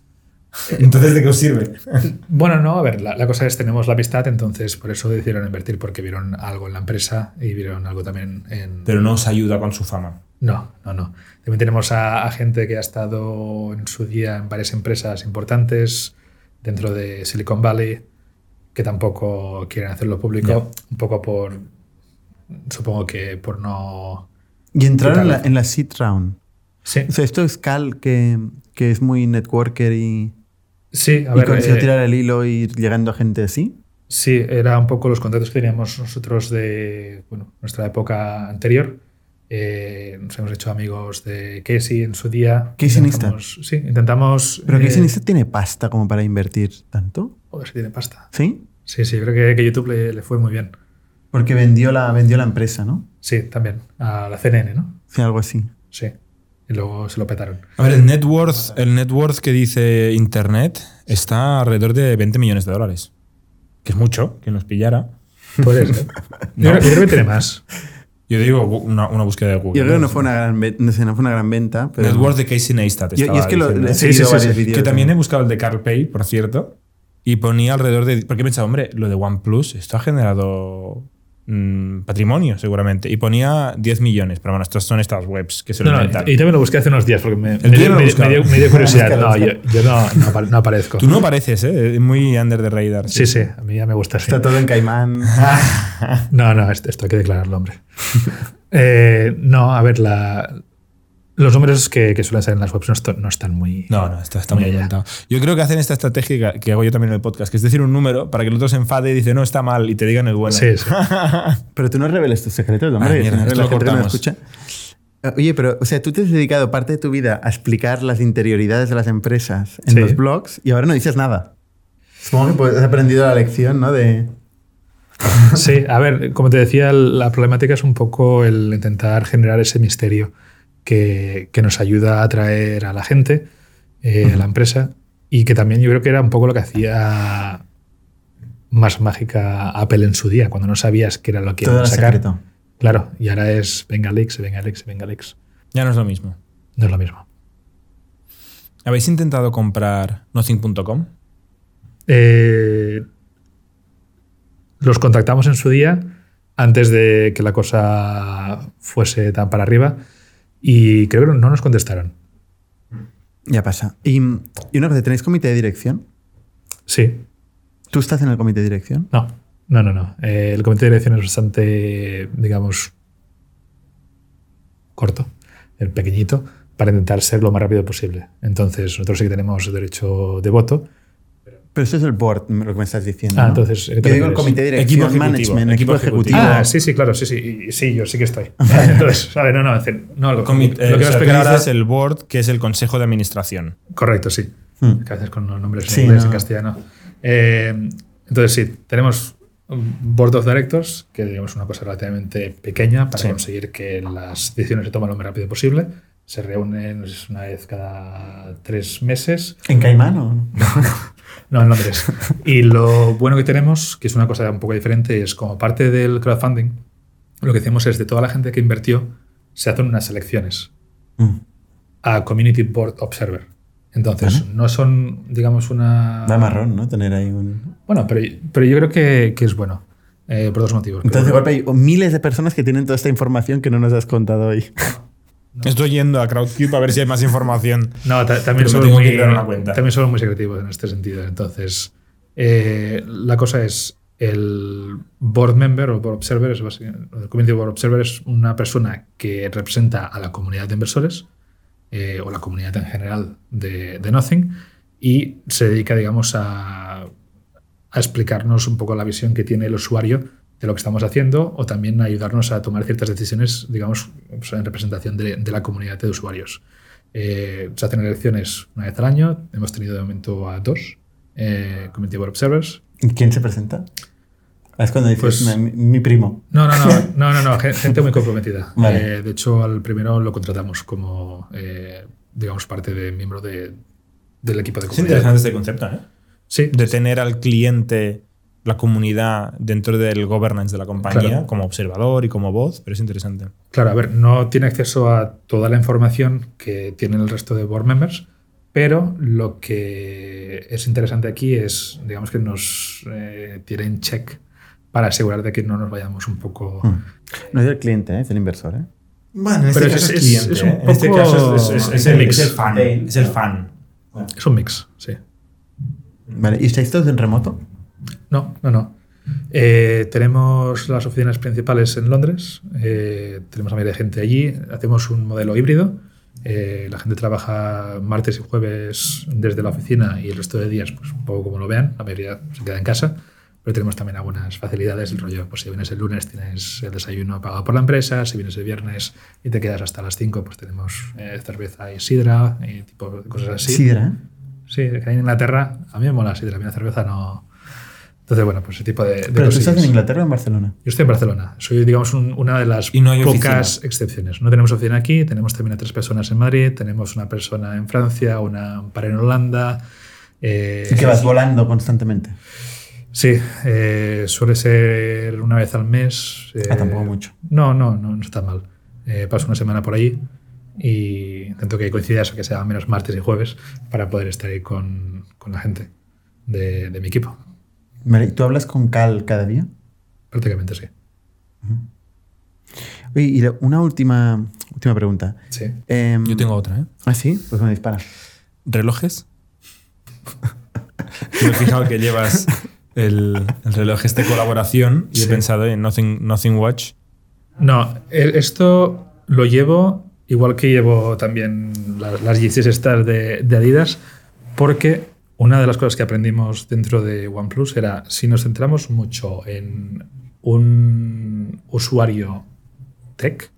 Entonces, ¿de qué os sirve? [LAUGHS] Bueno, no, a ver, la, la cosa es tenemos la amistad, entonces por eso decidieron invertir, porque vieron algo en la empresa y vieron algo también en. Pero no os ayuda con su fama. No, no, no. También tenemos a, a gente que ha estado en su día en varias empresas importantes dentro de Silicon Valley que tampoco quieren hacerlo público, un poco por, supongo que por no... Y entraron en la, en la seed round. Sí, O sea, esto es Cal, que, que es muy networker y, sí, a y ver, consiguió eh, tirar el hilo y ir llegando a gente así. sí, era un poco los contactos que teníamos nosotros de bueno, nuestra época anterior. Eh, nos hemos hecho amigos de Casey en su día. Casey Intentamos- Sí, intentamos... Pero eh, Casey Neistat tiene pasta como para invertir tanto. Joder, si tiene pasta. ¿Sí? Sí, sí, creo que, que YouTube le, le fue muy bien. Porque vendió la, vendió la empresa, ¿no? Sí, también. A la CNN, ¿no? Sí, algo así. Sí. Y luego se lo petaron. A ver, el net worth, el net worth que dice Internet está alrededor de 20 millones de dólares. Que es mucho, que nos pillara. Puede ser. [LAUGHS] yo, creo, yo creo que tiene más. Yo digo una, una búsqueda de Google. Yo creo que no fue una gran, no sé, no fue una gran venta. Pero... Net worth de Casey Neistat. Yo- y es que lo, he Sí, sí, sí, varios sí. vídeos. Que también he buscado el de Carl Pay, por cierto, y ponía alrededor de... Porque he pensado, hombre, lo de OnePlus, esto ha generado mm, patrimonio seguramente. Y ponía 10 millones, pero bueno, estas son estas webs que se lo No, y también lo busqué hace unos días porque me, me, dio, me- dio- me dio curiosidad. [LAUGHS] No, yo, yo no, no, apare- no aparezco. Tú no pareces, ¿eh? Muy under the radar. Sí, sí, a mí ya me gusta. Está todo en Caimán. [LAUGHS] No, no, esto, esto hay que declararlo, hombre. [LAUGHS] Eh, no, a ver, la, los números que, que suelen salir en las webs no, esto- no están muy. No, no, está, está muy inventado. Yo creo que hacen esta estrategia que- que hago yo también en el podcast, que es decir un número para que el otro se enfade y dice, no, está mal, y te digan el bueno. Sí, sí. [LAUGHS] Pero tú no reveles tus secretos, hombre. Ah, mierda, esto la lo gente no cortamos. escucha. Eh, Oye, pero, o sea, tú te has dedicado parte de tu vida a explicar las interioridades de las empresas en Sí. los blogs y ahora no dices nada. Supongo que pues, has aprendido la lección, ¿no? De... Sí, a ver, como te decía, la problemática es un poco el intentar generar ese misterio que, que nos ayuda a atraer a la gente, eh, a la empresa, y que también yo creo que era un poco lo que hacía más mágica Apple en su día, cuando no sabías qué era lo que iban a era sacar. secreto. Claro, y ahora es venga leaks, venga leaks, venga leaks. Ya no es lo mismo. No es lo mismo. ¿Habéis intentado comprar nothing.com? Eh, los contactamos en su día, antes de que la cosa fuese tan para arriba, y creo que no nos contestaron. Ya pasa. Y, y una cosa, ¿tenéis comité de dirección? Sí, ¿Tú estás en el comité de dirección? no, no, no, no. Eh, el comité de dirección es bastante, digamos, corto, el pequeñito, para intentar ser lo más rápido posible. Entonces, nosotros sí que tenemos derecho de voto. Pero eso es el board, lo que me estás diciendo. Ah, ¿no? entonces, ¿qué te Yo digo el comité de Equipo dirección, ejecutivo, management, equipo equipo ejecutivo. Ah, sí, sí, claro, sí, sí, y- sí, yo sí que estoy. [LAUGHS] [LAUGHS] Entonces, ¿sabes? No, no, es decir, no, lo, Comi- lo que eh, voy a ahora dices el board, que es el consejo de administración. Correcto, sí. Hmm. Que a veces con los nombres en Sí, inglés no. en castellano. Eh, entonces, sí, tenemos un Board of Directors, que digamos es una cosa relativamente pequeña para Sí. conseguir que las decisiones se tomen lo más rápido posible. Se reúnen no una vez cada tres meses. ¿En Caimán o no? [LAUGHS] No, en Londres. [LAUGHS] y lo bueno que tenemos, que es una cosa un poco diferente, es como parte del crowdfunding, lo que hacemos es de toda la gente que invirtió, se hacen unas selecciones Mm. a Community Board Observer. Entonces, no son, digamos, una. Da marrón, ¿no? Tener ahí un... Bueno, pero, pero yo creo que, que es bueno. eh, por dos motivos. Entonces, de golpe hay miles de personas que tienen toda esta información que no nos has contado hoy. [LAUGHS] Estoy yendo a CrowdCube a ver si hay más información. [LAUGHS] No, ta- también somos, que muy, cuenta. también somos muy secretivos en este sentido. Entonces, eh, la cosa es, el board member o board observer, es el community board observer es una persona que representa a la comunidad de inversores eh, o la comunidad en general de, de Nothing y se dedica, digamos, a, a explicarnos un poco la visión que tiene el usuario de lo que estamos haciendo o también ayudarnos a tomar ciertas decisiones, digamos, pues, en representación de, de la comunidad de usuarios. Eh, se hacen elecciones una vez al año, hemos tenido de momento a dos eh, Community Board Observers. ¿Y ¿Quién se presenta? Es cuando dices Pues- mi, mi primo. No, no, no, [LAUGHS] no, no, no, gen- gente muy comprometida. Vale. Eh, de hecho, al primero lo contratamos como, eh, digamos, parte de miembro de- del equipo de Es comunidad. interesante este concepto, ¿eh? Sí, De tener al cliente, la comunidad dentro del governance de la compañía, Claro. como observador y como voz, pero es interesante. Claro, a ver, no tiene acceso a toda la información que tienen el resto de board members, pero lo que es interesante aquí es, digamos, que nos eh, tiene en check para asegurar de que no nos vayamos un poco... Hmm. No es del cliente, ¿eh? es del inversor. ¿eh? Bueno, en Pero este es- caso es, es- cliente. es un ¿eh? En este caso es, es- es es el, mix. es el fan. Es el fan. Es un mix, sí. Vale. ¿Y estáis todos en remoto? No, no, no. Eh, tenemos las oficinas principales en Londres, eh, tenemos a media gente allí, hacemos un modelo híbrido. eh, la gente trabaja martes y jueves desde la oficina y el resto de días, pues un poco como lo vean, la mayoría se queda en casa, pero tenemos también algunas facilidades. El rollo, pues si vienes el lunes tienes el desayuno pagado por la empresa, si vienes el viernes y te quedas hasta las 5, pues tenemos cerveza y sidra y tipo de cosas así. Sidra. Sí, que en Inglaterra, a mí me mola la sidra, a mí la cerveza no. Entonces, bueno, pues ese tipo de, de ¿Pero tú estás en Inglaterra o en Barcelona? Yo estoy en Barcelona. Soy, digamos, un- una de las no pocas oficina. excepciones. No tenemos oficina aquí, tenemos también a tres personas en Madrid, tenemos una persona en Francia, una un par en Holanda. eh, Y que vas volando constantemente. Sí, eh, suele ser una vez al mes. eh, Ah, tampoco mucho. No, no, no, no está mal. Eh, paso una semana por ahí y intento que coincida eso, que sea menos martes y jueves, para poder estar ahí con, con la gente de, de mi equipo. Vale. ¿y ¿Tú hablas con Cal cada día? Prácticamente sí. Oye, y la- una última, última pregunta. Sí. Em, Yo tengo otra, ¿eh? ¿Ah, sí? Pues me dispara. ¿Relojes? [LAUGHS] Yo me he fijado que llevas el, el reloj este de colaboración y he pensado en Nothing, Nothing Watch. No, e- esto lo llevo igual que llevo también las, las Yeezys estas de, de Adidas, porque una de las cosas que aprendimos dentro de OnePlus era si nos centramos mucho en un usuario tech,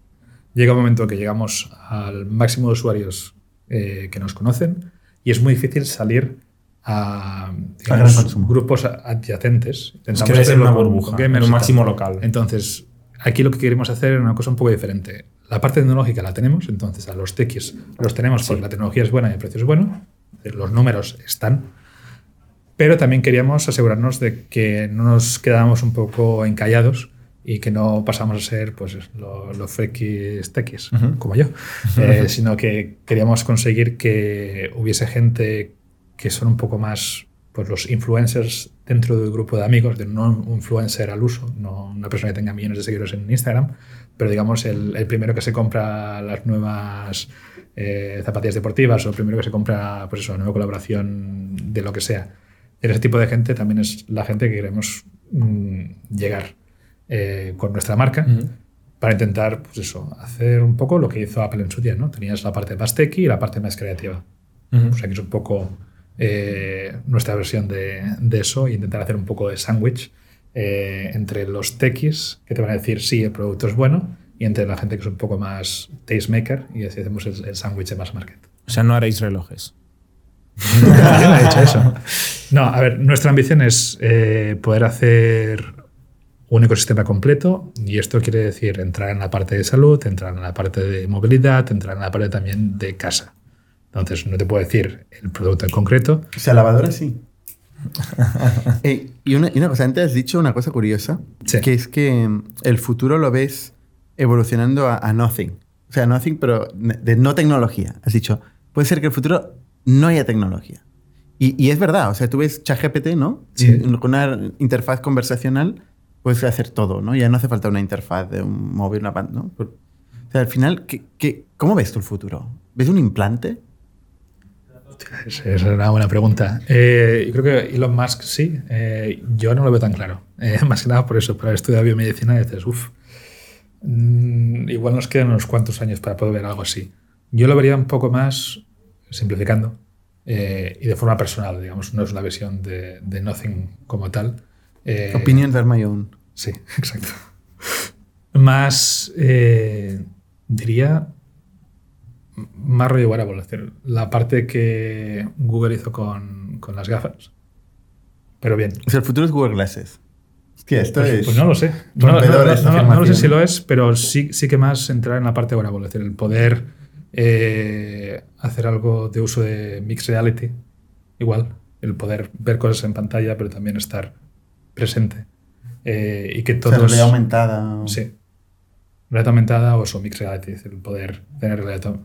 llega un momento que llegamos al máximo de usuarios eh, que nos conocen y es muy difícil salir a digamos, consumo. grupos adyacentes. Es Intentamos que debe ser hacerlo una burbuja, en tal. máximo local. Entonces, aquí lo que queremos hacer es una cosa un poco diferente. La parte tecnológica la tenemos, entonces a los techies los tenemos porque la tecnología es buena y el precio es bueno, los números están, pero también queríamos asegurarnos de que no nos quedábamos un poco encallados y que no pasamos a ser pues los lo frikis techies, como yo, [LAUGHS] Eh, sino que queríamos conseguir que hubiese gente que son un poco más pues los influencers dentro del grupo de amigos, de no un influencer al uso, no una persona que tenga millones de seguidores en Instagram, pero digamos el, el primero que se compra las nuevas eh, zapatillas deportivas o primero que se compra pues eso, una nueva colaboración de lo que sea. Ese tipo de gente también es la gente que queremos mm, llegar eh, con nuestra marca para intentar pues eso, hacer un poco lo que hizo Apple en su día. ¿no? Tenías la parte más techy y la parte más creativa. O sea que es un poco eh, nuestra versión de, de eso e intentar hacer un poco de sándwich eh, entre los techies que te van a decir sí, el producto es bueno y entre la gente que es un poco más tastemaker y así hacemos el, el sándwich de mass market. O sea, no haréis relojes. [LAUGHS] No he dicho eso. No, a ver, nuestra ambición es eh, poder hacer un ecosistema completo y esto quiere decir entrar en la parte de salud, entrar en la parte de movilidad, entrar en la parte también de casa. Entonces, no te puedo decir el producto en concreto. O sea, lavadora sí. [LAUGHS] Eh, y, una, y una cosa, antes has dicho una cosa curiosa, Sí. que es que mm, el futuro lo ves evolucionando a, a nothing. O sea, nothing, pero de no tecnología. Has dicho, puede ser que el futuro no haya tecnología. Y, y es verdad, o sea, tú ves ChatGPT, ¿no? Sí. Y Con una interfaz conversacional puedes hacer todo, ¿no? Ya no hace falta una interfaz de un móvil, una pan- ¿no? O sea, al final, ¿qué, qué, cómo ves tú el futuro? ¿Ves un implante? Esa es una buena pregunta. Eh, yo creo que Elon Musk sí. Eh, yo no lo veo tan claro. Eh, [LAUGHS] más que nada por eso, por haber estudiado biomedicina, dices, uff, igual nos quedan unos cuantos años para poder ver algo así. Yo lo vería un poco más simplificando eh, y de forma personal, digamos, no es una visión de, de Nothing como tal. Eh, Opinions are my own. Sí, [LAUGHS] exacto. Más, eh, diría, más rollo wearable. Es decir, la parte que Google hizo con, con las gafas. Pero bien. O sea, el futuro es Google Glasses. Hostia, esto Pues, es... pues no lo sé. No, lo sé si lo es, pero sí, sí que más entrar en la parte wearable. Es decir, el poder eh, hacer algo de uso de mixed reality. Igual. El poder ver cosas en pantalla, pero también estar presente. Eh, y que O sea, realidad aumentada. Sí. Realidad aumentada o eso, mixed reality, es el poder tener realidad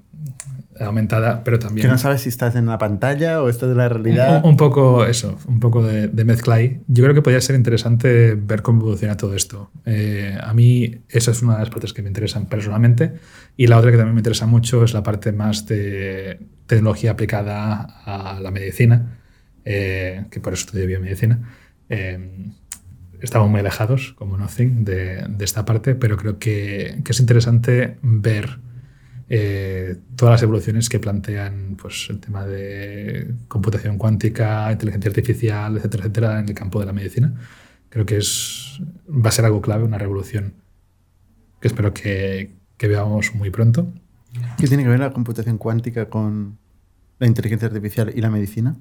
aumentada, pero también. Que no sabes si estás en la pantalla o estás en la realidad. Un, un poco eso, un poco de, de mezcla ahí. Yo creo que podría ser interesante ver cómo evoluciona todo esto. Eh, a mí esa es una de las partes que me interesan personalmente y la otra que también me interesa mucho es la parte más de tecnología aplicada a la medicina, eh, que por eso estudio biomedicina. Eh, estamos muy alejados, como Nothing, de, de esta parte, pero creo que, que es interesante ver eh, todas las evoluciones que plantean pues, el tema de computación cuántica, inteligencia artificial, etcétera, etcétera, en el campo de la medicina. Creo que es, va a ser algo clave, una revolución que espero que, que veamos muy pronto. ¿Qué tiene que ver la computación cuántica con la inteligencia artificial y la medicina?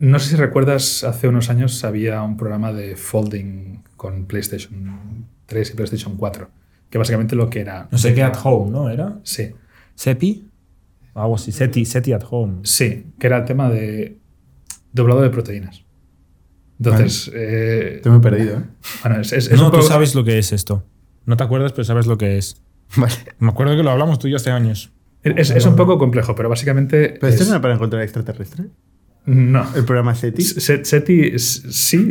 No sé si recuerdas, hace unos años había un programa de folding con PlayStation 3 y PlayStation 4, que básicamente lo que era... No sé qué at home, ¿no? ¿Era? Sí, ¿SETI? Algo así. SETI, SETI at home. sí, que era el tema de doblado de proteínas. Entonces, eh, Estoy muy perdido, ¿eh? bueno, es, es- es No, un tú poco- sabes lo que es esto. No te acuerdas, pero sabes lo que es. Vale. Me acuerdo que lo hablamos tú y yo hace años. es, es un poco complejo, pero básicamente... ¿Pero esto es- no era para encontrar extraterrestres? No. ¿El programa SETI? Se- SETI sí,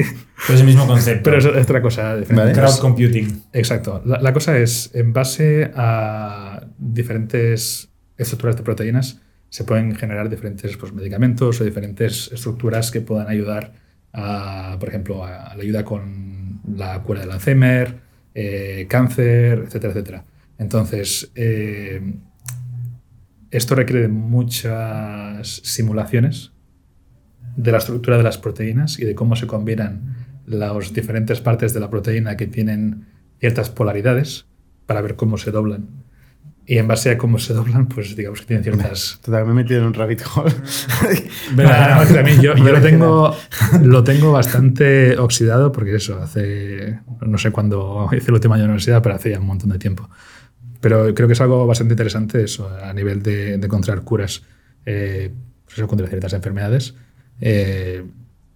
Pero es el mismo concepto. pero es otra cosa diferente. Vale. Crowd computing. Exacto. La, la cosa es, en base a diferentes estructuras de proteínas, se pueden generar diferentes pues, medicamentos o diferentes estructuras que puedan ayudar a, por ejemplo, a, a la ayuda con la cura del Alzheimer, eh, cáncer, etcétera, etcétera. Entonces, eh, esto requiere de muchas simulaciones de la estructura de las proteínas y de cómo se combinan las diferentes partes de la proteína que tienen ciertas polaridades para ver cómo se doblan. Y en base a cómo se doblan, pues digamos que tienen ciertas... Total, me he metido en un rabbit hole. [LAUGHS] [LAUGHS] No, también yo, yo lo, tengo, lo tengo bastante oxidado porque eso, hace, no sé cuándo hice el último año de universidad, pero hace ya un montón de tiempo. Pero creo que es algo bastante interesante eso, a nivel de, de encontrar curas eh, pues eso, contra ciertas enfermedades, eh,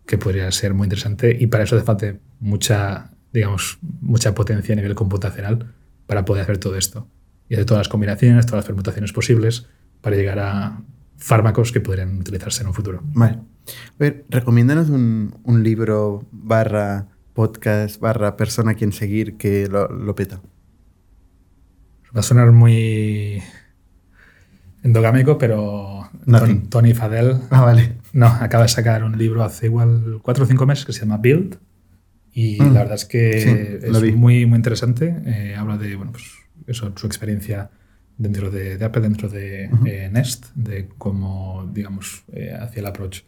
que podría ser muy interesante. Y para eso hace falta mucha, digamos, mucha potencia a nivel computacional para poder hacer todo esto. Y hacer todas las combinaciones, todas las permutaciones posibles para llegar a fármacos que podrían utilizarse en un futuro. Vale. A ver, recomiéndanos un, un libro barra podcast barra persona a quien seguir que lo, lo peta. Va a sonar muy endogámico, pero Nothing. Tony Fadell Ah, vale. No, acaba de sacar un libro hace igual cuatro o cinco meses que se llama Build. Y Mm. la verdad es que Sí, es muy, muy interesante. Eh, habla de bueno, pues eso, su experiencia dentro de, de Apple, dentro de eh, Nest, de cómo, digamos, eh, hacía el approach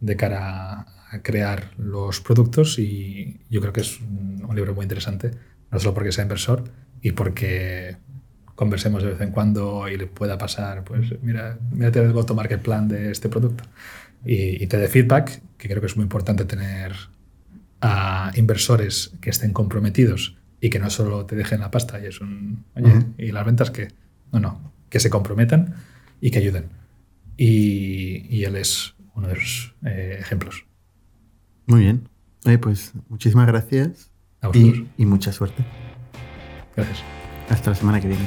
de cara a, crear los productos. Y yo creo que es un, un libro muy interesante, no solo porque sea inversor y porque conversemos de vez en cuando y le pueda pasar, pues mira, mírate el go-to-market plan de este producto y, y te dé feedback, que creo que es muy importante tener a inversores que estén comprometidos y que no solo te dejen la pasta y es un, oye, y las ventas que, no, no, que se comprometan y que ayuden. Y, y él es uno de los eh, ejemplos. Muy bien. Pues muchísimas gracias A vosotros. y, y mucha suerte. Gracias. Hasta la semana que viene.